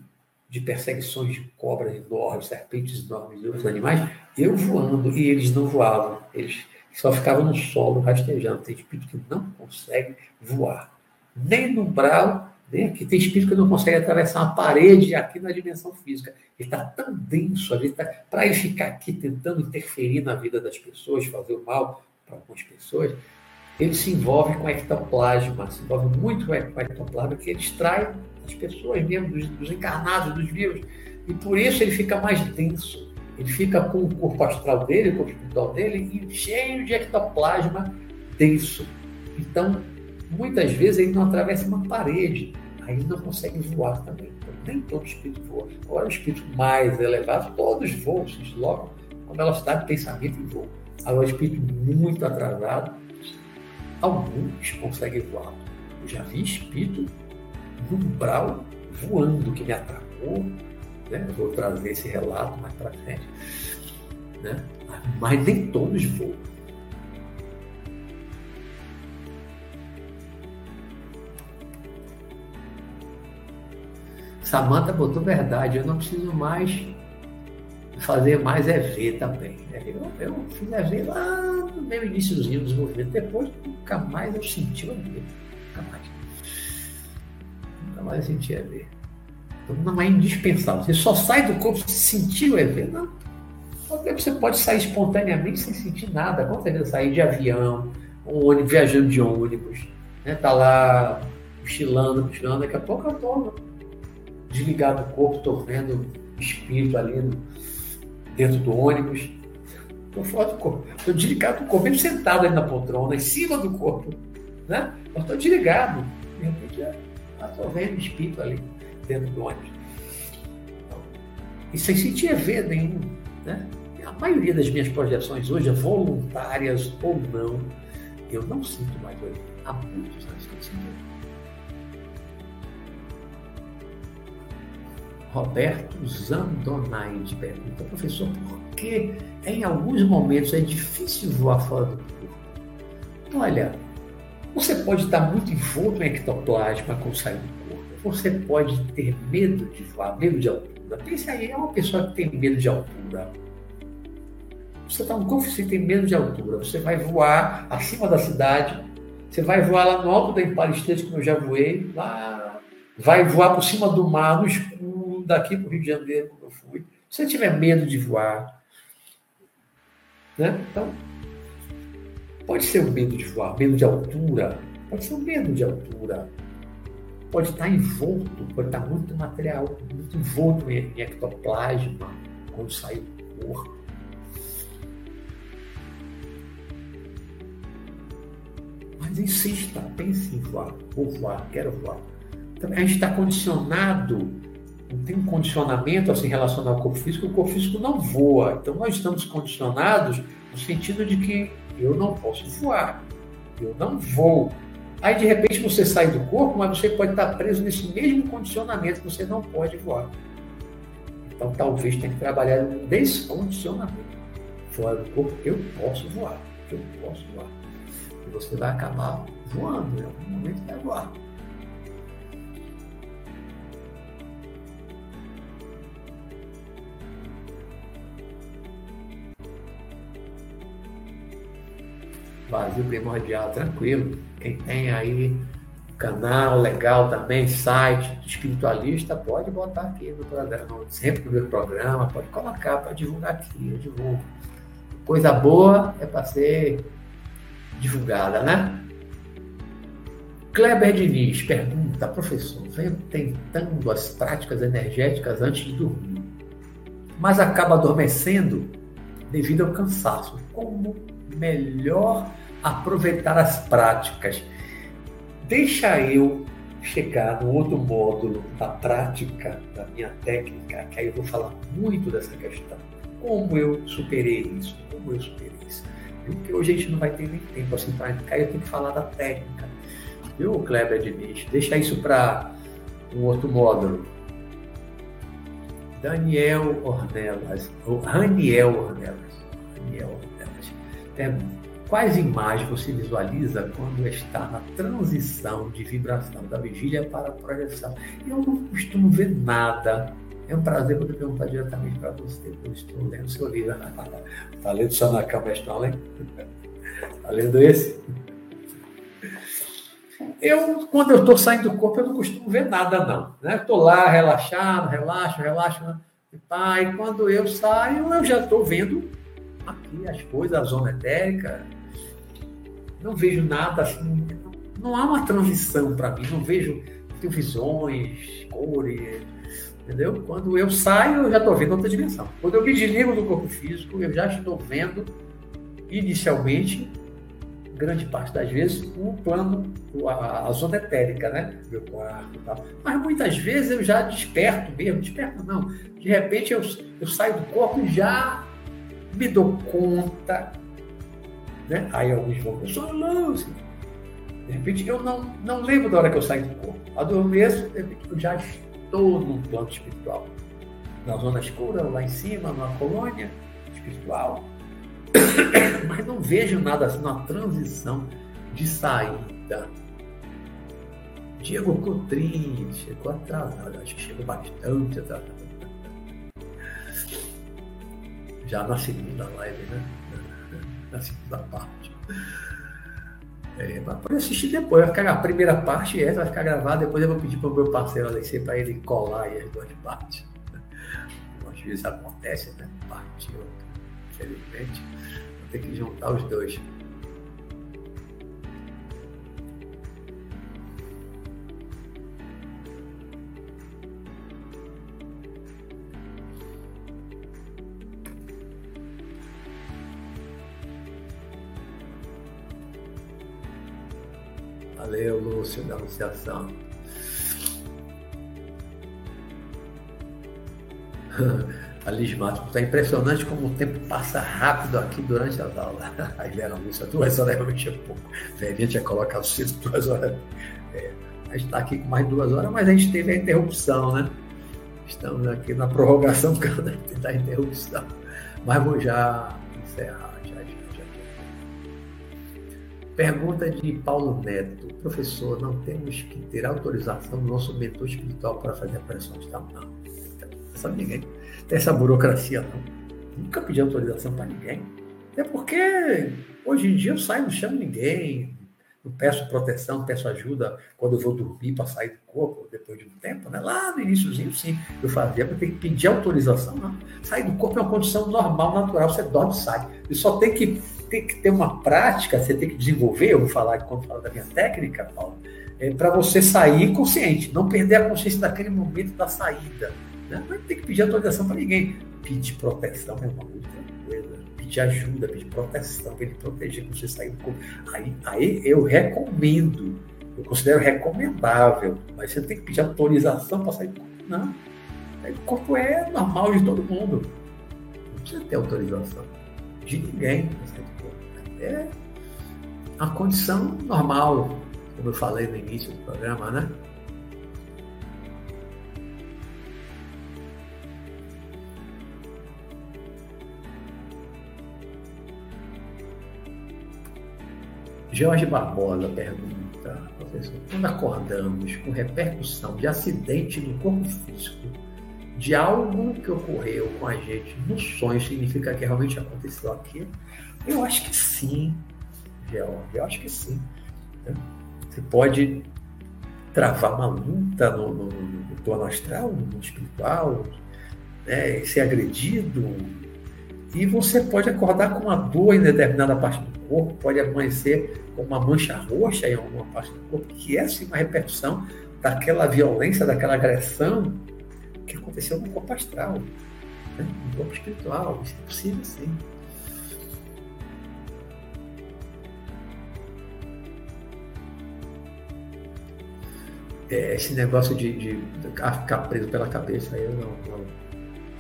de perseguições de cobras enormes, serpentes enormes e outros animais, eu voando e eles não voavam. Eles só ficavam no solo rastejando. Tem espírito que não consegue voar. Nem no umbral, nem aqui. Tem espírito que não consegue atravessar uma parede aqui na dimensão física. Ele está tão denso ali, tá, para ele ficar aqui tentando interferir na vida das pessoas, fazer o mal para algumas pessoas, ele se envolve com ectoplasma, se envolve muito com ectoplasma, que ele extrai as pessoas mesmo, dos, dos encarnados, dos vivos. E por isso ele fica mais denso. Ele fica com o corpo astral dele, o corpo espiritual dele, cheio de ectoplasma denso. Então, muitas vezes ele não atravessa uma parede, aí ele não consegue voar também. Então, nem todo espírito voa. Agora, os espíritos mais elevados, todos voam, se deslocam com velocidade de pensamento e voam. Agora, o espírito muito atrasado, alguns conseguem voar. Eu já vi espírito no umbral voando que me atacou. Né? Vou trazer esse relato mais para frente. Né? Mas nem todos voam. Samanta botou verdade, eu não preciso mais fazer mais é ver também. Eu, eu fiz EV lá no meu iníciozinho do desenvolvimento, depois nunca mais eu senti o EV. Nunca mais. Nunca mais eu senti EV. Então não é indispensável. Você só sai do corpo se sentir o EV. Não. Você pode sair espontaneamente sem sentir nada. Quantas vezes sair de avião, ônibus, viajando de ônibus, né? Tá lá cochilando, cochilando, daqui a pouco eu tô desligado do corpo, tô vendo espírito ali dentro do ônibus. Estou fora do corpo. Estou desligado do corpo, mesmo sentado ali na poltrona, em cima do corpo. Né? Eu estou desligado. De repente, estou vendo espírito ali dentro do ônibus. E sem sentir ver nenhum. Né? A maioria das minhas projeções hoje, voluntárias ou não, eu não sinto mais hoje. Há muitos anos Roberto Zandonaide pergunta, professor, por que em alguns momentos é difícil voar fora do corpo? Olha, você pode estar muito envolto em ectoplasma quando sair do corpo. Você pode ter medo de voar, medo de altura. Pense aí, é uma pessoa que tem medo de altura. Você está no corpo e tem medo de altura. Você vai voar acima da cidade. Você vai voar lá no alto da Empire como eu já voei. Lá, vai voar por cima do mar, no escuro daqui para o Rio de Janeiro, como eu fui. Se você tiver medo de voar, né? Então, pode ser o medo de voar, medo de altura, pode ser o medo de altura, pode estar envolto, pode estar muito material, muito envolto em, ectoplasma, quando sai do corpo. Mas insista, pense em voar, vou voar, quero voar. Então, a gente está condicionado, tem um condicionamento assim relacionado ao corpo físico, o corpo físico não voa. Então nós estamos condicionados no sentido de que eu não posso voar, eu não vou. Aí de repente você sai do corpo, mas você pode estar preso nesse mesmo condicionamento que você não pode voar. Então talvez tenha que trabalhar um descondicionamento. Fora do corpo, eu posso voar, eu posso voar. E você vai acabar voando, em algum momento vai voar. Vazio primordial, tranquilo. Quem tem aí canal legal também, site espiritualista, pode botar aqui no programa, sempre no meu programa, pode colocar para divulgar aqui, eu divulgo. Coisa boa é para ser divulgada, né? Kleber Diniz pergunta, professor, venho tentando as práticas energéticas antes de dormir, mas acaba adormecendo devido ao cansaço. Como melhor aproveitar as práticas. Deixa eu chegar no outro módulo da prática, da minha técnica, que aí eu vou falar muito dessa questão. Como eu superei isso? Como eu superei isso? Porque hoje a gente não vai ter nem tempo assim para ficar, eu tenho que falar da técnica. Viu, Kleber Diniz? Deixa isso para um outro módulo. Daniel Ornelas, ou Raniel Ornelas. Raniel Ornelas. Quais imagens você visualiza quando está na transição de vibração da vigília para a projeção? Eu não costumo ver nada. É um prazer poder perguntar diretamente para você, eu estou lendo seu livro. Está lendo só na cama, Stalin? Está lendo esse? Eu, quando eu estou saindo do corpo, eu não costumo ver nada, não. Né? Estou lá relaxado, relaxo, relaxo. Né? E quando eu saio, eu já estou vendo aqui as coisas, a zona etérica, não vejo nada assim, não há uma transição para mim, não vejo visões, cores, entendeu? Quando eu saio, eu já estou vendo outra dimensão. Quando eu me desligo do corpo físico, eu já estou vendo, inicialmente, grande parte das vezes, o plano, a, a zona etérica, né? Meu quarto e tal. Mas muitas vezes eu já desperto mesmo, desperto não. De repente eu, eu saio do corpo e já me dou conta né? Aí alguns vão, eu sou lúcido. De repente, eu não, não lembro da hora que eu saio do corpo. Adormeço, de repente, eu já estou num plano espiritual. Na zona escura, lá em cima, numa colônia espiritual. Mas não vejo nada assim, uma transição de saída. Diego Cotrim chegou atrasado, acho que chegou bastante atrasado. Já na segunda live, né? na segunda parte. É, pode assistir depois, ficar a primeira parte, essa vai ficar gravada, depois eu vou pedir para o meu parceiro Alexei para ele colar as duas partes. Às vezes acontece, né? Parte outra. Infelizmente, vou ter que juntar os dois. Valeu, Lúcio, da anunciação. Alice Matos, está impressionante como o tempo passa rápido aqui durante as aulas. Aí Vera Lúcia, duas horas realmente é pouco. Velhinha tinha colocado cedo duas horas. É, a gente está aqui com mais duas horas, mas a gente teve a interrupção, né? Estamos aqui na prorrogação por causa da interrupção. Mas vou já encerrar. Pergunta de Paulo Neto. Professor, não temos que ter autorização do nosso mentor espiritual para fazer a pressão de tal? Não. Sabe ninguém. Tem essa burocracia, não. Nunca pedi autorização para ninguém. É porque hoje em dia eu saio, não chamo ninguém. Eu peço proteção, peço ajuda quando eu vou dormir para sair do corpo depois de um tempo, né? Lá no iníciozinho, sim, eu fazia, porque tem que pedir autorização, não. Sair do corpo é uma condição normal, natural, você dorme, sai. E só tem que, tem que ter uma prática, você tem que desenvolver, eu vou falar quando falo da minha técnica, Paulo, é, para você sair consciente, não perder a consciência daquele momento da saída. Né? Não tem que pedir autorização para ninguém. Pedir proteção é uma outra coisa pedir ajuda, pedir proteção, para ele proteger quando você sair do corpo. Aí, aí eu recomendo, eu considero recomendável, mas você tem que pedir autorização para sair do corpo. Não. O corpo é normal de todo mundo. Não precisa ter autorização de ninguém É a condição normal, como eu falei no início do programa, né? Jorge Barbosa pergunta, professor, quando acordamos com repercussão de acidente no corpo físico, de algo que ocorreu com a gente no sonho, significa que realmente aconteceu aquilo? Eu acho que sim, Jorge, eu acho que sim. Você pode travar uma luta no, no, no plano astral, no espiritual, né, ser agredido, e você pode acordar com uma dor em determinada parte do corpo, pode amanhecer com uma mancha roxa em alguma parte do corpo, que é sim uma repercussão daquela violência, daquela agressão que aconteceu no corpo astral, né? no corpo espiritual. Isso é possível sim. É, esse negócio de, de, ficar preso pela cabeça, eu não, não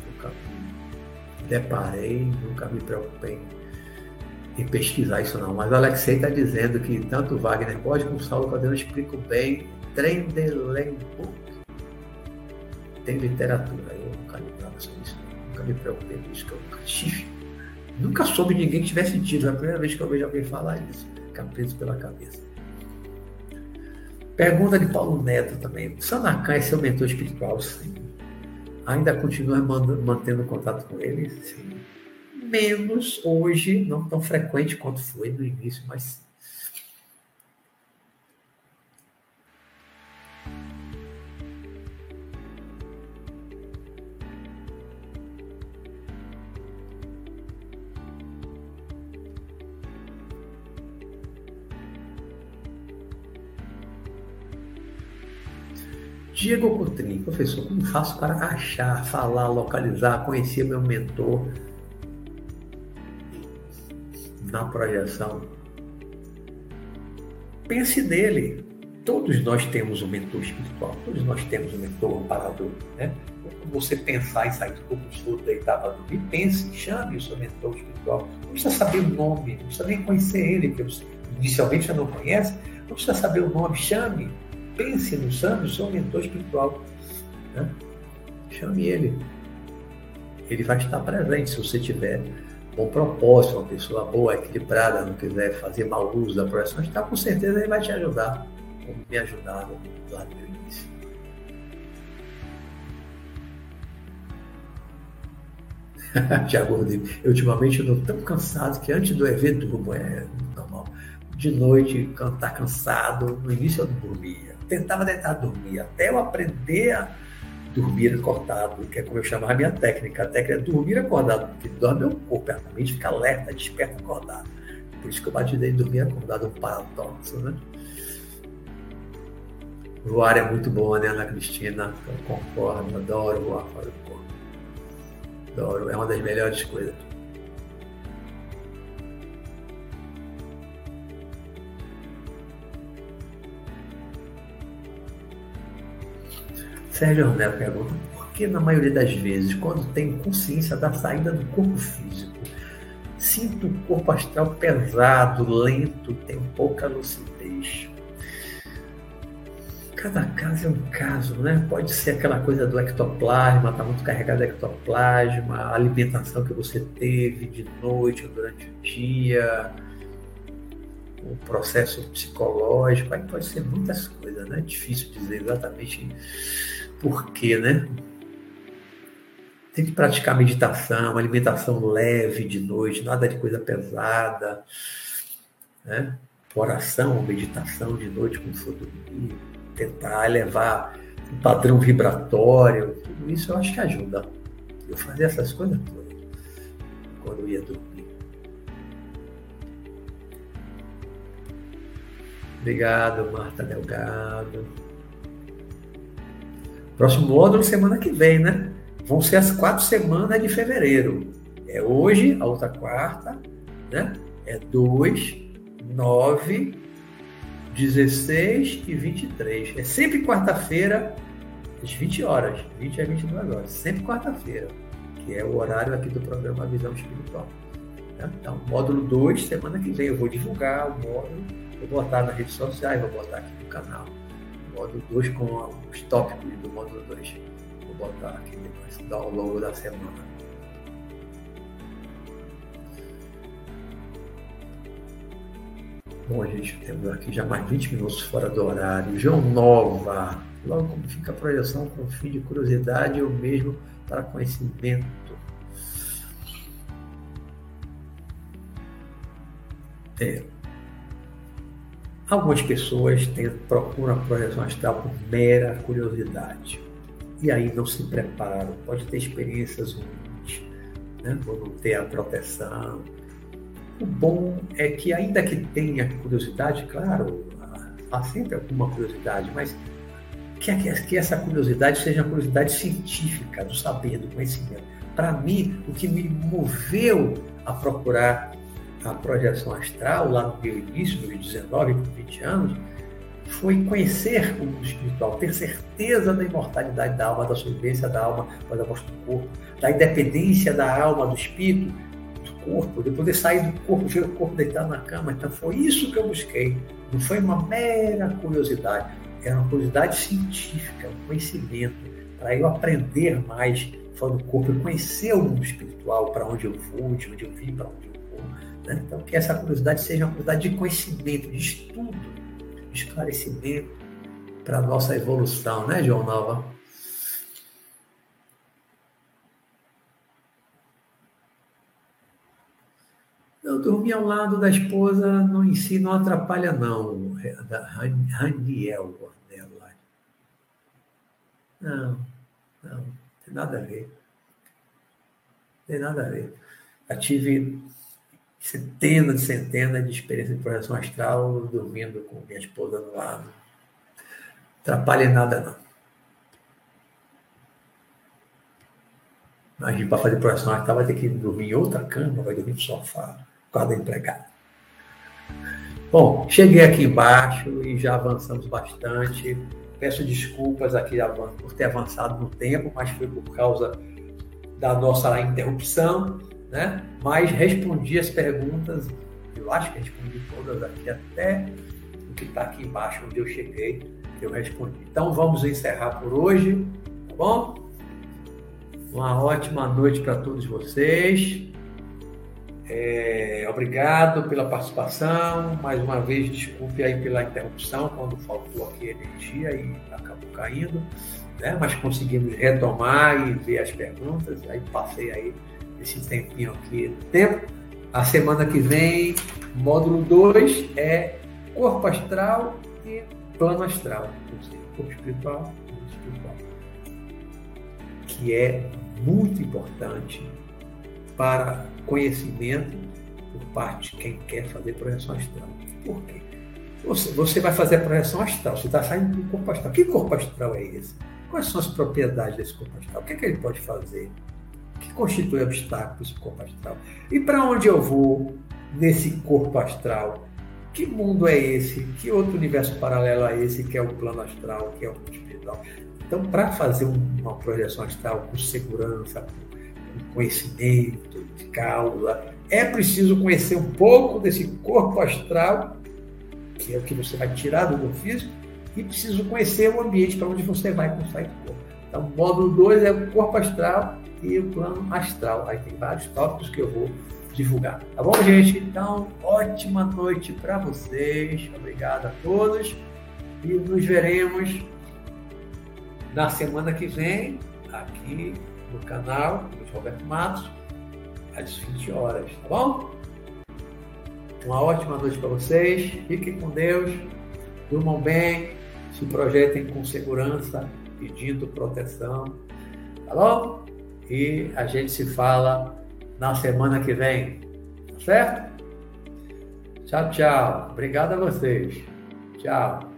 nunca me deparei, nunca me preocupei em pesquisar isso não, mas Alexei está dizendo que tanto Wagner pode como Saulo Cordeiro explico bem Trendelenburg. Tem literatura, eu nunca nada sobre isso, nunca me preocupei com isso, que eu nunca tive. Nunca soube ninguém que tivesse tido, é a primeira vez que eu vejo alguém falar isso, ficar preso pela cabeça. Pergunta de Paulo Neto também. Sanacan é seu mentor espiritual? Sim. Ainda continua mantendo contato com ele? Sim menos hoje, não tão frequente quanto foi no início, mas Diego Coutrinho, professor, como faço para achar, falar, localizar, conhecer meu mentor na projeção. Pense nele. Todos nós temos um mentor espiritual, todos nós temos um mentor amparador. Né? Você pensar em sair do corpo todo, deitar para dormir, pense, chame o seu mentor espiritual. Não precisa saber o nome, não precisa nem conhecer ele, porque inicialmente você não conhece, não precisa saber o nome, chame, pense no chame o seu mentor espiritual. Né? Chame ele. Ele vai estar presente se você tiver bom propósito, uma pessoa boa, equilibrada, não quiser fazer mau uso da projeção, está com certeza ele vai te ajudar, como me ajudaram lá no início. Tiago Rodrigues, eu ultimamente estou tão cansado que antes do evento durmo, é normal. De noite, está cansado, no início eu dormia. Tentava deitar dormir, até eu aprender a dormir acordado, que é como eu chamava a minha técnica. A técnica é dormir acordado, porque dorme o corpo, a mente fica alerta, desperta acordado. Por isso que eu batizei dormir acordado, um paradoxo, né? Voar é muito bom, né, Ana Cristina? Eu concordo, adoro voar fora do corpo. Adoro, é uma das melhores coisas. Sérgio Romero pergunta: por que, na maioria das vezes, quando tenho consciência da saída do corpo físico, sinto o corpo astral pesado, lento, tenho pouca lucidez? Cada caso é um caso, né? Pode ser aquela coisa do ectoplasma, está muito carregado de ectoplasma, a alimentação que você teve de noite ou durante o dia, o processo psicológico, aí pode ser muitas coisas, né? Difícil dizer exatamente por quê, né? Tem que praticar meditação, alimentação leve de noite, nada de coisa pesada, né? oração, meditação de noite quando for dormir, tentar elevar o padrão vibratório, tudo isso eu acho que ajuda. Eu fazia essas coisas todas quando eu ia dormir. Obrigado, Marta Delgado. Próximo módulo semana que vem, né? Vão ser as quatro semanas de fevereiro. É hoje, a outra quarta, né? É 2, 9, 16 e 23. É sempre quarta-feira, às 20 horas, 20 a 22 horas. Sempre quarta-feira, que é o horário aqui do programa Visão Espiritual. Né? Então, módulo 2, semana que vem, eu vou divulgar o módulo, vou botar nas redes sociais, vou botar aqui no canal. Módulo 2 com os tópicos do módulo 2. Vou botar aqui depois, ao longo da semana. Bom, gente, temos aqui já mais 20 minutos fora do horário. João Nova, logo como fica a projeção com fim de curiosidade ou mesmo para conhecimento. É. Algumas pessoas têm, procuram a projeção astral por mera curiosidade. E aí não se preparam. Pode ter experiências ruins, né? ou não ter a proteção, o bom é que, ainda que tenha curiosidade, claro, há sempre alguma curiosidade, mas que, que essa curiosidade seja uma curiosidade científica, do saber, do conhecimento. Para mim, o que me moveu a procurar a projeção astral, lá no meu início, nos 19, 20 anos, foi conhecer o mundo espiritual, ter certeza da imortalidade da alma, da sobrevivência da alma a morte do corpo, da independência da alma, do espírito, corpo, de poder sair do corpo, ver o corpo deitado na cama. Então foi isso que eu busquei. Não foi uma mera curiosidade, era uma curiosidade científica, um conhecimento, para eu aprender mais fora do corpo, eu conhecer o mundo espiritual, para onde eu vou, de onde eu vim, para onde eu. Né? Então que essa curiosidade seja uma curiosidade de conhecimento, de estudo, de esclarecimento para a nossa evolução, né, João Nova? Eu dormir ao lado da esposa não em si não atrapalha, não. É da Raniel Ornella. Não, não, tem nada a ver. Tem nada a ver. Eu tive centenas e centenas de experiências de projeção astral dormindo com minha esposa do lado. Atrapalha em nada, não. Imagina, para fazer projeção astral vai ter que dormir em outra cama, vai dormir no sofá por causa da empregada. Bom, cheguei aqui embaixo e já avançamos bastante. Peço desculpas aqui por ter avançado no tempo, mas foi por causa da nossa interrupção, né? Mas respondi as perguntas, eu acho que respondi todas aqui, até o que está aqui embaixo, onde eu cheguei, eu respondi. Então vamos encerrar por hoje, tá bom? Uma ótima noite para todos vocês. É, obrigado pela participação. Mais uma vez, desculpe aí pela interrupção, quando faltou aqui energia e acabou caindo, né? mas conseguimos retomar e ver as perguntas. Aí passei aí esse tempinho aqui tempo. A semana que vem, módulo 2 é corpo astral e plano astral, ou seja, corpo espiritual mundo espiritual, que é muito importante para conhecimento por parte de quem quer fazer projeção astral. Por quê? Você, você vai fazer a projeção astral, você está saindo do corpo astral. Que corpo astral é esse? Quais são as propriedades desse corpo astral? O que, é que ele pode fazer? Que constitui obstáculo para esse corpo astral? E para onde eu vou nesse corpo astral? Que mundo é esse? Que outro universo paralelo é esse que é o plano astral, que é o mundo espiritual? Então, para fazer uma projeção astral com segurança, conhecimento, de causa. É preciso conhecer um pouco desse corpo astral, que é o que você vai tirar do corpo físico, e preciso conhecer o ambiente para onde você vai com o corpo. Então, módulo 2 é o corpo astral e o plano astral. Aí tem vários tópicos que eu vou divulgar. Tá bom, gente? Então, ótima noite para vocês. Obrigado a todos. E nos veremos na semana que vem aqui no canal, Luiz Roberto Matos, às 20 horas, tá bom? Uma ótima noite para vocês. Fiquem com Deus. Durmam bem. Se projetem com segurança, pedindo proteção. Tá bom? E a gente se fala na semana que vem. Tá certo? Tchau, tchau. Obrigado a vocês. Tchau.